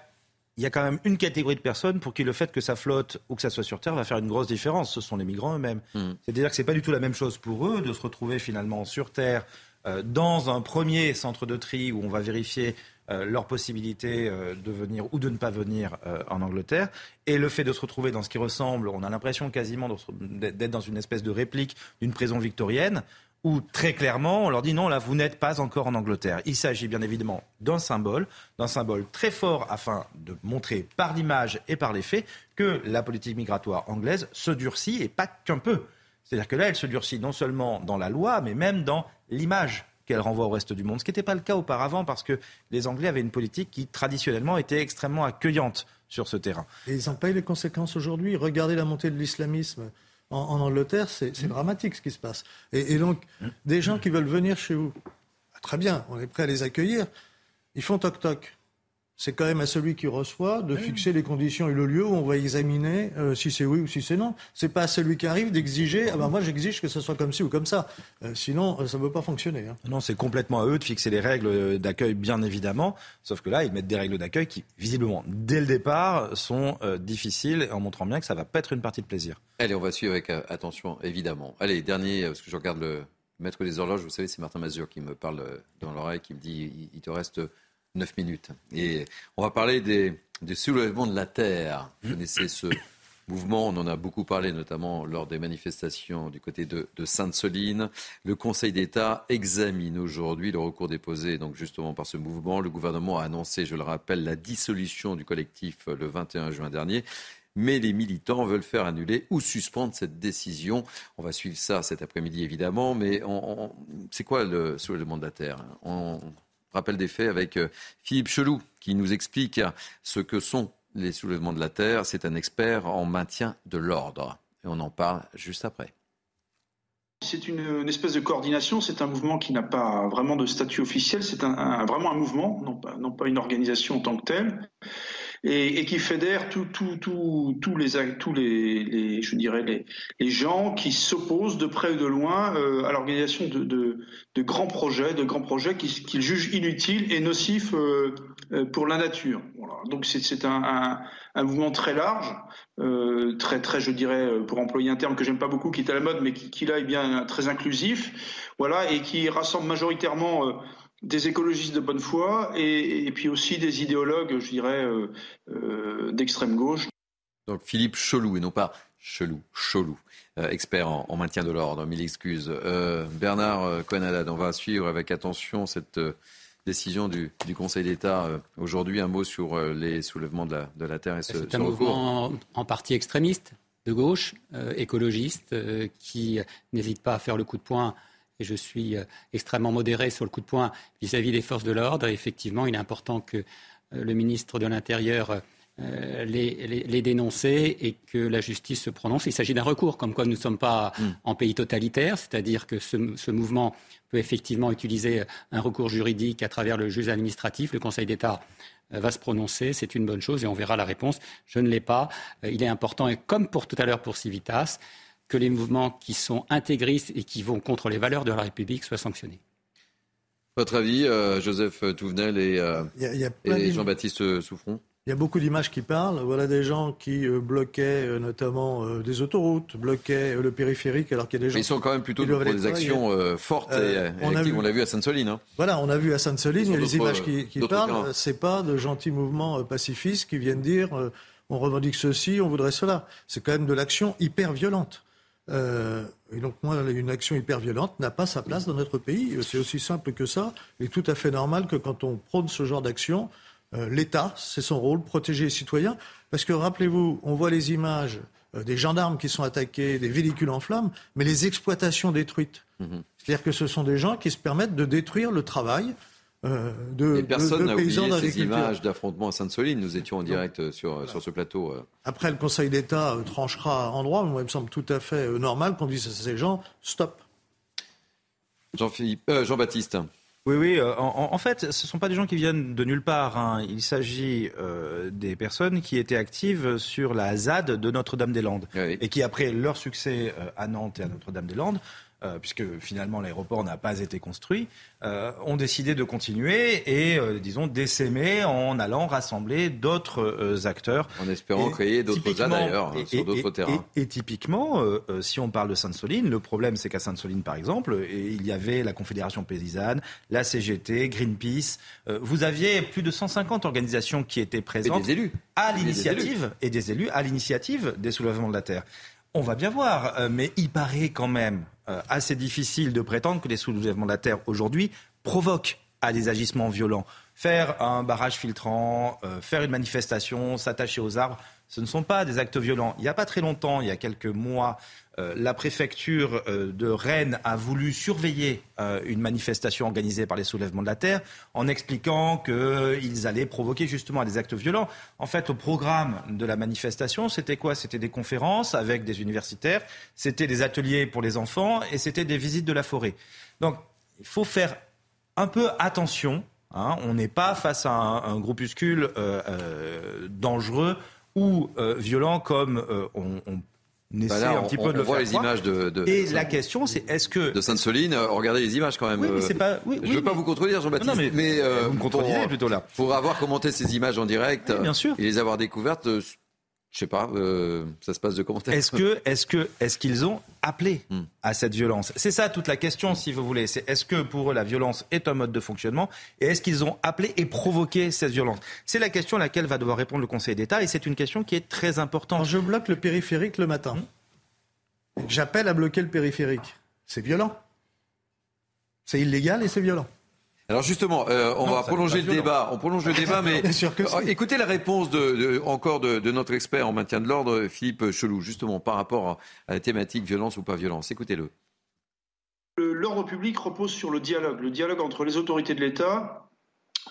y, a, quand même une catégorie de personnes pour qui le fait que ça flotte ou que ça soit sur Terre va faire une grosse différence. Ce sont les migrants eux-mêmes. Hmm. C'est-à-dire que c'est pas du tout la même chose pour eux de se retrouver finalement sur Terre dans un premier centre de tri où on va vérifier leur possibilité de venir ou de ne pas venir en Angleterre. Et le fait de se retrouver dans ce qui ressemble, on a l'impression quasiment d'être dans une espèce de réplique d'une prison victorienne, où très clairement on leur dit non, là vous n'êtes pas encore en Angleterre. Il s'agit bien évidemment d'un symbole, d'un symbole très fort afin de montrer par l'image et par les faits que la politique migratoire anglaise se durcit et pas qu'un peu. C'est-à-dire que là, elle se durcit non seulement dans la loi, mais même dans l'image qu'elle renvoie au reste du monde, ce qui n'était pas le cas auparavant parce que les Anglais avaient une politique qui traditionnellement était extrêmement accueillante sur ce terrain. Et ils en payent les conséquences aujourd'hui. Regardez la montée de l'islamisme en, Angleterre, c'est mmh. dramatique ce qui se passe. Et, donc, mmh. des gens qui veulent venir chez vous, bah, très bien, on est prêt à les accueillir. Ils font toc-toc. C'est quand même à celui qui reçoit de fixer les conditions et le lieu où on va examiner euh, si c'est oui ou si c'est non. C'est pas à celui qui arrive d'exiger. Ah ben moi j'exige que ce soit comme ci ou comme ça. Euh, sinon euh, ça ne peut pas fonctionner. Hein. Non, c'est complètement à eux de fixer les règles d'accueil, bien évidemment. Sauf que là, ils mettent des règles d'accueil qui, visiblement, dès le départ, sont difficiles, en montrant bien que ça va pas être une partie de plaisir. Allez, on va suivre avec attention, évidemment. Allez, dernier, parce que je regarde le maître des horloges, vous savez, c'est Martin Mazur qui me parle dans l'oreille, qui me dit il, te reste 9 minutes. Et on va parler des, soulèvements de la terre. Vous connaissez ce mouvement, on en a beaucoup parlé, notamment lors des manifestations du côté de, Sainte-Soline. Le Conseil d'État examine aujourd'hui le recours déposé donc justement par ce mouvement. Le gouvernement a annoncé, je le rappelle, la dissolution du collectif le 21 juin dernier mais les militants veulent faire annuler ou suspendre cette décision. On va suivre ça cet après-midi, évidemment, mais c'est quoi le soulèvement de la Terre? On, rappel des faits avec euh, Philippe Chelou, qui nous explique ce que sont les soulèvements de la Terre. C'est un expert en maintien de l'ordre. On en parle juste après. C'est une, espèce de coordination, c'est un mouvement qui n'a pas vraiment de statut officiel, c'est vraiment un mouvement, non pas, non pas une organisation en tant que telle et, et qui fédère tous les, tous les, les, je dirais les, gens qui s'opposent de près ou de loin euh, à l'organisation de, de, de, grands projets, de grands projets qu'ils jugent inutiles et nocifs euh, euh, pour la nature. Voilà. Donc c'est un, un, un, mouvement très large, euh, très très je dirais pour employer un terme que j'aime pas beaucoup, qui est à la mode, mais qui, qui là est bien très inclusif, voilà, et qui rassemble majoritairement des écologistes de bonne foi et, puis aussi des idéologues, je dirais, euh, euh, d'extrême gauche. Donc Philippe Chelou, et non pas Chelou, Chelou, euh, expert en, maintien de l'ordre, mille excuses. Bernard cohen on va suivre avec attention cette décision du, Conseil d'État. Aujourd'hui, un mot sur les soulèvements de la, Terre et ce, C'est un mouvement en, partie extrémiste, de gauche, écologiste, qui n'hésite pas à faire le coup de poing et je suis euh, extrêmement modéré sur le coup de poing vis-à-vis des forces de l'ordre. Effectivement, il est important que euh, le ministre de l'Intérieur euh, les, les, dénoncer et que la justice se prononce. Il s'agit d'un recours, comme quoi nous ne sommes pas mm. en pays totalitaire, c'est-à-dire que ce, ce, mouvement peut effectivement utiliser un recours juridique à travers le juge administratif. Le Conseil d'État va se prononcer, c'est une bonne chose et on verra la réponse. Je ne l'ai pas. Il est important, et comme pour tout à l'heure pour Civitas, que les mouvements qui sont intégristes et qui vont contre les valeurs de la République soient sanctionnés. Votre avis, euh, Joseph Touvenel et, euh, Jean-Baptiste Souffron il y a beaucoup d'images qui parlent. Voilà des gens qui euh, bloquaient notamment des autoroutes, bloquaient le périphérique, alors qu'il y a des gens. Mais ils sont quand même plutôt pour des actions fortes et on On l'a vu à Sainte-Soline. Hein. Voilà, on a vu à Sainte-Soline. Il y a des images qui, qui parlent. C'est pas de gentils mouvements pacifistes qui viennent dire on revendique ceci, on voudrait cela. C'est quand même de l'action hyper violente. Euh, et donc, moi, une action hyper violente n'a pas sa place dans notre pays. C'est aussi simple que ça. Il est tout à fait normal que quand on prône ce genre d'action, euh, l'État, c'est son rôle, protéger les citoyens. Parce que rappelez-vous, on voit les images euh, des gendarmes qui sont attaqués, des véhicules en flammes, mais les exploitations détruites. Mmh C'est-à-dire que ce sont des gens qui se permettent de détruire le travail euh, de, personne n'a oublié ces images d'affrontements à Sainte-Soline. Nous étions en direct euh, sur, sur ce plateau. Euh. Après, le Conseil d'État tranchera en droit, mais moi, il me semble tout à fait normal qu'on dise à ces gens stop. Jean-Philippe, Jean-Baptiste. Oui, oui. En, fait, ce ne sont pas des gens qui viennent de nulle part. Hein. Il s'agit des personnes qui étaient actives sur la ZAD de Notre-Dame-des-Landes et qui, après leur succès à Nantes et à Notre-Dame-des-Landes, euh, puisque finalement l'aéroport n'a pas été construit, euh, ont décidé de continuer et, euh, disons, d'essaimer en allant rassembler d'autres acteurs. En espérant créer d'autres cas d'ailleurs, sur d'autres terrains. Et, typiquement, si on parle de Sainte-Soline, le problème c'est qu'à Sainte-Soline, par exemple, il y avait la Confédération paysanne, la CGT, Greenpeace. vous aviez plus de 150 organisations qui étaient présentes. Et des élus. À l'initiative, et des élus, à l'initiative des soulèvements de la Terre. On va bien voir, mais il paraît quand même assez difficile de prétendre que les soulèvements de la terre aujourd'hui provoquent à des agissements violents. Faire un barrage filtrant, euh, faire une manifestation, s'attacher aux arbres, ce ne sont pas des actes violents. Il n'y a pas très longtemps, il y a quelques mois, euh, la préfecture euh, de Rennes a voulu surveiller euh, une manifestation organisée par les soulèvements de la terre en expliquant qu'ils allaient provoquer justement des actes violents. En fait, au programme de la manifestation, c'était quoi? C'était des conférences avec des universitaires, c'était des ateliers pour les enfants et c'était des visites de la forêt. Donc, il faut faire un peu attention. Hein. on n'est pas face à un, groupuscule dangereux ou violent comme on, on on bah un petit peu de le voit les images de, Et la question, c'est est-ce que de Sainte-Soline, euh, regardez les images quand même. Oui, mais c'est pas. Oui, je ne veux pas vous contredire, Jean-Baptiste. mais, mais euh, vous me contredisez plutôt là. Pour avoir commenté ces images en direct, bien sûr. et les avoir découvertes, euh, je sais pas, euh, ça se passe de commentaires. Est-ce que, est-ce que, est-ce qu'ils ont appelé hmm. à cette violence? C'est ça toute la question, si vous voulez. C'est est-ce que pour eux la violence est un mode de fonctionnement? Et est-ce qu'ils ont appelé et provoqué cette violence? C'est la question à laquelle va devoir répondre le Conseil d'État et c'est une question qui est très importante. je bloque le périphérique le matin. Hmm. J'appelle à bloquer le périphérique. C'est violent. C'est illégal et c'est violent. Alors justement, euh, on va prolonger le débat. On prolonge le débat, [laughs] mais euh, écoutez la réponse de, encore de, notre expert en maintien de l'ordre, Philippe Chelou, justement par rapport à la thématique violence ou pas violence. Écoutez-le. L'ordre public repose sur le dialogue, le dialogue entre les autorités de l'État,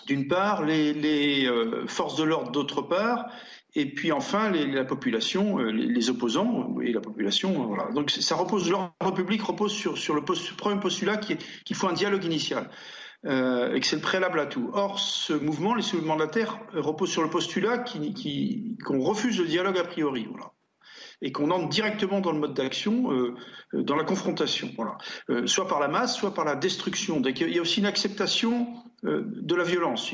d'une part, les, euh, forces de l'ordre, d'autre part, et puis enfin la population, les, opposants et la population. Voilà. Donc ça repose, l'ordre public repose sur, sur le premier postulat qu'il faut un dialogue initial. Euh, et que c'est le préalable à tout. Or, ce mouvement, les soulèvements de la Terre, repose sur le postulat qu'on refuse le dialogue a priori. Voilà et qu'on entre directement dans le mode d'action, euh, dans la confrontation, voilà. Euh, soit par la masse, soit par la destruction. Il y a aussi une acceptation de la violence,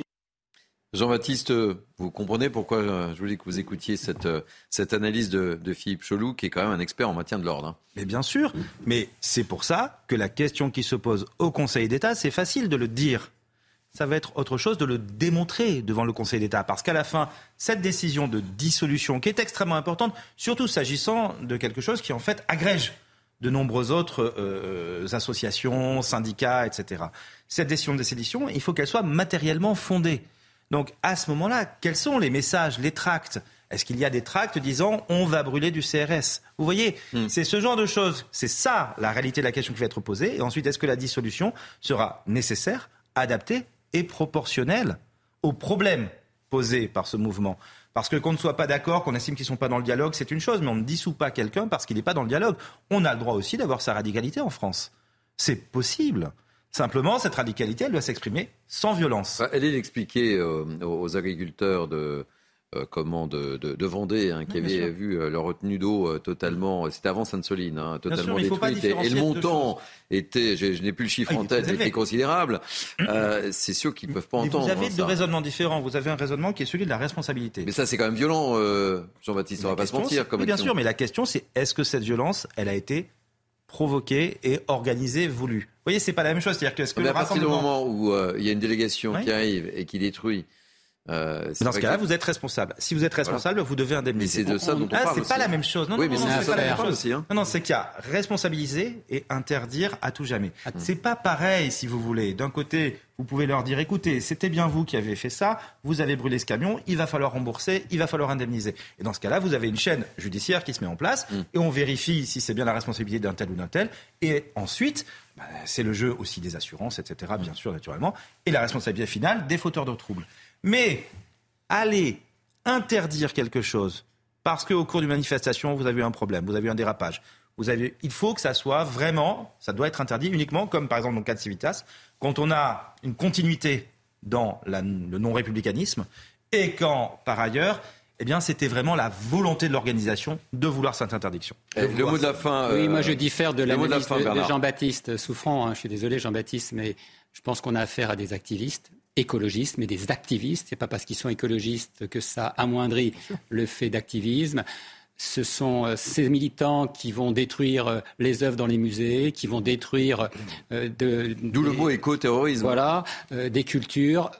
Jean-Baptiste, vous comprenez pourquoi euh, je voulais que vous écoutiez cette, euh, cette analyse de, Philippe Cholou, qui est quand même un expert en maintien de l'ordre. Hein. Mais bien sûr, mais c'est pour ça que la question qui se pose au Conseil d'État, c'est facile de le dire. Ça va être autre chose de le démontrer devant le Conseil d'État. Parce qu'à la fin, cette décision de dissolution, qui est extrêmement importante, surtout s'agissant de quelque chose qui en fait agrège de nombreuses autres euh, associations, syndicats, etc. Cette décision de dissolution, il faut qu'elle soit matériellement fondée. Donc à ce moment-là, quels sont les messages, les tracts? Est-ce qu'il y a des tracts disant on va brûler du CRS Vous voyez, hmm. c'est ce genre de choses. C'est ça la réalité de la question qui va être posée. Et ensuite, est-ce que la dissolution sera nécessaire, adaptée et proportionnelle aux problèmes posés par ce mouvement? Parce que qu'on ne soit pas d'accord, qu'on estime qu'ils ne sont pas dans le dialogue, c'est une chose, mais on ne dissout pas quelqu'un parce qu'il n'est pas dans le dialogue. On a le droit aussi d'avoir sa radicalité en France. C'est possible. Simplement, cette radicalité, elle doit s'exprimer sans violence. Elle est expliquée euh, aux agriculteurs de, euh, comment de, de, Vendée, hein, qui avaient vu euh, leur retenue d'eau totalement, c'était avant Sainte-Soline, hein, totalement détruite. Et, le montant était, je, n'ai plus le chiffre ah, en tête, était considérable. c'est sûr qu'ils ne peuvent pas entendre. Vous avez hein, deux raisonnements différents. Vous avez un raisonnement qui est celui de la responsabilité. Mais ça, c'est quand même violent, Jean-Baptiste, on ne va pas se mentir. Comme bien sûr, mais la question, c'est est-ce que cette violence, elle a été provoquée et organisée, voulue? Voyez, c'est pas la même chose. C'est-à-dire que, ce que à partir du moment où euh, il y a une délégation qui arrive et qui détruit euh, dans ce cas-là, vous êtes responsable. Si vous êtes responsable, vous devez indemniser. c'est de ça dont on ah, parle. C'est pas la même chose. Non, oui, mais c'est pas la même chose aussi. Hein. Non, non, c'est qu'il y a responsabiliser et interdire à tout jamais. Ah. C'est pas pareil, si vous voulez. D'un côté, vous pouvez leur dire écoutez, c'était bien vous qui avez fait ça, vous avez brûlé ce camion, il va falloir rembourser, il va falloir indemniser. Et dans ce cas-là, vous avez une chaîne judiciaire qui se met en place mm. et on vérifie si c'est bien la responsabilité d'un tel ou d'un tel. Et ensuite, bah, c'est le jeu aussi des assurances, etc., bien sûr, naturellement, et la responsabilité finale des fauteurs de troubles. Mais aller interdire quelque chose parce qu'au cours d'une manifestation, vous avez eu un problème, vous avez eu un dérapage. Il faut que ça soit vraiment, ça doit être interdit uniquement, comme par exemple dans le cas de Civitas, quand on a une continuité dans le non-républicanisme et quand, par ailleurs, eh bien, c'était vraiment la volonté de l'organisation de vouloir cette interdiction. Eh, le mot de la fin. oui, moi je diffère de la de, de, Jean-Baptiste Souffrant. Hein. je suis désolé, Jean-Baptiste, mais je pense qu'on a affaire à des activistes écologistes, mais des activistes. C'est pas parce qu'ils sont écologistes que ça amoindrit le fait d'activisme ce sont euh, ces militants qui vont détruire euh, les œuvres dans les musées, qui vont détruire euh, de, d'où le mot éco-terrorisme. Voilà, des cultures.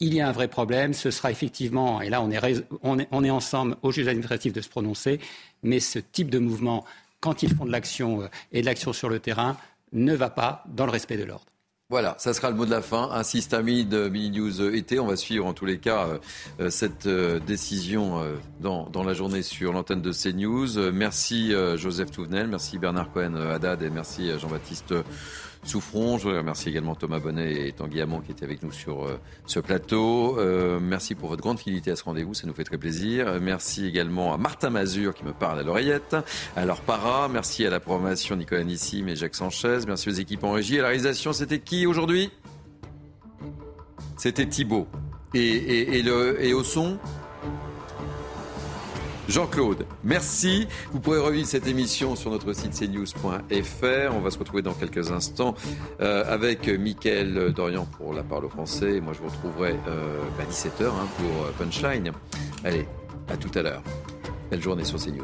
il y a un vrai problème. Ce sera effectivement, et là on est, on est, on est ensemble au juge administratif de se prononcer, mais ce type de mouvement, quand ils font de l'action et de l'action sur le terrain, ne va pas dans le respect de l'ordre. Voilà, ça sera le mot de la fin. Ainsi, Stamid, de Mini News été. On va suivre en tous les cas euh, euh, cette euh, décision dans, dans, la journée sur l'antenne de CNews. Merci Joseph Touvenel, merci Bernard Cohen Haddad et merci Jean-Baptiste Souffrons. Je remercie également Thomas Bonnet et Tanguy qui étaient avec nous sur euh, ce plateau. Euh, merci pour votre grande fidélité à ce rendez-vous, ça nous fait très plaisir. Merci également à Martin Mazur qui me parle à l'oreillette, à leur para. Merci à la programmation Nicolas Nissim et Jacques Sanchez. Merci aux équipes en régie. À la réalisation, c'était qui aujourd'hui? C'était Thibaut. Et, et, et au son? Jean-Claude, merci. Vous pourrez revivre cette émission sur notre site cnews.fr. On va se retrouver dans quelques instants euh, avec Mickaël Dorian pour la parole au français. Moi, je vous retrouverai euh, à 17h hein, pour euh, Punchline. Allez, à tout à l'heure. Belle journée sur CNews.